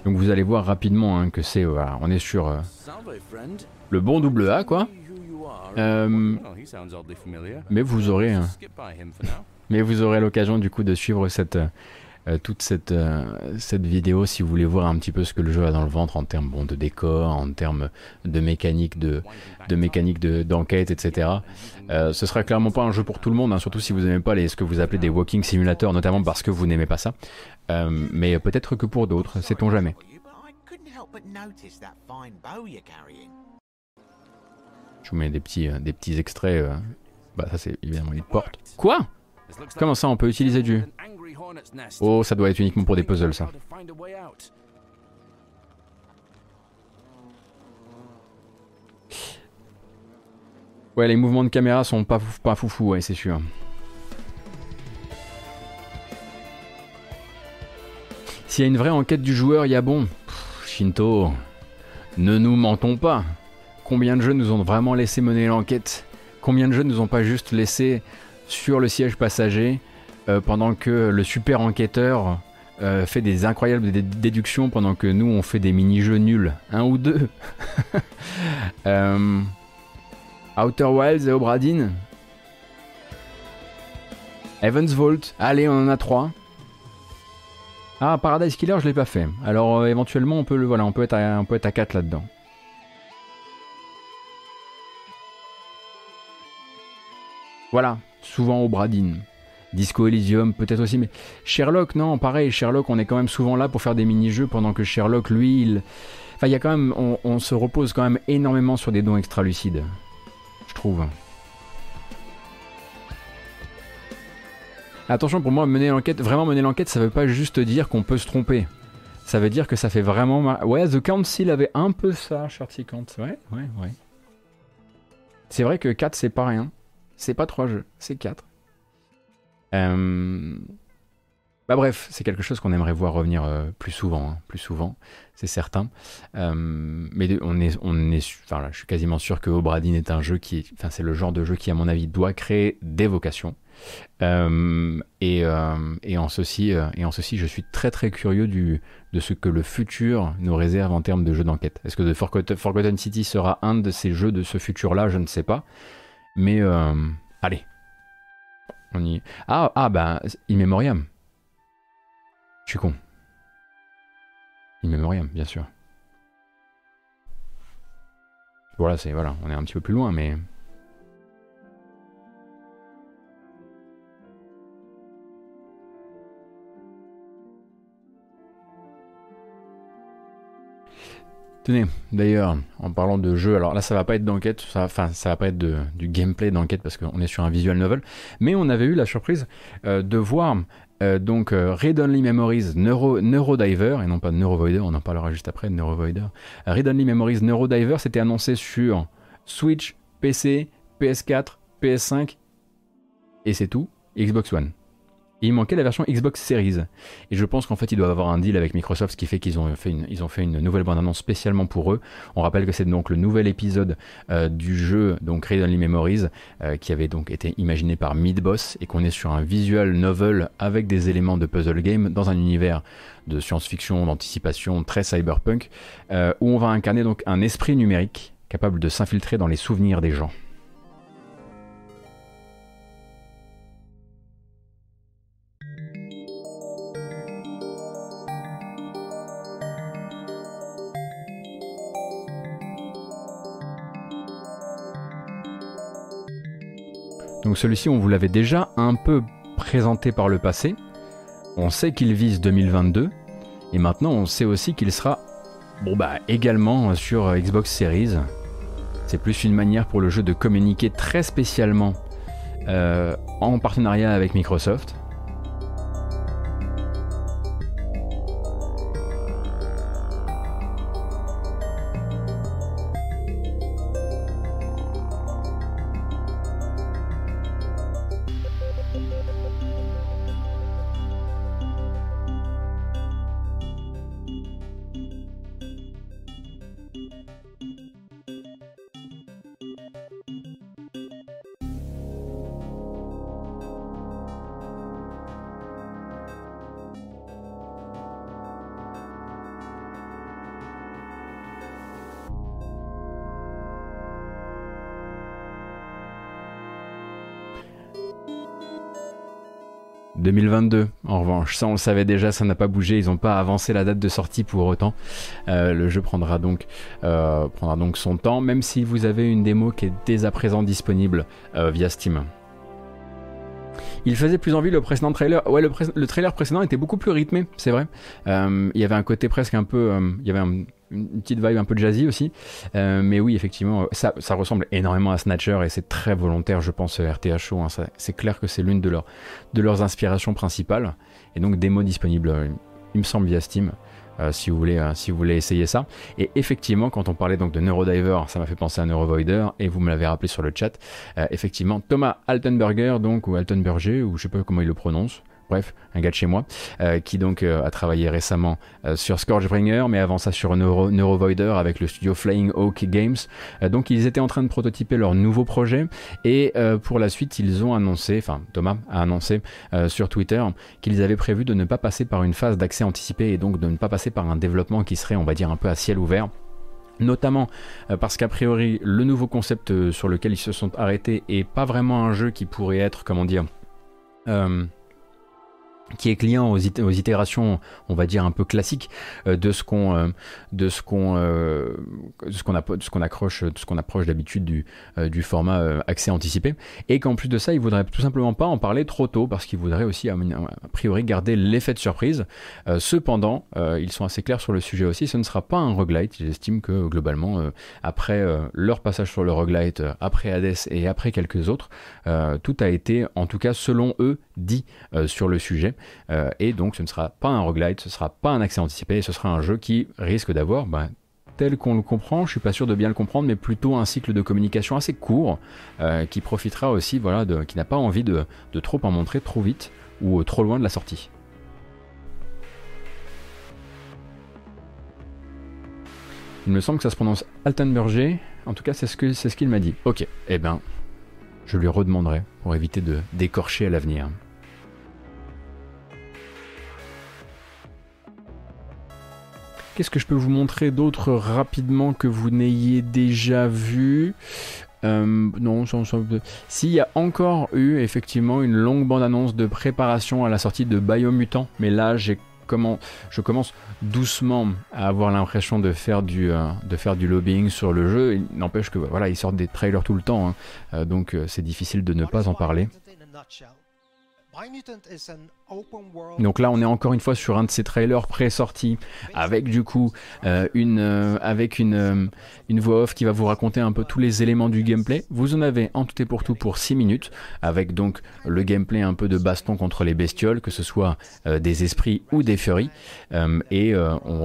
Donc vous allez voir rapidement hein, que c'est, on est sur euh, le bon double A quoi. Euh, mais vous aurez, hein, mais vous aurez l'occasion du coup de suivre cette euh, toute cette, euh, cette vidéo si vous voulez voir un petit peu ce que le jeu a dans le ventre en termes de décor, en termes de mécanique de, de mécanique d'enquête, etc. Euh, ce sera clairement pas un jeu pour tout le monde, hein, surtout si vous n'aimez pas les, ce que vous appelez des walking simulators, notamment parce que vous n'aimez pas ça. mais peut-être que pour d'autres, sait-on jamais. Je vous mets des petits, des petits extraits. Bah ça c'est évidemment une porte. Quoi? Comment ça on peut utiliser du... Oh, ça doit être uniquement pour des puzzles, ça. Ouais, les mouvements de caméra sont pas, foufou, ouais, c'est sûr. S'il y a une vraie enquête du joueur, il y a bon. Shinto, ne nous mentons pas. Combien de jeux nous ont vraiment laissé mener l'enquête? Combien de jeux nous ont pas juste laissé sur le siège passager euh, pendant que le super enquêteur euh, fait des incroyables déductions pendant que nous on fait des mini-jeux nuls, un ou deux. Euh, Outer Wilds et Obradin. Evans Vault, allez on en a trois. Ah Paradise Killer je l'ai pas fait. Alors éventuellement on peut le voilà on peut être à, on peut être à 4 là-dedans. Voilà, souvent Obradin. Disco Elysium peut-être aussi, mais Sherlock, non, pareil, Sherlock, on est quand même souvent là pour faire des mini-jeux pendant que Sherlock, lui, il... Enfin, il y a quand même, on, se repose quand même énormément sur des dons extra-lucides, je trouve. Attention, pour moi, mener l'enquête, vraiment mener l'enquête, ça veut pas juste dire qu'on peut se tromper. Ça veut dire que ça fait vraiment. mar- Ouais, The Council avait un peu ça, Shorty Count. Ouais, ouais, ouais. C'est vrai que 4, c'est pas rien. C'est pas 3 jeux, c'est 4. Euh... Bah bref, c'est quelque chose qu'on aimerait voir revenir euh, plus souvent, hein, plus souvent, c'est certain. Euh, mais on est, on est, enfin là, je suis quasiment sûr que Obradin est un jeu qui, enfin c'est le genre de jeu qui à mon avis doit créer des vocations. Et, et en ceci, et en ceci, je suis très très curieux du, de ce que le futur nous réserve en termes de jeux d'enquête. Est-ce que Forgotten, City sera un de ces jeux de ce futur-là? Je ne sais pas. Mais allez, Ah ah Memoriam. Je suis con. In Memoriam, bien sûr. Voilà, c'est voilà, on est un petit peu plus loin, mais. Tenez, d'ailleurs, en parlant de jeu, alors là ça va pas être d'enquête, enfin ça va pas être du gameplay d'enquête parce qu'on est sur un visual novel, mais on avait eu la surprise euh, de voir euh, donc euh, Read Only Memories Neuro, Neurodiver, et non pas Neurovoider, on en parlera juste après, Neurovoider. Read Only Memories Neurodiver, c'était annoncé sur Switch, PC, PS4, PS5, et c'est tout, Xbox One. Il manquait la version Xbox Series. Et je pense qu'en fait, ils doivent avoir un deal avec Microsoft, ce qui fait qu'ils ont fait une, ont fait une nouvelle bande-annonce spécialement pour eux. On rappelle que c'est donc le nouvel épisode euh, du jeu, donc Read Only Memories, euh, qui avait donc été imaginé par Midboss, et qu'on est sur un visual novel avec des éléments de puzzle game dans un univers de science-fiction, d'anticipation très cyberpunk, euh, où on va incarner donc un esprit numérique capable de s'infiltrer dans les souvenirs des gens. Donc celui-ci, on vous l'avait déjà un peu présenté par le passé. On sait qu'il vise 2022. Et maintenant, on sait aussi qu'il sera bah, également sur Xbox Series. C'est plus une manière pour le jeu de communiquer très spécialement euh, en partenariat avec Microsoft. « 2022, en revanche, ça on le savait déjà, ça n'a pas bougé, ils n'ont pas avancé la date de sortie pour autant. Euh, le jeu prendra donc, euh, prendra donc son temps, même si vous avez une démo qui est dès à présent disponible euh, via Steam. Il faisait plus envie le précédent trailer. Ouais, le, trailer précédent était beaucoup plus rythmé, c'est vrai. Il y avait un côté presque un peu. il avait un- une petite vibe un peu jazzy aussi. Euh, mais oui, effectivement, ça, ça ressemble énormément à Snatcher et c'est très volontaire, je pense, RTHO. hein, ça- c'est clair que c'est l'une de, leurs de leurs inspirations principales. Et donc, démo disponible, euh, il me semble, via Steam. euh, si, vous voulez, euh, si vous voulez essayer ça. Et effectivement, quand on parlait donc de Neurodiver, ça m'a fait penser à Neurovoider, et vous me l'avez rappelé sur le chat. Euh, effectivement, Thomas Altenberger, donc, ou Altenberger, ou je sais pas comment il le prononce, bref, un gars de chez moi, euh, qui donc euh, a travaillé récemment euh, sur Scourgebringer, mais avant ça sur Neuro, Neurovoider avec le studio Flying Oak Games. Donc ils étaient en train de prototyper leur nouveau projet, et pour la suite, ils ont annoncé, enfin Thomas a annoncé sur Twitter qu'ils avaient prévu de ne pas passer par une phase d'accès anticipé, et donc de ne pas passer par un développement qui serait, on va dire, un peu à ciel ouvert. Notamment parce qu'a priori, le nouveau concept sur lequel ils se sont arrêtés est pas vraiment un jeu qui pourrait être, comment dire, euh, qui est client aux, it- aux itérations, on va dire un peu classiques euh, de ce qu'on, euh, de ce qu'on, euh, ce qu'on, accroche, de ce qu'on approche d'habitude du, format accès anticipé, et qu'en plus de ça, ils voudraient tout simplement pas en parler trop tôt parce qu'ils voudraient aussi a, priori garder l'effet de surprise. Cependant, ils sont assez clairs sur le sujet aussi. Ce ne sera pas un roguelite. J'estime que globalement, après leur passage sur le roguelite, après Hades et après quelques autres, tout a été, en tout cas selon eux, dit euh, sur le sujet. Euh, et donc ce ne sera pas un roguelite, ce ne sera pas un accès anticipé, ce sera un jeu qui risque d'avoir, bah, tel qu'on le comprend, je suis pas sûr de bien le comprendre, mais plutôt un cycle de communication assez court, euh, qui profitera aussi, voilà, qui n'a pas envie de, trop en montrer trop vite ou trop loin de la sortie. Il me semble que ça se prononce Altenberger. En tout cas, c'est ce que c'est ce qu'il m'a dit. Ok, eh ben, je lui redemanderai pour éviter de d'écorcher à l'avenir. Qu'est-ce que je peux vous montrer d'autre rapidement que vous n'ayez déjà vu? Euh, non, s'il y a encore eu effectivement une longue bande-annonce de préparation à la sortie de Biomutant, mais là j'ai comment je commence doucement à avoir l'impression de faire du euh, de faire du lobbying sur le jeu. Il n'empêche que voilà, ils sortent des trailers tout le temps, hein. Euh, donc euh, c'est difficile de ne pas en parler. Donc là, on est encore une fois sur un de ces trailers pré-sortis, avec du coup euh, une, euh, avec une, euh, une voix off qui va vous raconter un peu tous les éléments du gameplay. Vous en avez en tout et pour tout pour 6 minutes, avec donc le gameplay un peu de baston contre les bestioles, que ce soit des esprits ou des furies. Et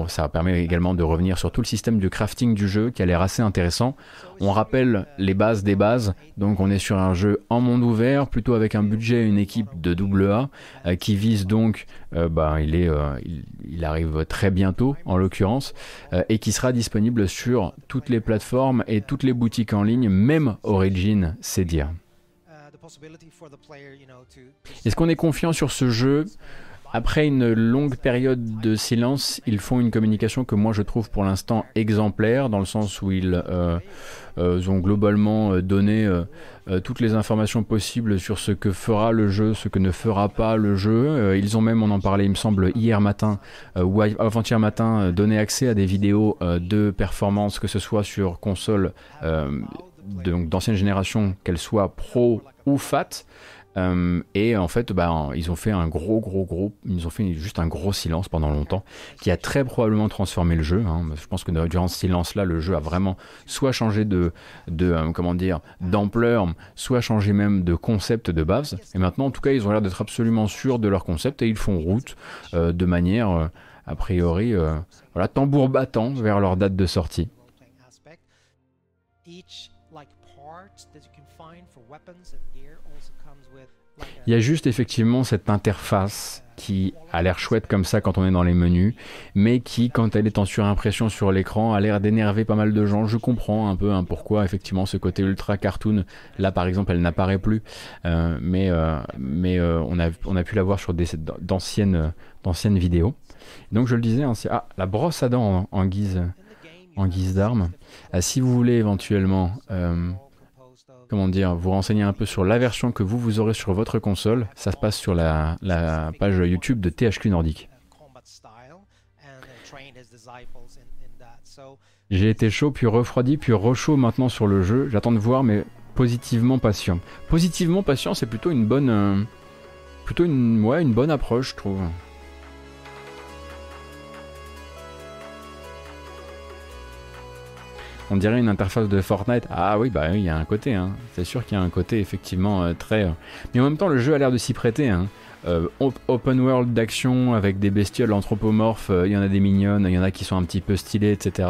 ça permet également de revenir sur tout le système de crafting du jeu, qui a l'air assez intéressant. On rappelle les bases des bases, donc on est sur un jeu en monde ouvert, plutôt avec un budget et une équipe de double A, euh, qui vise donc, euh, bah, il, est, euh, il, il arrive très bientôt en l'occurrence, euh, et qui sera disponible sur toutes les plateformes et toutes les boutiques en ligne, même Origin, c'est dire. Est-ce qu'on est confiant sur ce jeu? Après une longue période de silence, ils font une communication que moi je trouve pour l'instant exemplaire, dans le sens où ils euh, euh, ont globalement euh, donné euh, euh, toutes les informations possibles sur ce que fera le jeu, ce que ne fera pas le jeu. Euh, ils ont même, on en parlait il me semble hier matin ou avant-hier matin, donné accès à des vidéos de performance, que ce soit sur console d'ancienne génération, qu'elle soit pro ou fat. Euh, et en fait, bah, ils ont fait un gros, gros, gros, ils ont fait juste un gros silence pendant longtemps, qui a très probablement transformé le jeu. hein. Je pense que durant ce silence-là, le jeu a vraiment soit changé de, euh, comment dire, d'ampleur, soit changé même de concept de base. Et maintenant, en tout cas, ils ont l'air d'être absolument sûrs de leur concept et ils font route euh, de manière, a priori, voilà, tambour battant vers leur date de sortie. Il y a juste effectivement cette interface qui a l'air chouette comme ça quand on est dans les menus, mais qui, quand elle est en surimpression sur l'écran, a l'air d'énerver pas mal de gens. Je comprends un peu hein, pourquoi effectivement ce côté ultra cartoon, là par exemple, elle n'apparaît plus, Euh, mais, euh, mais euh, on, a, on a pu la voir sur d'anciennes vidéos. Donc je le disais, hein, ah, la brosse à dents en, guise, en guise d'arme. Ah, si vous voulez éventuellement comment dire, vous renseigner un peu sur la version que vous, vous aurez sur votre console. Ça se passe sur la, page YouTube de THQ Nordic. J'ai été chaud, puis refroidi, puis rechaud maintenant sur le jeu. J'attends de voir, mais positivement patient. Positivement patient, c'est plutôt une bonne, euh, plutôt une, ouais, une bonne approche, je trouve. On dirait une interface de Fortnite. Ah oui, bah il y a un côté. Hein. C'est sûr qu'il y a un côté effectivement euh, très. euh, Mais en même temps, le jeu a l'air de s'y prêter. Hein. Euh, op- open world d'action avec des bestioles anthropomorphes. Il y en a des mignonnes, il y en a qui sont un petit peu stylées, etc.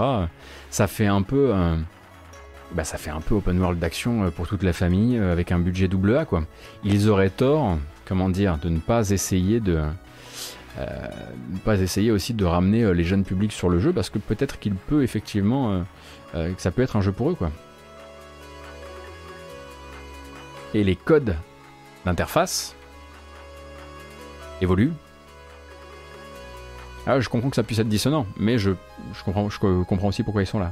Ça fait un peu. Bah, ça fait un peu open world d'action pour toute la famille avec un budget double A quoi. Ils auraient tort, comment dire, de ne pas essayer de pas essayer aussi de ramener les jeunes publics sur le jeu parce que peut-être qu'il peut effectivement euh, que ça peut être un jeu pour eux quoi. Et les codes d'interface évoluent. Ah, je comprends que ça puisse être dissonant, mais je, je, comprends, aussi pourquoi ils sont là.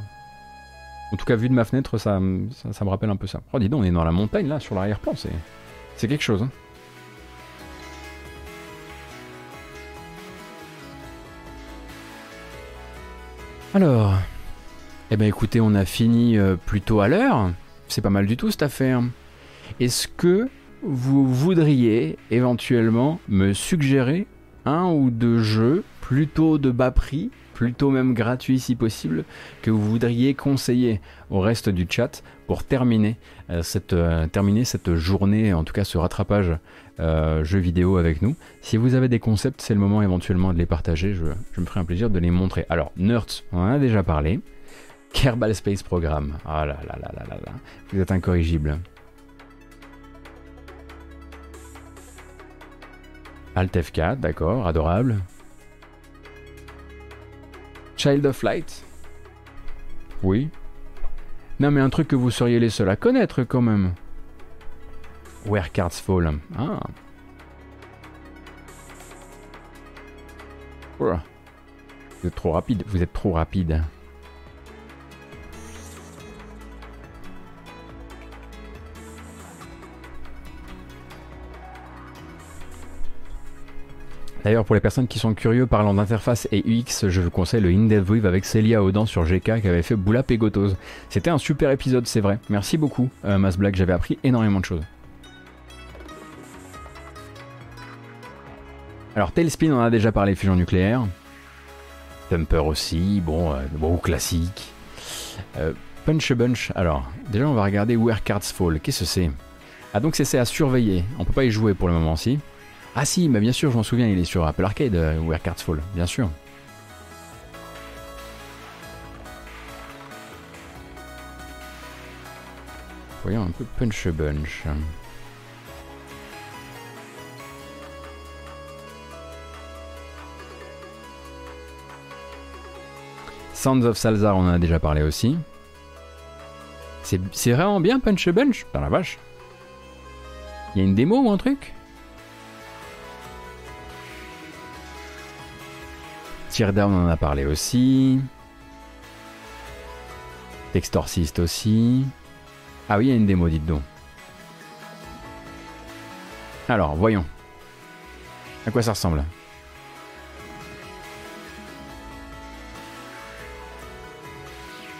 En tout cas, vu de ma fenêtre, ça, me- ça, ça me rappelle un peu ça. Oh, dis donc, on est dans la montagne là, sur l'arrière-plan, c'est, c'est quelque chose. hein. Alors, eh ben écoutez, on a fini euh, plutôt à l'heure. C'est pas mal du tout cette affaire. Est-ce que vous voudriez éventuellement me suggérer un ou deux jeux plutôt de bas prix, plutôt même gratuit si possible, que vous voudriez conseiller au reste du chat pour terminer, euh, cette, euh, terminer cette journée, en tout cas ce rattrapage jeu vidéo avec nous? Si vous avez des concepts, c'est le moment éventuellement de les partager, je, je me ferai un plaisir de les montrer. Alors, Nerds, on en a déjà parlé. Kerbal Space Program, ah là là là là là là, vous êtes incorrigible. Alt F4, d'accord, adorable. Child of Light Oui. Non mais un truc que vous seriez les seuls à connaître quand même. Where Cards Fall. Ah. Vous êtes trop rapide, vous êtes trop rapide. D'ailleurs, pour les personnes qui sont curieux parlant d'interface et UX, je vous conseille le In avec Celia Audan sur GK qui avait fait Boula Pegotos. C'était un super épisode, c'est vrai. Merci beaucoup, euh, Mass Black, j'avais appris énormément de choses. Alors, Tailspin, on en a déjà parlé, fusion nucléaire. Thumper aussi, bon, euh, classique. Euh, Punch a Bunch, alors, déjà on va regarder Where Cards Fall. Qu'est-ce que c'est? Ah, donc c'est à surveiller. On peut pas y jouer pour le moment, si. Ah si, bien sûr, je m'en souviens, il est sur Apple Arcade, euh, Where Cards Fall, bien sûr. Voyons un peu Punch a Bunch. Sounds of Salzar, on en a déjà parlé aussi. C'est vraiment bien Punch a Bunch? Par la vache. Il y a une démo ou un truc? Teardown, on en a parlé aussi. Textorcist aussi. Ah oui, il y a une démo, dites donc. Alors, voyons. À quoi ça ressemble?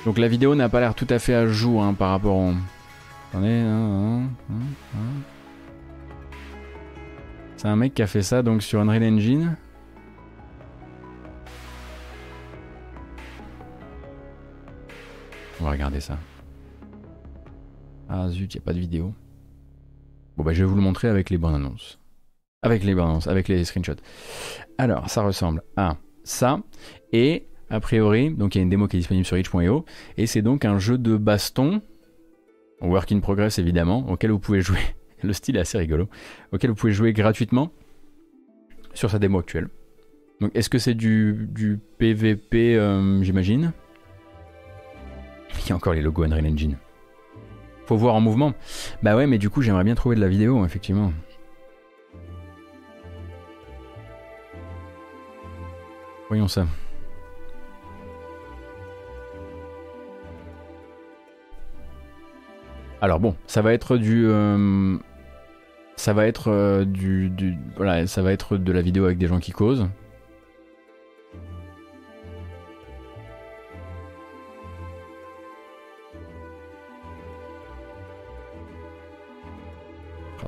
Donc la vidéo n'a pas l'air tout à fait à jour hein, par rapport au... Attendez... Hein, hein, C'est un mec qui a fait ça donc sur Unreal Engine. On va regarder ça. Ah zut, il a pas de vidéo. Bon bah je vais vous le montrer avec les bandes annonces. Avec les bandes annonces, avec les screenshots. Alors, ça ressemble à ça. Et a priori, donc il y a une démo qui est disponible sur itch.io. Et c'est donc un jeu de baston, work in progress évidemment, auquel vous pouvez jouer. Le style est assez rigolo. Auquel vous pouvez jouer gratuitement sur sa démo actuelle. Donc est-ce que c'est du, du PVP, euh, j'imagine? Il y a encore les logos Unreal Engine. Faut voir en mouvement. Bah ouais, mais du coup, j'aimerais bien trouver de la vidéo, effectivement. Voyons ça. Alors bon, ça va être du, euh, ça va être euh, du, du, voilà, ça va être de la vidéo avec des gens qui causent.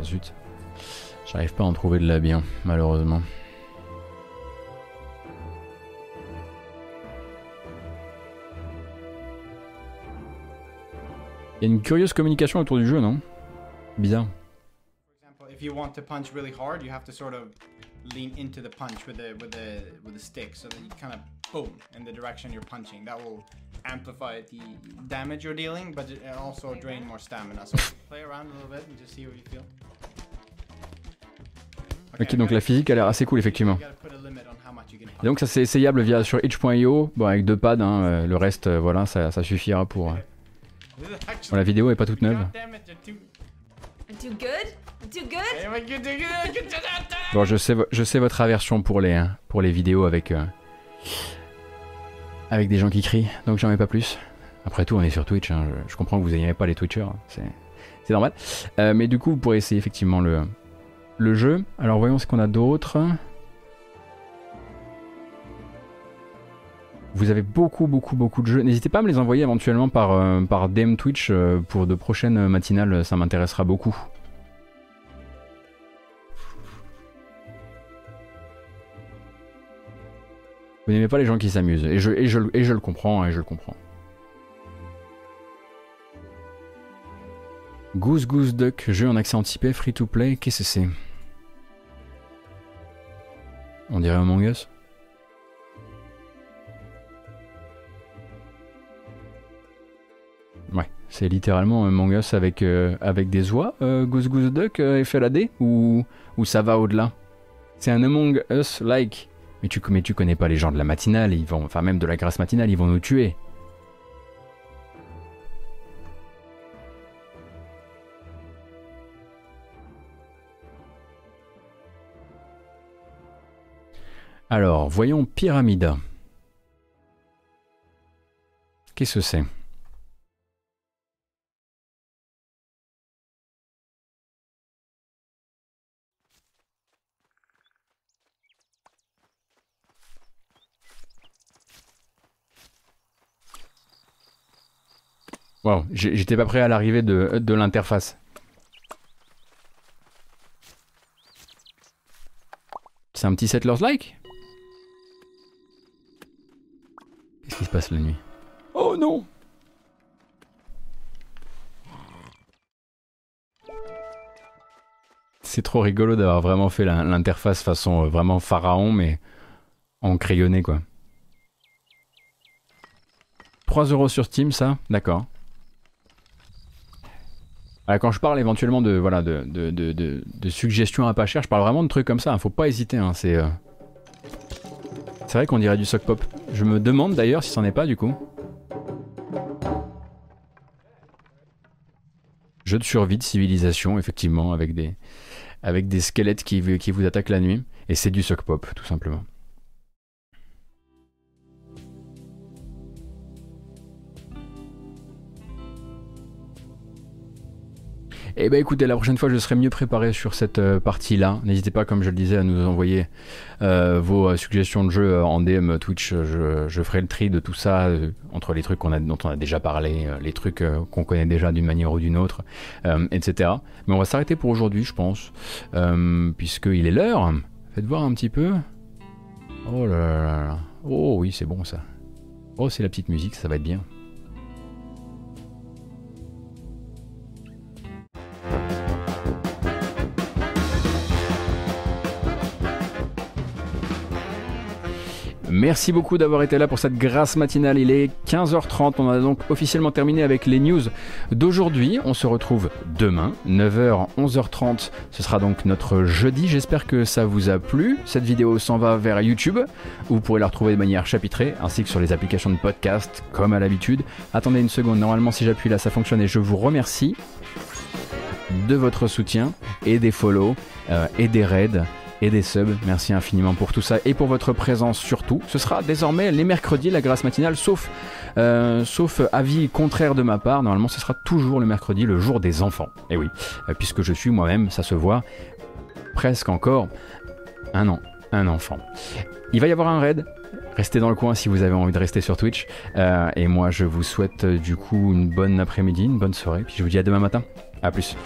Zut. J'arrive pas à en trouver de la bien, malheureusement. Il y a une curieuse communication autour du jeu, non? Bizarre. Lean into the punch with the with the with the stick, so that you kind of boom in the direction you're punching. That will amplify the damage you're dealing, but also drain more stamina. So play around a little bit and just see what you feel. Ok, donc la physique a l'air assez cool effectivement. Et donc ça c'est essayable via sur itch.io, bon avec deux pads, hein, euh, le reste euh, voilà ça, ça, suffira pour... Euh... Bon, la vidéo est pas toute neuve. Bon je sais, je sais votre aversion pour les, hein, pour les vidéos avec, euh, avec des gens qui crient, donc j'en mets pas plus. Après tout on est sur Twitch, hein, je, je, comprends que vous n'aimez pas les Twitchers, c'est normal. Euh, mais du coup vous pourrez essayer effectivement le le jeu. Alors voyons ce qu'on a d'autre. Vous avez beaucoup, beaucoup, beaucoup de jeux. N'hésitez pas à me les envoyer éventuellement par, euh, par DM Twitch euh, pour de prochaines matinales, ça m'intéressera beaucoup. Vous n'aimez pas les gens qui s'amusent. Et je, et, je, et je le comprends, et je le comprends. Goose Goose Duck, jeu en accès anticipé, free to play, qu'est-ce que c'est? On dirait Among Us? Ouais, c'est littéralement Among Us avec, euh, avec des oies, euh, Goose Goose Duck, euh, FLAD, ou, ou ça va au-delà? C'est un Among Us-like. Mais tu, connais pas les gens de la matinale, ils vont, enfin même de la grâce matinale, ils vont nous tuer. Alors, voyons Pyramida. Qu'est-ce que c'est? Wow, j'étais pas prêt à l'arrivée de, de l'interface. C'est un petit Settlers like Qu'est-ce qui se passe la nuit? Oh non C'est trop rigolo d'avoir vraiment fait l'interface façon euh, vraiment pharaon, mais en crayonné quoi. 3 euros sur Steam, ça? D'accord. Ah, quand je parle éventuellement de, voilà, de, de, de, suggestions à pas cher, je parle vraiment de trucs comme ça, hein. faut pas hésiter. Hein. c'est euh, c'est vrai qu'on dirait du sock pop. Je me demande d'ailleurs si c'en est pas du coup. Jeu de survie de civilisation, effectivement, avec des, avec des squelettes qui, qui vous attaquent la nuit. Et c'est du sock pop, tout simplement. Eh ben écoutez, la prochaine fois je serai mieux préparé sur cette euh, partie-là. N'hésitez pas, comme je le disais, à nous envoyer euh, vos euh, suggestions de jeux en DM Twitch. Je, ferai le tri de tout ça entre les trucs dont on a déjà parlé, les trucs qu'on connaît déjà d'une manière ou d'une autre, etc. Mais on va s'arrêter pour aujourd'hui, je pense, puisqu'il est l'heure. Faites voir un petit peu. Oh là là là. Oh oui, c'est bon ça. Oh, c'est la petite musique, ça va être bien. Merci beaucoup d'avoir été là pour cette grâce matinale. Il est 15h30. On a donc officiellement terminé avec les news d'aujourd'hui. On se retrouve demain, 9h, 11h30. Ce sera donc notre jeudi. J'espère que ça vous a plu. Cette vidéo s'en va vers YouTube. Vous pourrez la retrouver de manière chapitrée, ainsi que sur les applications de podcast, comme à l'habitude. Attendez une seconde. Normalement, si j'appuie là, ça fonctionne et je vous remercie de votre soutien et des follow euh, et des raids et des subs. Merci infiniment pour tout ça et pour votre présence surtout. Ce sera désormais les mercredis, la grâce matinale, sauf, euh, sauf avis contraire de ma part. Normalement, ce sera toujours le mercredi, le jour des enfants. Et oui, euh, puisque je suis moi-même, ça se voit, presque encore un an, un enfant. Il va y avoir un raid. Restez dans le coin si vous avez envie de rester sur Twitch. Euh, et moi, je vous souhaite du coup une bonne après-midi, une bonne soirée. Puis je vous dis à demain matin. A plus.